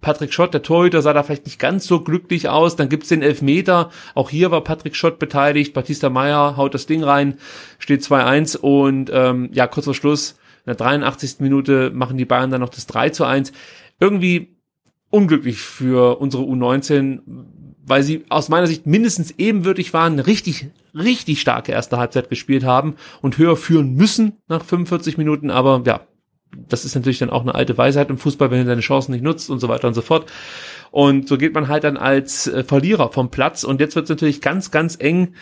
Patrick Schott, der Torhüter, sah da vielleicht nicht ganz so glücklich aus. Dann gibt's den Elfmeter. Auch hier war Patrick Schott beteiligt. Batista Meyer haut das Ding rein, steht 2-1 und ähm, ja, kurz vor Schluss, in der 83. Minute machen die Bayern dann noch das 3 zu 1. Irgendwie unglücklich für unsere U19, weil sie aus meiner Sicht mindestens ebenwürdig waren, richtig, richtig starke erste Halbzeit gespielt haben und höher führen müssen nach 45 Minuten, aber ja, das ist natürlich dann auch eine alte Weisheit im Fußball, wenn du deine Chancen nicht nutzt und so weiter und so fort. Und so geht man halt dann als äh, Verlierer vom Platz. Und jetzt wird es natürlich ganz, ganz eng,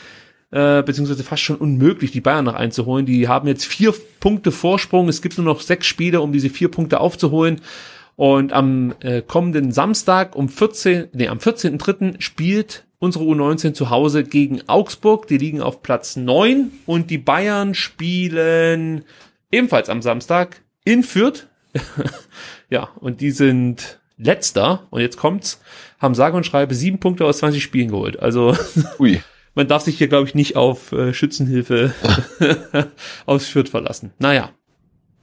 äh, beziehungsweise fast schon unmöglich, die Bayern noch einzuholen. Die haben jetzt vier Punkte Vorsprung. Es gibt nur noch sechs Spiele, um diese vier Punkte aufzuholen. Und am äh, kommenden Samstag um 14, nee, am 14.3. spielt unsere U19 zu Hause gegen Augsburg. Die liegen auf Platz neun und die Bayern spielen ebenfalls am Samstag in Fürth. ja, und die sind letzter. Und jetzt kommt's, haben sage und schreibe sieben Punkte aus 20 Spielen geholt. Also, Ui. man darf sich hier, glaube ich, nicht auf äh, Schützenhilfe aus Fürth verlassen. Naja.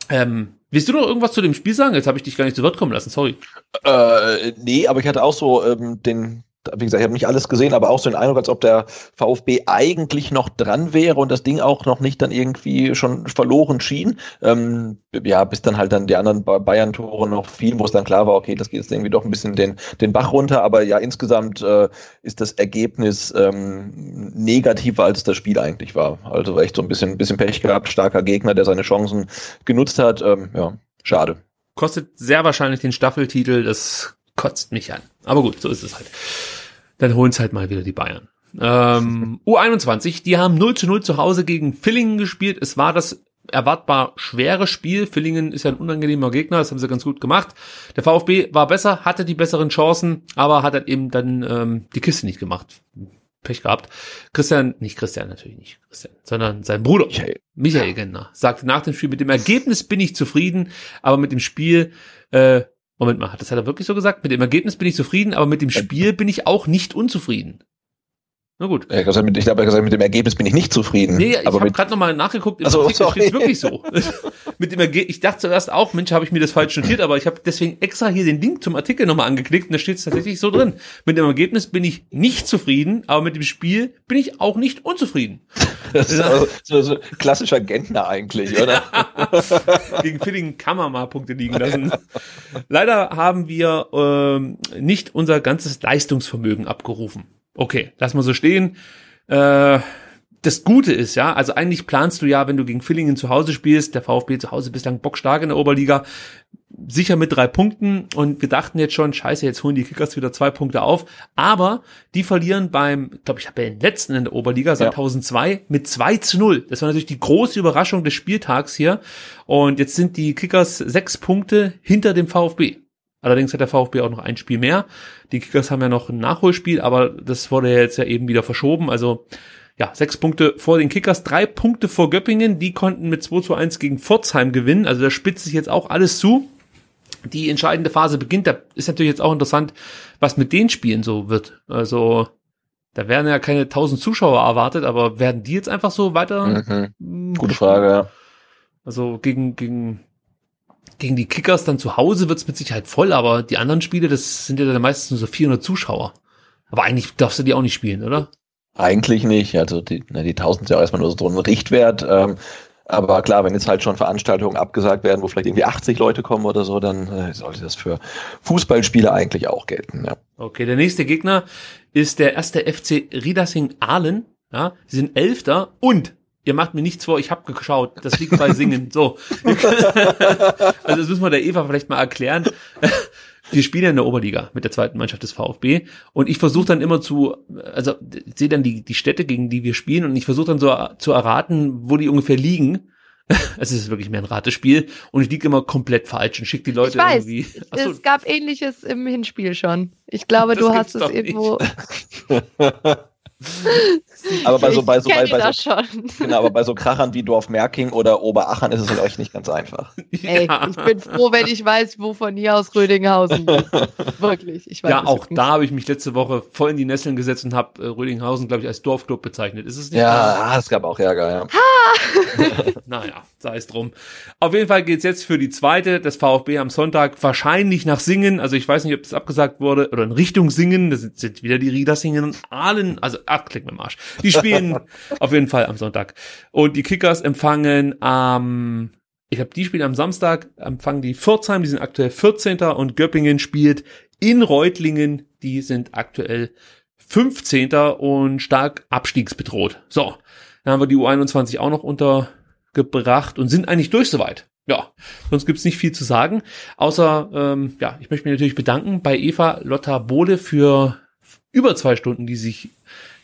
Ähm, willst du noch irgendwas zu dem Spiel sagen? Jetzt habe ich dich gar nicht zu Wort kommen lassen, sorry. Äh, nee, aber ich hatte auch so ähm, den, wie gesagt, ich habe nicht alles gesehen, aber auch so den Eindruck, als ob der VfB eigentlich noch dran wäre und das Ding auch noch nicht dann irgendwie schon verloren schien. Ähm, ja, bis dann halt dann die anderen Bayern-Tore noch fielen, wo es dann klar war, okay, das geht jetzt irgendwie doch ein bisschen den, den Bach runter, aber ja, insgesamt äh, ist das Ergebnis ähm, negativer, als das Spiel eigentlich war. Also echt so ein bisschen, bisschen Pech gehabt, starker Gegner, der seine Chancen genutzt hat. Ähm, ja, schade. Kostet sehr wahrscheinlich den Staffeltitel, das kotzt mich an. Aber gut, so ist es halt. Dann holen es halt mal wieder die Bayern. Ähm, U21, die haben 0 zu 0 zu Hause gegen Villingen gespielt. Es war das erwartbar schwere Spiel. Villingen ist ja ein unangenehmer Gegner, das haben sie ganz gut gemacht. Der VfB war besser, hatte die besseren Chancen, aber hat halt eben dann ähm, die Kiste nicht gemacht. Pech gehabt. Christian, nicht Christian natürlich nicht, Christian, sondern sein Bruder Michael, Michael Gentner sagte nach dem Spiel, mit dem Ergebnis bin ich zufrieden, aber mit dem Spiel äh, Moment mal, das hat er wirklich so gesagt? Mit dem Ergebnis bin ich zufrieden, aber mit dem Spiel bin ich auch nicht unzufrieden. Na gut. Ich glaube, mit, glaub, gesagt, mit dem Ergebnis bin ich nicht zufrieden. Nee, ich habe gerade nochmal nachgeguckt, im also, Artikel steht wirklich so. mit dem Ergebnis, ich dachte zuerst auch, Mensch, habe ich mir das falsch notiert, aber ich habe deswegen extra hier den Link zum Artikel nochmal angeklickt und da steht es tatsächlich so drin. Mit dem Ergebnis bin ich nicht zufrieden, aber mit dem Spiel bin ich auch nicht unzufrieden. Das ist also so, so klassischer Gentner eigentlich, oder? Gegen kann man mal Punkte liegen lassen. Leider haben wir ähm, nicht unser ganzes Leistungsvermögen abgerufen. Okay, lass mal so stehen. Äh, das Gute ist, ja, also eigentlich planst du ja, wenn du gegen Villingen zu Hause spielst, der VfB zu Hause bislang bockstark in der Oberliga, sicher mit drei Punkten und wir dachten jetzt schon, scheiße, jetzt holen die Kickers wieder zwei Punkte auf, aber die verlieren beim, glaube, ich habe ja den letzten in der Oberliga seit ja. 2002 mit 2 zu 0. Das war natürlich die große Überraschung des Spieltags hier und jetzt sind die Kickers sechs Punkte hinter dem VfB. Allerdings hat der VfB auch noch ein Spiel mehr. Die Kickers haben ja noch ein Nachholspiel, aber das wurde ja jetzt ja eben wieder verschoben. Also ja, sechs Punkte vor den Kickers, drei Punkte vor Göppingen. Die konnten mit 2 zu 1 gegen Pforzheim gewinnen. Also da spitzt sich jetzt auch alles zu. Die entscheidende Phase beginnt. Da ist natürlich jetzt auch interessant, was mit den Spielen so wird. Also da werden ja keine tausend Zuschauer erwartet, aber werden die jetzt einfach so weiter? Mhm. Gute Frage, ja. Also gegen, gegen gegen die Kickers dann zu Hause wird's mit Sicherheit voll, aber die anderen Spiele, das sind ja dann meistens nur so 400 Zuschauer. Aber eigentlich darfst du die auch nicht spielen, oder? Eigentlich nicht. Also die, na, die 1000 sind ja auch erstmal nur so ein Richtwert. Ähm, aber klar, wenn jetzt halt schon Veranstaltungen abgesagt werden, wo vielleicht irgendwie 80 Leute kommen oder so, dann äh, sollte das für Fußballspiele eigentlich auch gelten. Ja. Okay, der nächste Gegner ist der erste FC Riedersing Ahlen. Ja, sie sind Elfter und ihr macht mir nichts vor, ich habe geschaut, das liegt bei Singen. So. also das müssen wir der Eva vielleicht mal erklären. Wir spielen ja in der Oberliga mit der zweiten Mannschaft des VfB und ich versuche dann immer zu, also ich sehe dann die, die Städte, gegen die wir spielen und ich versuche dann so zu erraten, wo die ungefähr liegen. Es ist wirklich mehr ein Ratespiel und ich liege immer komplett falsch und schicke die Leute ich weiß, irgendwie. Achso. Es gab ähnliches im Hinspiel schon. Ich glaube, du hast es irgendwo. aber bei so, bei so, bei, bei so, genau, aber bei so Krachern wie Dorf-Merking oder Oberachern ist es halt euch nicht ganz einfach. Ey, ja. ich bin froh, wenn ich weiß, wo von hier aus Rödinghausen ist. Wirklich. Ich weiß ja, auch da habe ich mich letzte Woche voll in die Nesseln gesetzt und habe äh, Rödinghausen, glaube ich, als Dorfclub bezeichnet. Ist es nicht? Ja, da? es gab auch Ärger, ja. naja, sei es drum. Auf jeden Fall geht's jetzt für die zweite, das VfB am Sonntag, wahrscheinlich nach Singen. Also ich weiß nicht, ob das abgesagt wurde, oder in Richtung Singen. Das sind wieder die Rieder Singen. Ahlen, also ach, klick mir Marsch. Die spielen auf jeden Fall am Sonntag. Und die Kickers empfangen am, ich habe die spielen am Samstag, empfangen die Pforzheim, die sind aktuell 14. und Göppingen spielt in Reutlingen, die sind aktuell 15. und stark abstiegsbedroht. So, dann haben wir die U21 auch noch untergebracht und sind eigentlich durch soweit. Ja, sonst gibt's nicht viel zu sagen. Außer, ähm, ja, ich möchte mich natürlich bedanken bei Eva Lotta Bode für über zwei Stunden, die sich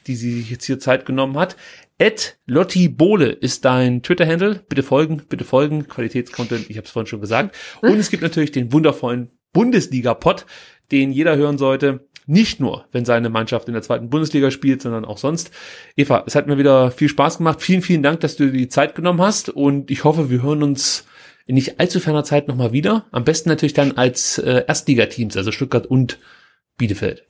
die sie sich jetzt hier Zeit genommen hat. Ed Lotti Bohle ist dein Twitter-Handle. Bitte folgen, bitte folgen. Qualitätscontent, ich habe es vorhin schon gesagt. Und es gibt natürlich den wundervollen Bundesliga-Pod, den jeder hören sollte. Nicht nur, wenn seine Mannschaft in der zweiten Bundesliga spielt, sondern auch sonst. Eva, es hat mir wieder viel Spaß gemacht. Vielen, vielen Dank, dass du dir die Zeit genommen hast. Und ich hoffe, wir hören uns in nicht allzu ferner Zeit nochmal wieder. Am besten natürlich dann als äh, Erstligateams, also Stuttgart und Bielefeld.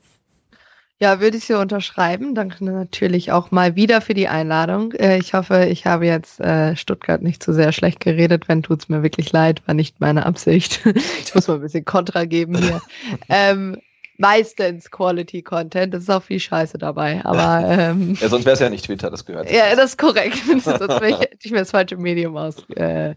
Ja, würde ich hier unterschreiben. Danke natürlich auch mal wieder für die Einladung. Äh, ich hoffe, ich habe jetzt äh, Stuttgart nicht zu sehr schlecht geredet. Wenn tut's mir wirklich leid, war nicht meine Absicht. ich muss mal ein bisschen Kontra geben hier. ähm, meistens Quality Content. Das ist auch viel Scheiße dabei. Aber ähm, ja, sonst wäre es ja nicht Twitter, das gehört. Ja, das ist korrekt. sonst hätte ich mir das falsche Medium aus, äh,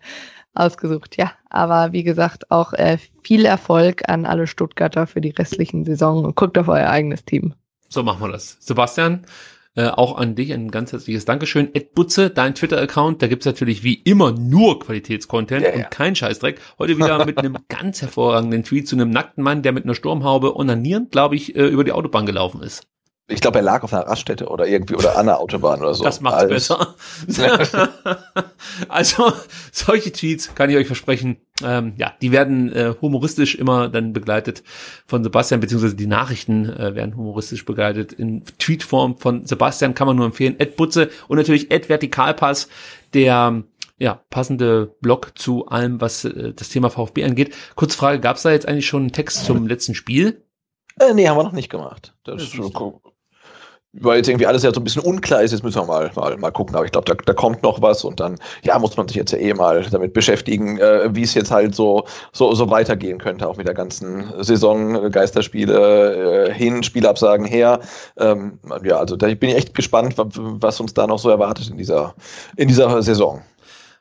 ausgesucht. Ja, aber wie gesagt, auch äh, viel Erfolg an alle Stuttgarter für die restlichen Saison und guckt auf euer eigenes Team. So machen wir das. Sebastian, äh, auch an dich ein ganz herzliches Dankeschön. Ed Butze, dein Twitter-Account, da gibt's natürlich wie immer nur Qualitätscontent ja, ja. und kein Scheißdreck. Heute wieder mit einem ganz hervorragenden Tweet zu einem nackten Mann, der mit einer Sturmhaube onanierend, glaube ich, äh, über die Autobahn gelaufen ist. Ich glaube, er lag auf einer Raststätte oder irgendwie oder an der Autobahn oder so. Das macht's besser. also solche Tweets kann ich euch versprechen. Ähm, ja, die werden äh, humoristisch immer dann begleitet von Sebastian, beziehungsweise die Nachrichten äh, werden humoristisch begleitet in Tweetform von Sebastian. Kann man nur empfehlen. Ed Butze und natürlich Ed Vertikalpass, der ja, passende Blog zu allem, was äh, das Thema VfB angeht. Kurze Frage, gab es da jetzt eigentlich schon einen Text zum letzten Spiel? Äh, nee, haben wir noch nicht gemacht. Das, das ist weil jetzt irgendwie alles ja so ein bisschen unklar ist, jetzt müssen wir mal, mal, mal gucken. Aber ich glaube, da, da kommt noch was und dann, ja, muss man sich jetzt ja eh mal damit beschäftigen, äh, wie es jetzt halt so, so, so weitergehen könnte, auch mit der ganzen Saison, Geisterspiele äh, hin, Spielabsagen her. Ähm, ja, also da bin ich echt gespannt, was uns da noch so erwartet in dieser, in dieser Saison.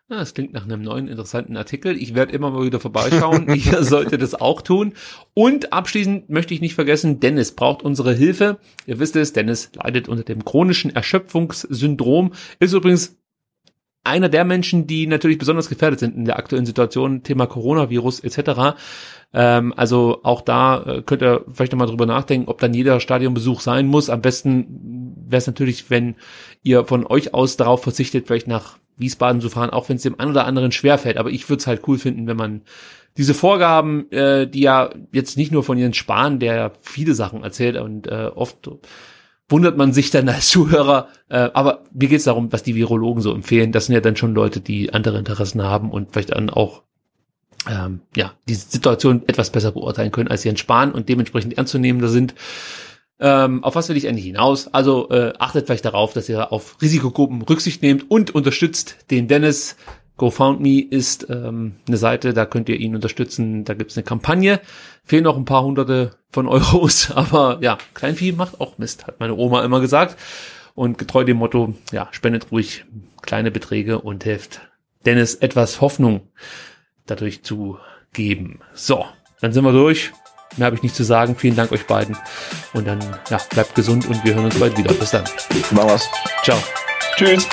Ja, das klingt nach einem neuen interessanten Artikel. Ich werde immer mal wieder vorbeischauen. Ihr solltet es auch tun. Und abschließend möchte ich nicht vergessen, Dennis braucht unsere Hilfe. Ihr wisst es, Dennis leidet unter dem chronischen Erschöpfungssyndrom. Ist übrigens einer der Menschen, die natürlich besonders gefährdet sind in der aktuellen Situation, Thema Coronavirus etc. Ähm, also auch da äh, könnt ihr vielleicht nochmal drüber nachdenken, ob dann jeder Stadionbesuch sein muss. Am besten wäre es natürlich, wenn ihr von euch aus darauf verzichtet, vielleicht nach Wiesbaden zu fahren, auch wenn es dem einen oder anderen schwerfällt. Aber ich würde es halt cool finden, wenn man diese Vorgaben, äh, die ja jetzt nicht nur von Jens Spahn, der ja viele Sachen erzählt und äh, oft wundert man sich dann als Zuhörer, äh, aber mir geht es darum, was die Virologen so empfehlen. Das sind ja dann schon Leute, die andere Interessen haben und vielleicht dann auch ähm, ja, die Situation etwas besser beurteilen können als Jens Spahn und dementsprechend ernstzunehmender sind. Ähm, auf was will ich eigentlich hinaus? Also äh, achtet vielleicht darauf, dass ihr auf Risikogruppen Rücksicht nehmt und unterstützt den Dennis. GoFoundMe ist ähm, eine Seite, da könnt ihr ihn unterstützen. Da gibt's eine Kampagne. Fehlen noch ein paar hunderte von Euros, aber ja, Kleinvieh macht auch Mist, hat meine Oma immer gesagt. Und getreu dem Motto, ja, spendet ruhig kleine Beträge und helft Dennis etwas Hoffnung dadurch zu geben. So, dann sind wir durch. Mehr habe ich nicht zu sagen. Vielen Dank euch beiden. Und dann, ja, bleibt gesund und wir hören uns bald wieder. Bis dann. Machen wir's. Ciao. Tschüss.